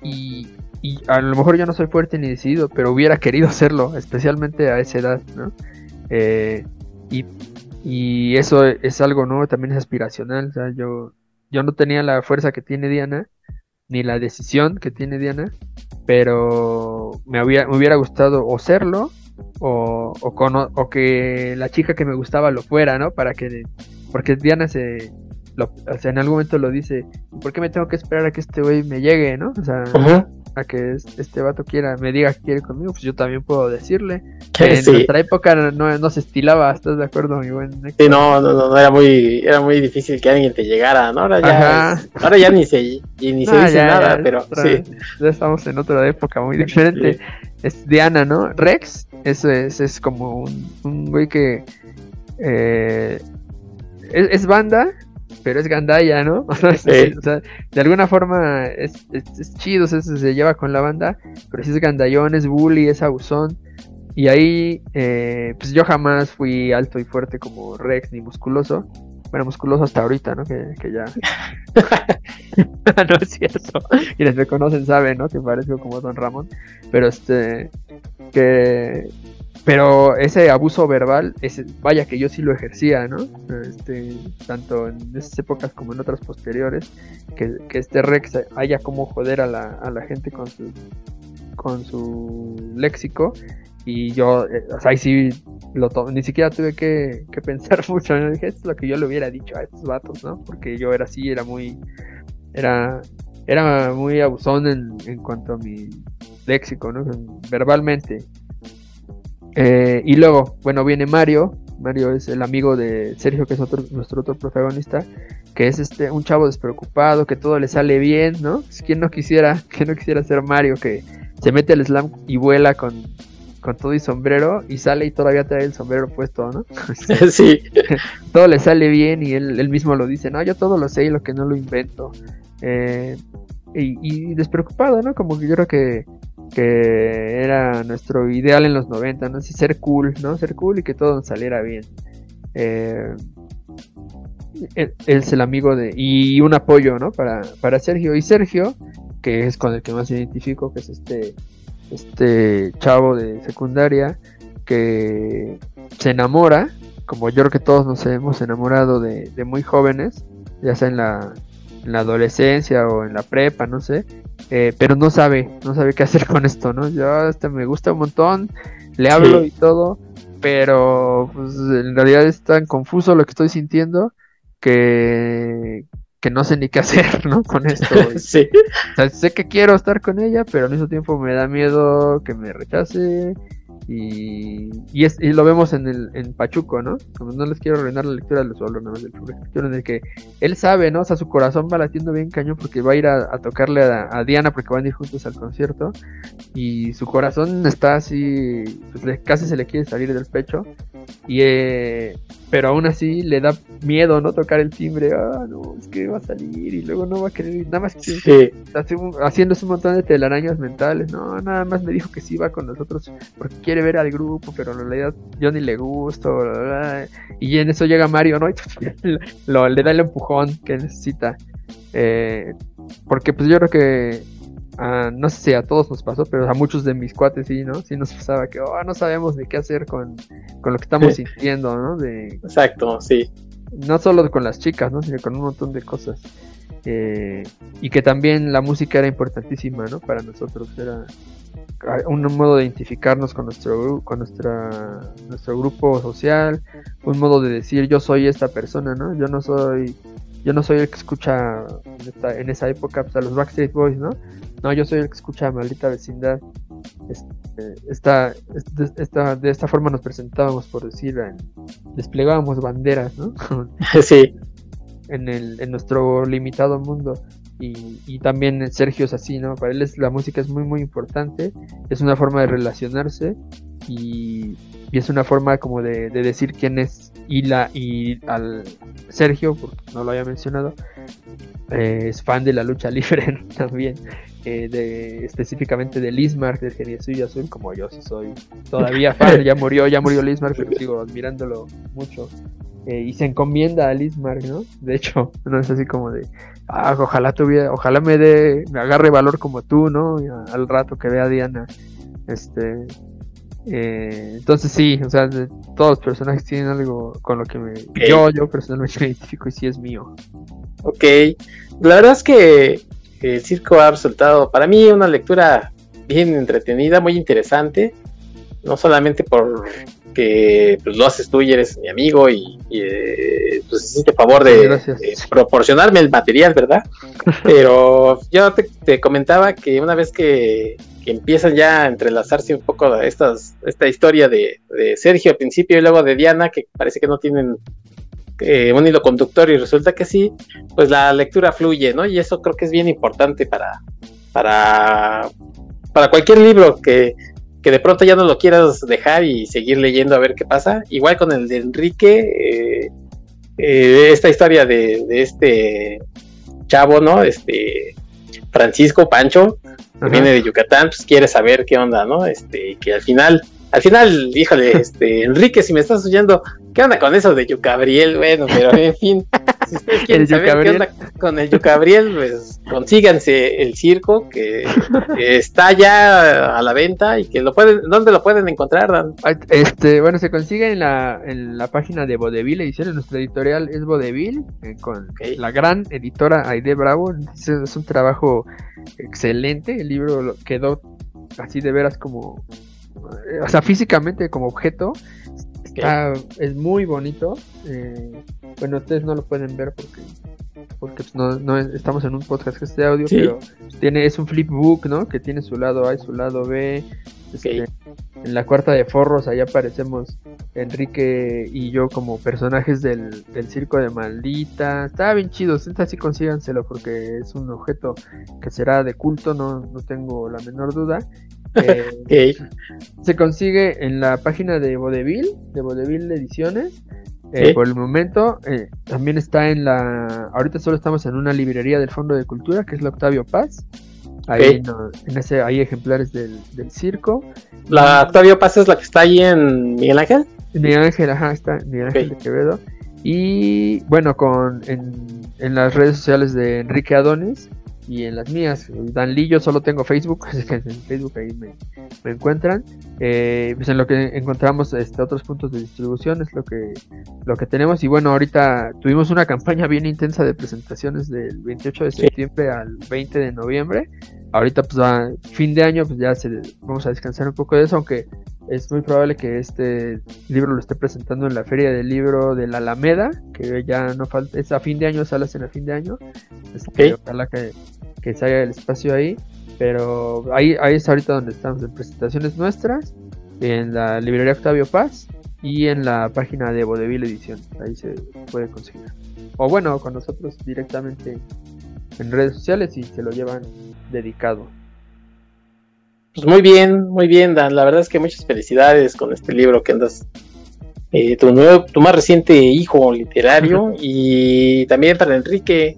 y, y, a lo mejor yo no soy fuerte ni decidido, pero hubiera querido serlo, especialmente a esa edad, ¿no? Eh, y, y, eso es algo, ¿no? También es aspiracional, o sea, yo, yo no tenía la fuerza que tiene Diana, ni la decisión que tiene Diana, pero me, me hubiera gustado o serlo, o, o que la chica que me gustaba lo fuera, ¿no? Para que, porque Diana se, o sea, en algún momento lo dice, ¿por qué me tengo que esperar a que este güey me llegue, no? O sea, a que este vato quiera, me diga que quiere conmigo, pues yo también puedo decirle. En nuestra época no, se estilaba, ¿estás de acuerdo, mi buen? Sí, no, no, no, era muy, era muy difícil que alguien te llegara, ¿no? Ahora ya, ahora ya ni se, ni se dice nada, pero sí. Ya estamos en otra época muy diferente. Es Diana, ¿no? Rex, eso es, es como un, un güey que eh, es banda, pero es gandaya, ¿no? o sea, de alguna forma es, chido, se lleva con la banda, pero si es gandallón, es bully, es abusón. Y ahí, eh, pues yo jamás fui alto y fuerte como Rex ni musculoso. Bueno, musculoso hasta ahorita, ¿no? Que, que ya. no es cierto. Quienes me conocen saben, ¿no? Que parezco como Don Ramón. Pero este. Que pero ese abuso verbal, ese, vaya que yo sí lo ejercía, ¿no? Este, tanto en esas épocas como en otras posteriores, que, este Rex haya como joder a la, a la gente con su, con su léxico. Y yo, eh, o sea, ahí sí, lo ni siquiera tuve que, pensar mucho. ¿no? Dije, esto es lo que yo le hubiera dicho a estos vatos, ¿no? Porque yo era así, era muy, era, era muy abusón en, en cuanto a mi léxico, ¿no? Verbalmente. Eh, y luego, bueno, viene Mario. Mario es el amigo de Sergio, que es nuestro otro protagonista, que es este un chavo despreocupado, que todo le sale bien, ¿no? ¿Quién no quisiera, que no quisiera ser Mario, que se mete al slam y vuela con, con todo y sombrero y sale y todavía trae el sombrero puesto, ¿no? sí. todo le sale bien y él, él, mismo lo dice, no, yo todo lo sé y lo que no lo invento. Eh, y, y, despreocupado, ¿no? Como que yo creo que que era nuestro ideal en los 90, ¿no? ser cool, ¿no? Ser cool y que todo nos saliera bien. Eh, él, es el amigo de... y un apoyo, ¿no? Para, para Sergio. Y Sergio, que es con el que más identifico, que es este, este chavo de secundaria, que se enamora, como yo creo que todos nos hemos enamorado de, de muy jóvenes, ya sea en la, en la adolescencia o en la prepa, no sé, eh, pero no sabe, no sabe qué hacer con esto, ¿no? Yo este me gusta un montón, le hablo y todo, pero pues en realidad es tan confuso lo que estoy sintiendo que, que no sé ni qué hacer, ¿no? Con esto. sí. sé que quiero estar con ella, pero al mismo tiempo me da miedo que me rechace y, y, es, y lo vemos en, el, en Pachuco, ¿no? Como no les quiero arruinar la lectura, les hablo nada más del en el que él sabe, ¿no? O sea, su corazón va latiendo bien cañón porque va a ir a, tocarle a, Diana porque van a ir juntos al concierto y su corazón está así, pues casi se le quiere salir del pecho y eh, pero aún así le da miedo, ¿no? Tocar el timbre, ah, no, es que va a salir y luego no va a querer, nada más que sí. haciéndose un montón de telarañas mentales, no, nada más me dijo que sí va con nosotros porque quiere ver al grupo, pero en realidad yo ni le gusto, y en eso llega Mario, ¿no? Y lo, le da el empujón que necesita. Eh, porque pues yo creo que no sé si a todos nos pasó, pero a muchos de mis cuates sí, ¿no? Sí nos pasaba que oh, no sabemos de qué hacer con, con lo que estamos sintiendo, ¿no? De, Exacto, sí. No solo con las chicas, ¿no? Sino con un montón de cosas. Eh, y que también la música era importantísima, ¿no? Para nosotros era un modo de identificarnos con nuestro con nuestra nuestro grupo social, un modo de decir yo soy esta persona, ¿no? Yo no soy yo no soy el que escucha en, esa época pues, a los Backstreet Boys, ¿no? No, yo soy el que escucha a Maldita Vecindad. Este, esta, esta, de esta forma nos presentábamos, por decir, desplegábamos banderas, ¿no? sí. En, el, en nuestro limitado mundo. Y, también Sergio es así, ¿no? Para él es, la música es muy, muy importante, es una forma de relacionarse y, es una forma como de, decir quién es y, la, y al Sergio, porque no lo había mencionado, eh, es fan de la lucha libre también, eh, de, específicamente de Lismar, del Geniecillo Azul, como yo sí soy todavía fan, ya murió, ya murió Lismar, pero sigo admirándolo mucho. Eh, y se encomienda a Lismar, ¿no? De hecho, no es así como de, ah, ojalá tuviera, ojalá me dé, me agarre valor como tú, ¿no? al rato que vea a Diana, este, eh, entonces sí, o sea, todos los personajes tienen algo con lo que me, yo, yo personalmente me identifico y sí es mío. Ok, la verdad es que el circo ha resultado para mí una lectura bien entretenida, muy interesante, no solamente por que pues, lo haces tú y eres mi amigo y, eh, pues hiciste favor de, proporcionarme el material, ¿verdad? Pero yo te, comentaba que una vez que, empiezan ya a entrelazarse un poco estas, esta historia de, Sergio al principio y luego de Diana, que parece que no tienen eh, un hilo conductor y resulta que sí, pues la lectura fluye, ¿no? Y eso creo que es bien importante para, para, para cualquier libro que, que de pronto ya no lo quieras dejar y seguir leyendo a ver qué pasa. Igual con el de Enrique, eh, eh, esta historia de, este chavo, ¿no? Este Francisco Pancho, que viene de Yucatán, pues quiere saber qué onda, ¿no? Este, que al final, al final, híjole, este, Enrique, si me estás oyendo, ¿qué onda con eso de Yucabriel? Bueno, pero en fin, si ustedes quieren saber qué onda con el Yucabriel, pues consíganse el circo que, está ya a la venta y que lo pueden, ¿dónde lo pueden encontrar, Dan? Este, bueno, se consigue en la, en la página de Vodevil Ediciones, nuestra editorial es Vodevil, eh, con la gran editora Aide Bravo, es, un trabajo excelente, el libro quedó así de veras como, eh, o sea, físicamente como objeto, es muy bonito. Eh, bueno, ustedes no lo pueden ver porque porque pues, no, no estamos en un podcast que es de audio, pero tiene es un flipbook, ¿no? Que tiene su lado A y su lado B. Este, en la cuarta de forros, ahí aparecemos Enrique y yo como personajes del, circo de maldita. Está bien chido, así consíganselo porque es un objeto que será de culto, no, no tengo la menor duda. Eh, se consigue en la página de Vodevil, de Vodevil Ediciones. Eh, por el momento, eh, también está en la. Ahorita solo estamos en una librería del Fondo de Cultura, que es la Octavio Paz. Ahí en ese hay ejemplares del, circo. ¿La Octavio Paz es la que está ahí en Miguel Ángel? Miguel Ángel, ajá, está Miguel Ángel de Quevedo. Y bueno, con en, en, las redes sociales de Enrique Adonis y en las mías, Dan Lee, yo solo tengo Facebook, así que en Facebook ahí me, encuentran. Eh, pues en lo que encontramos este, otros puntos de distribución es lo que, lo que tenemos. Y bueno, ahorita tuvimos una campaña bien intensa de presentaciones del 28 de septiembre al 20 de noviembre. Ahorita pues va fin de año, pues ya se, vamos a descansar un poco de eso, aunque es muy probable que este libro lo esté presentando en la Feria del Libro de la Alameda, que ya no falta, es a fin de año, salas en a fin de año. Este, ojalá que, que se haga el espacio ahí. Pero ahí, ahí es ahorita donde estamos en presentaciones nuestras, en la librería Octavio Paz y en la página de Vodevil Edición. Ahí se puede conseguir. O bueno, con nosotros directamente en redes sociales y se lo llevan dedicado. Pues muy bien, muy bien, Dan. La verdad es que muchas felicidades con este libro que andas. Eh, tu, nuevo, tu más reciente hijo literario y también para Enrique,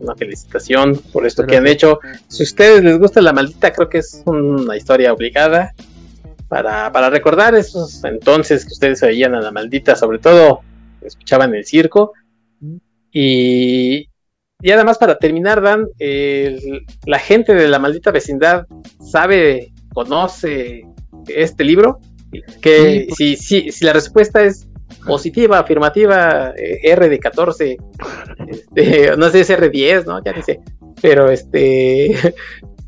una felicitación por esto que han hecho. Si a ustedes les gusta La Maldita, creo que es una historia obligada para, para recordar esos entonces que ustedes veían a La Maldita, sobre todo escuchaban el circo. Y, y además, para terminar, Dan, la gente de la maldita vecindad sabe, conoce este libro. Que pues. si, si, si la respuesta es positiva, afirmativa, eh, R de 14, este, no sé si es R10, ¿no? Ya dice. Pero este,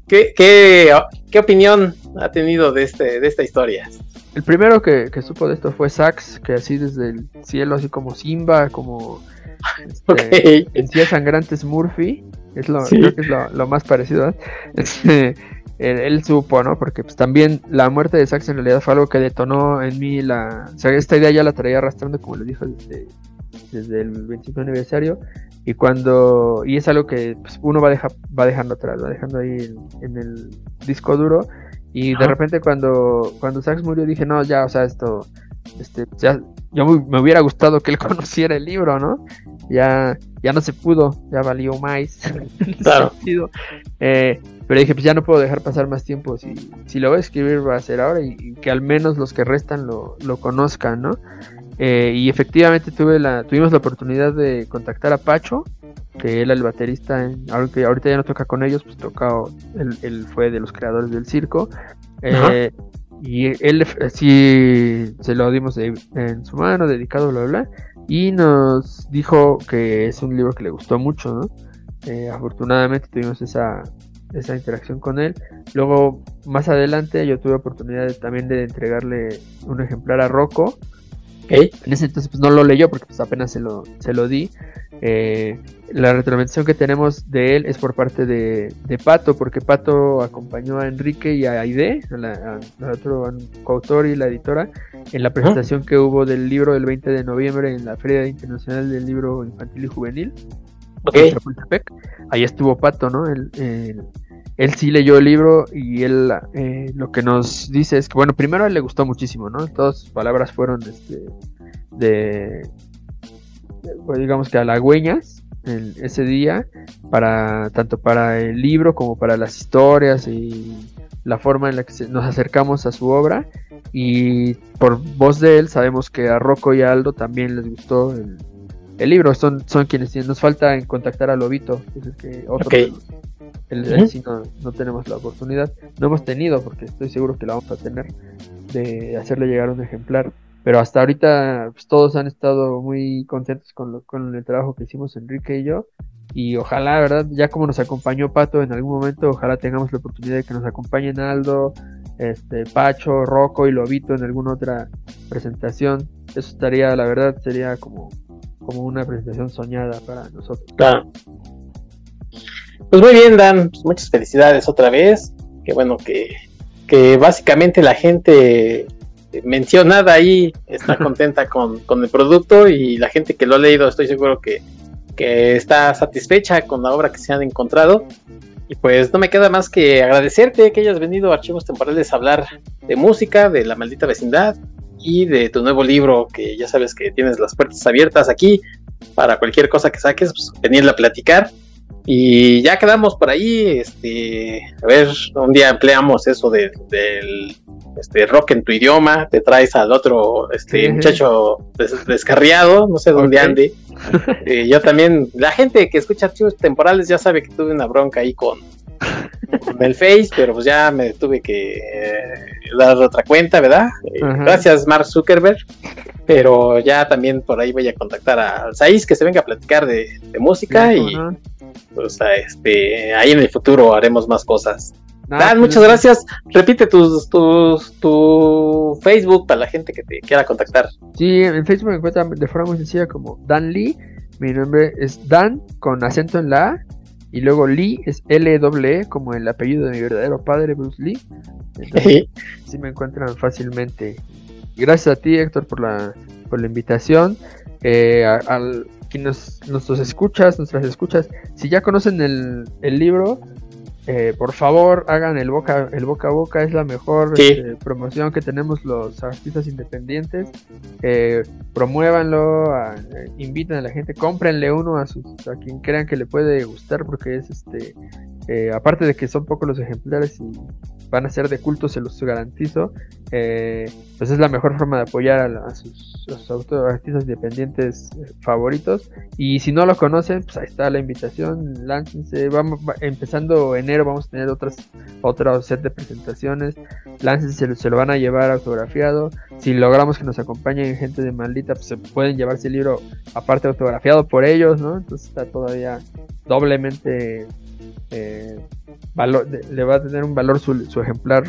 ¿qué, qué, qué opinión ha tenido de, este, de esta historia? El primero que, que supo de esto fue Sax, que así desde el cielo, así como Simba, como este, En sí Sangrantes Murphy, es lo, creo que es lo, más parecido. Este, él, supo, ¿no? Porque pues también la muerte de Sax en realidad fue algo que detonó en mí la... O sea, esta idea ya la traía arrastrando, como le dije, desde, desde el 25 aniversario y cuando y es algo que pues, uno va deja, va dejando atrás, va dejando ahí en, el disco duro y de repente cuando cuando Sachs murió dije no ya o sea esto este ya yo me hubiera gustado que él conociera el libro no ya ya no se pudo ya valió más. Claro. eh, pero dije pues ya no puedo dejar pasar más tiempo. Si si lo voy a escribir va a ser ahora y, que al menos los que restan lo, lo conozcan no eh, y efectivamente tuve la, tuvimos la oportunidad de contactar a Pacho, que él el baterista, aunque ahorita ya no toca con ellos, pues toca, él, fue de los creadores del circo. Eh, y él sí se lo dimos en su mano, dedicado, bla, bla, y nos dijo que es un libro que le gustó mucho, ¿no? Eh, afortunadamente tuvimos esa, esa interacción con él. Luego, más adelante, yo tuve oportunidad también de entregarle un ejemplar a Rocco, en ese entonces pues, no lo leyó porque pues, apenas se lo, se lo di. Eh, la retroalimentación que tenemos de él es por parte de, Pato, porque Pato acompañó a Enrique y a Aide, a otro coautor y la editora, en la presentación que hubo del libro del 20 de noviembre en la Feria Internacional del Libro Infantil y Juvenil. Ahí estuvo Pato, ¿no? Él sí leyó el libro y él eh, lo que nos dice es que, bueno, primero a él le gustó muchísimo, ¿no? Todas sus palabras fueron este, de, pues digamos que halagüeñas ese día, para tanto para el libro como para las historias y la forma en la que nos acercamos a su obra. Y por voz de él sabemos que a Rocco y a Aldo también les gustó el, libro. Son, son quienes nos falta en contactar a Lobito, que otro el, sí no, tenemos la oportunidad, no hemos tenido, porque estoy seguro que la vamos a tener, de hacerle llegar un ejemplar. Pero hasta ahorita pues, todos han estado muy contentos con, con el trabajo que hicimos Enrique y yo. Y ojalá, ¿verdad? Ya como nos acompañó Pato en algún momento, ojalá tengamos la oportunidad de que nos acompañen Aldo, este, Pacho, Rocco y Lobito en alguna otra presentación. Eso estaría, la verdad, sería como, como una presentación soñada para nosotros. Claro. Pues muy bien, Dan, pues muchas felicidades otra vez. Qué bueno que, que básicamente la gente mencionada ahí está contenta con, con, el producto y la gente que lo ha leído estoy seguro que, que está satisfecha con la obra que se han encontrado. Y pues no me queda más que agradecerte que hayas venido a Archivos Temporales a hablar de música, de la maldita vecindad y de tu nuevo libro, que ya sabes que tienes las puertas abiertas aquí para cualquier cosa que saques, pues venirla a platicar. Y ya quedamos por ahí, este, a ver, un día empleamos eso de, del este, rock en tu idioma, te traes al otro este, muchacho descarriado, no sé dónde ande. Eh, yo también, la gente que escucha archivos temporales ya sabe que tuve una bronca ahí con, el Face, pero pues ya me tuve que eh, dar otra cuenta, ¿verdad? Eh, gracias, Mark Zuckerberg. Pero ya también por ahí voy a contactar a Saiz que se venga a platicar de, música y pues este, ahí en el futuro haremos más cosas. Dan, pues, muchas gracias. Repite tus, tus, tu Facebook para la gente que te quiera contactar. Sí, en Facebook me encuentran de forma muy sencilla como Dan Lee. Mi nombre es Dan con acento en la A. Y luego Lee es L-E, como el apellido de mi verdadero padre, Bruce Lee. Entonces, sí me encuentran fácilmente. Gracias a ti, Héctor, por la, por la invitación. Eh, al quienes nos, escuchas, nuestras escuchas, si ya conocen el, el libro, eh, por favor hagan el boca el boca a boca es la mejor este, promoción que tenemos los artistas independientes. Eh, promuévanlo eh, inviten a la gente cómprenle uno a sus a quien crean que le puede gustar porque es este eh, aparte de que son pocos los ejemplares y van a ser de culto, se los garantizo, eh, pues es la mejor forma de apoyar a, sus, artistas independientes eh, favoritos. Y si no lo conocen, pues ahí está la invitación, láncense, vamos, empezando enero vamos a tener otras, otro set de presentaciones, láncense, se lo van a llevar autografiado. Si logramos que nos acompañen gente de maldita, pues se pueden llevarse el libro aparte autografiado por ellos, ¿no? Entonces está todavía doblemente eh, valor, le va a tener un valor su, ejemplar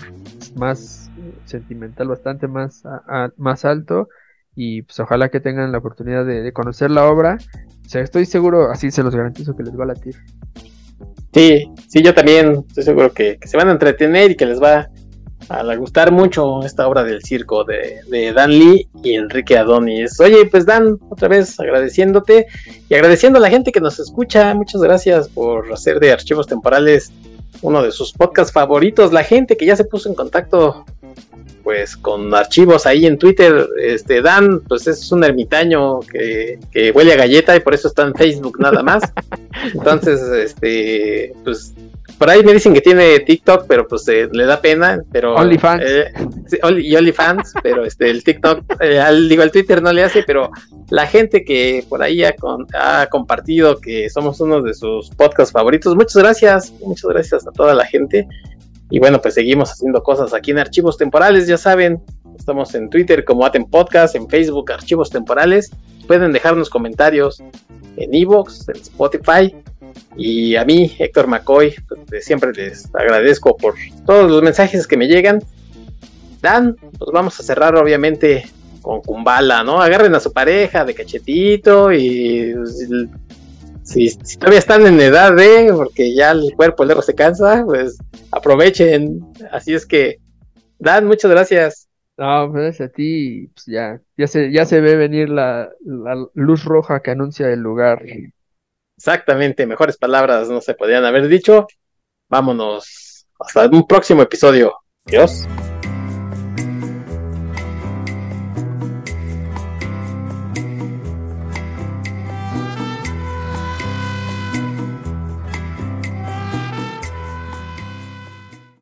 más sentimental, bastante más, más alto. Y pues ojalá que tengan la oportunidad de, conocer la obra. O sea, estoy seguro, así se los garantizo que les va a latir. Sí, sí, yo también estoy seguro que, se van a entretener y que les va a gustar mucho esta obra del circo de, de, Dan Lee y Enrique Adonis. Oye, pues Dan, otra vez agradeciéndote y agradeciendo a la gente que nos escucha. Muchas gracias por hacer de Archivos Temporales uno de sus podcasts favoritos. La gente que ya se puso en contacto pues con archivos ahí en Twitter, este Dan, pues es un ermitaño que, que huele a galleta y por eso está en Facebook nada más. Entonces, este, pues por ahí me dicen que tiene TikTok, pero pues eh, le da pena, pero OnlyFans. eh, y OnlyFans, pero este el TikTok, eh, al, digo el Twitter no le hace, pero la gente que por ahí ha, ha, compartido que somos uno de sus podcasts favoritos, muchas gracias, muchas gracias a toda la gente y bueno pues seguimos haciendo cosas aquí en Archivos Temporales, ya saben, estamos en Twitter como Aten Podcast, en Facebook Archivos Temporales, pueden dejarnos comentarios en Evox, en Spotify y a mí, Héctor McCoy, pues, siempre les agradezco por todos los mensajes que me llegan. Dan, pues vamos a cerrar obviamente con Kumbala, ¿no? Agarren a su pareja de cachetito y si, todavía están en edad de, porque ya el cuerpo, el se cansa, pues aprovechen. Así es que, Dan, muchas gracias. No, pues a ti, pues ya, ya se, ya se ve venir la, la luz roja que anuncia el lugar. Exactamente, mejores palabras no se podían haber dicho. Vámonos. Hasta un próximo episodio. Adiós.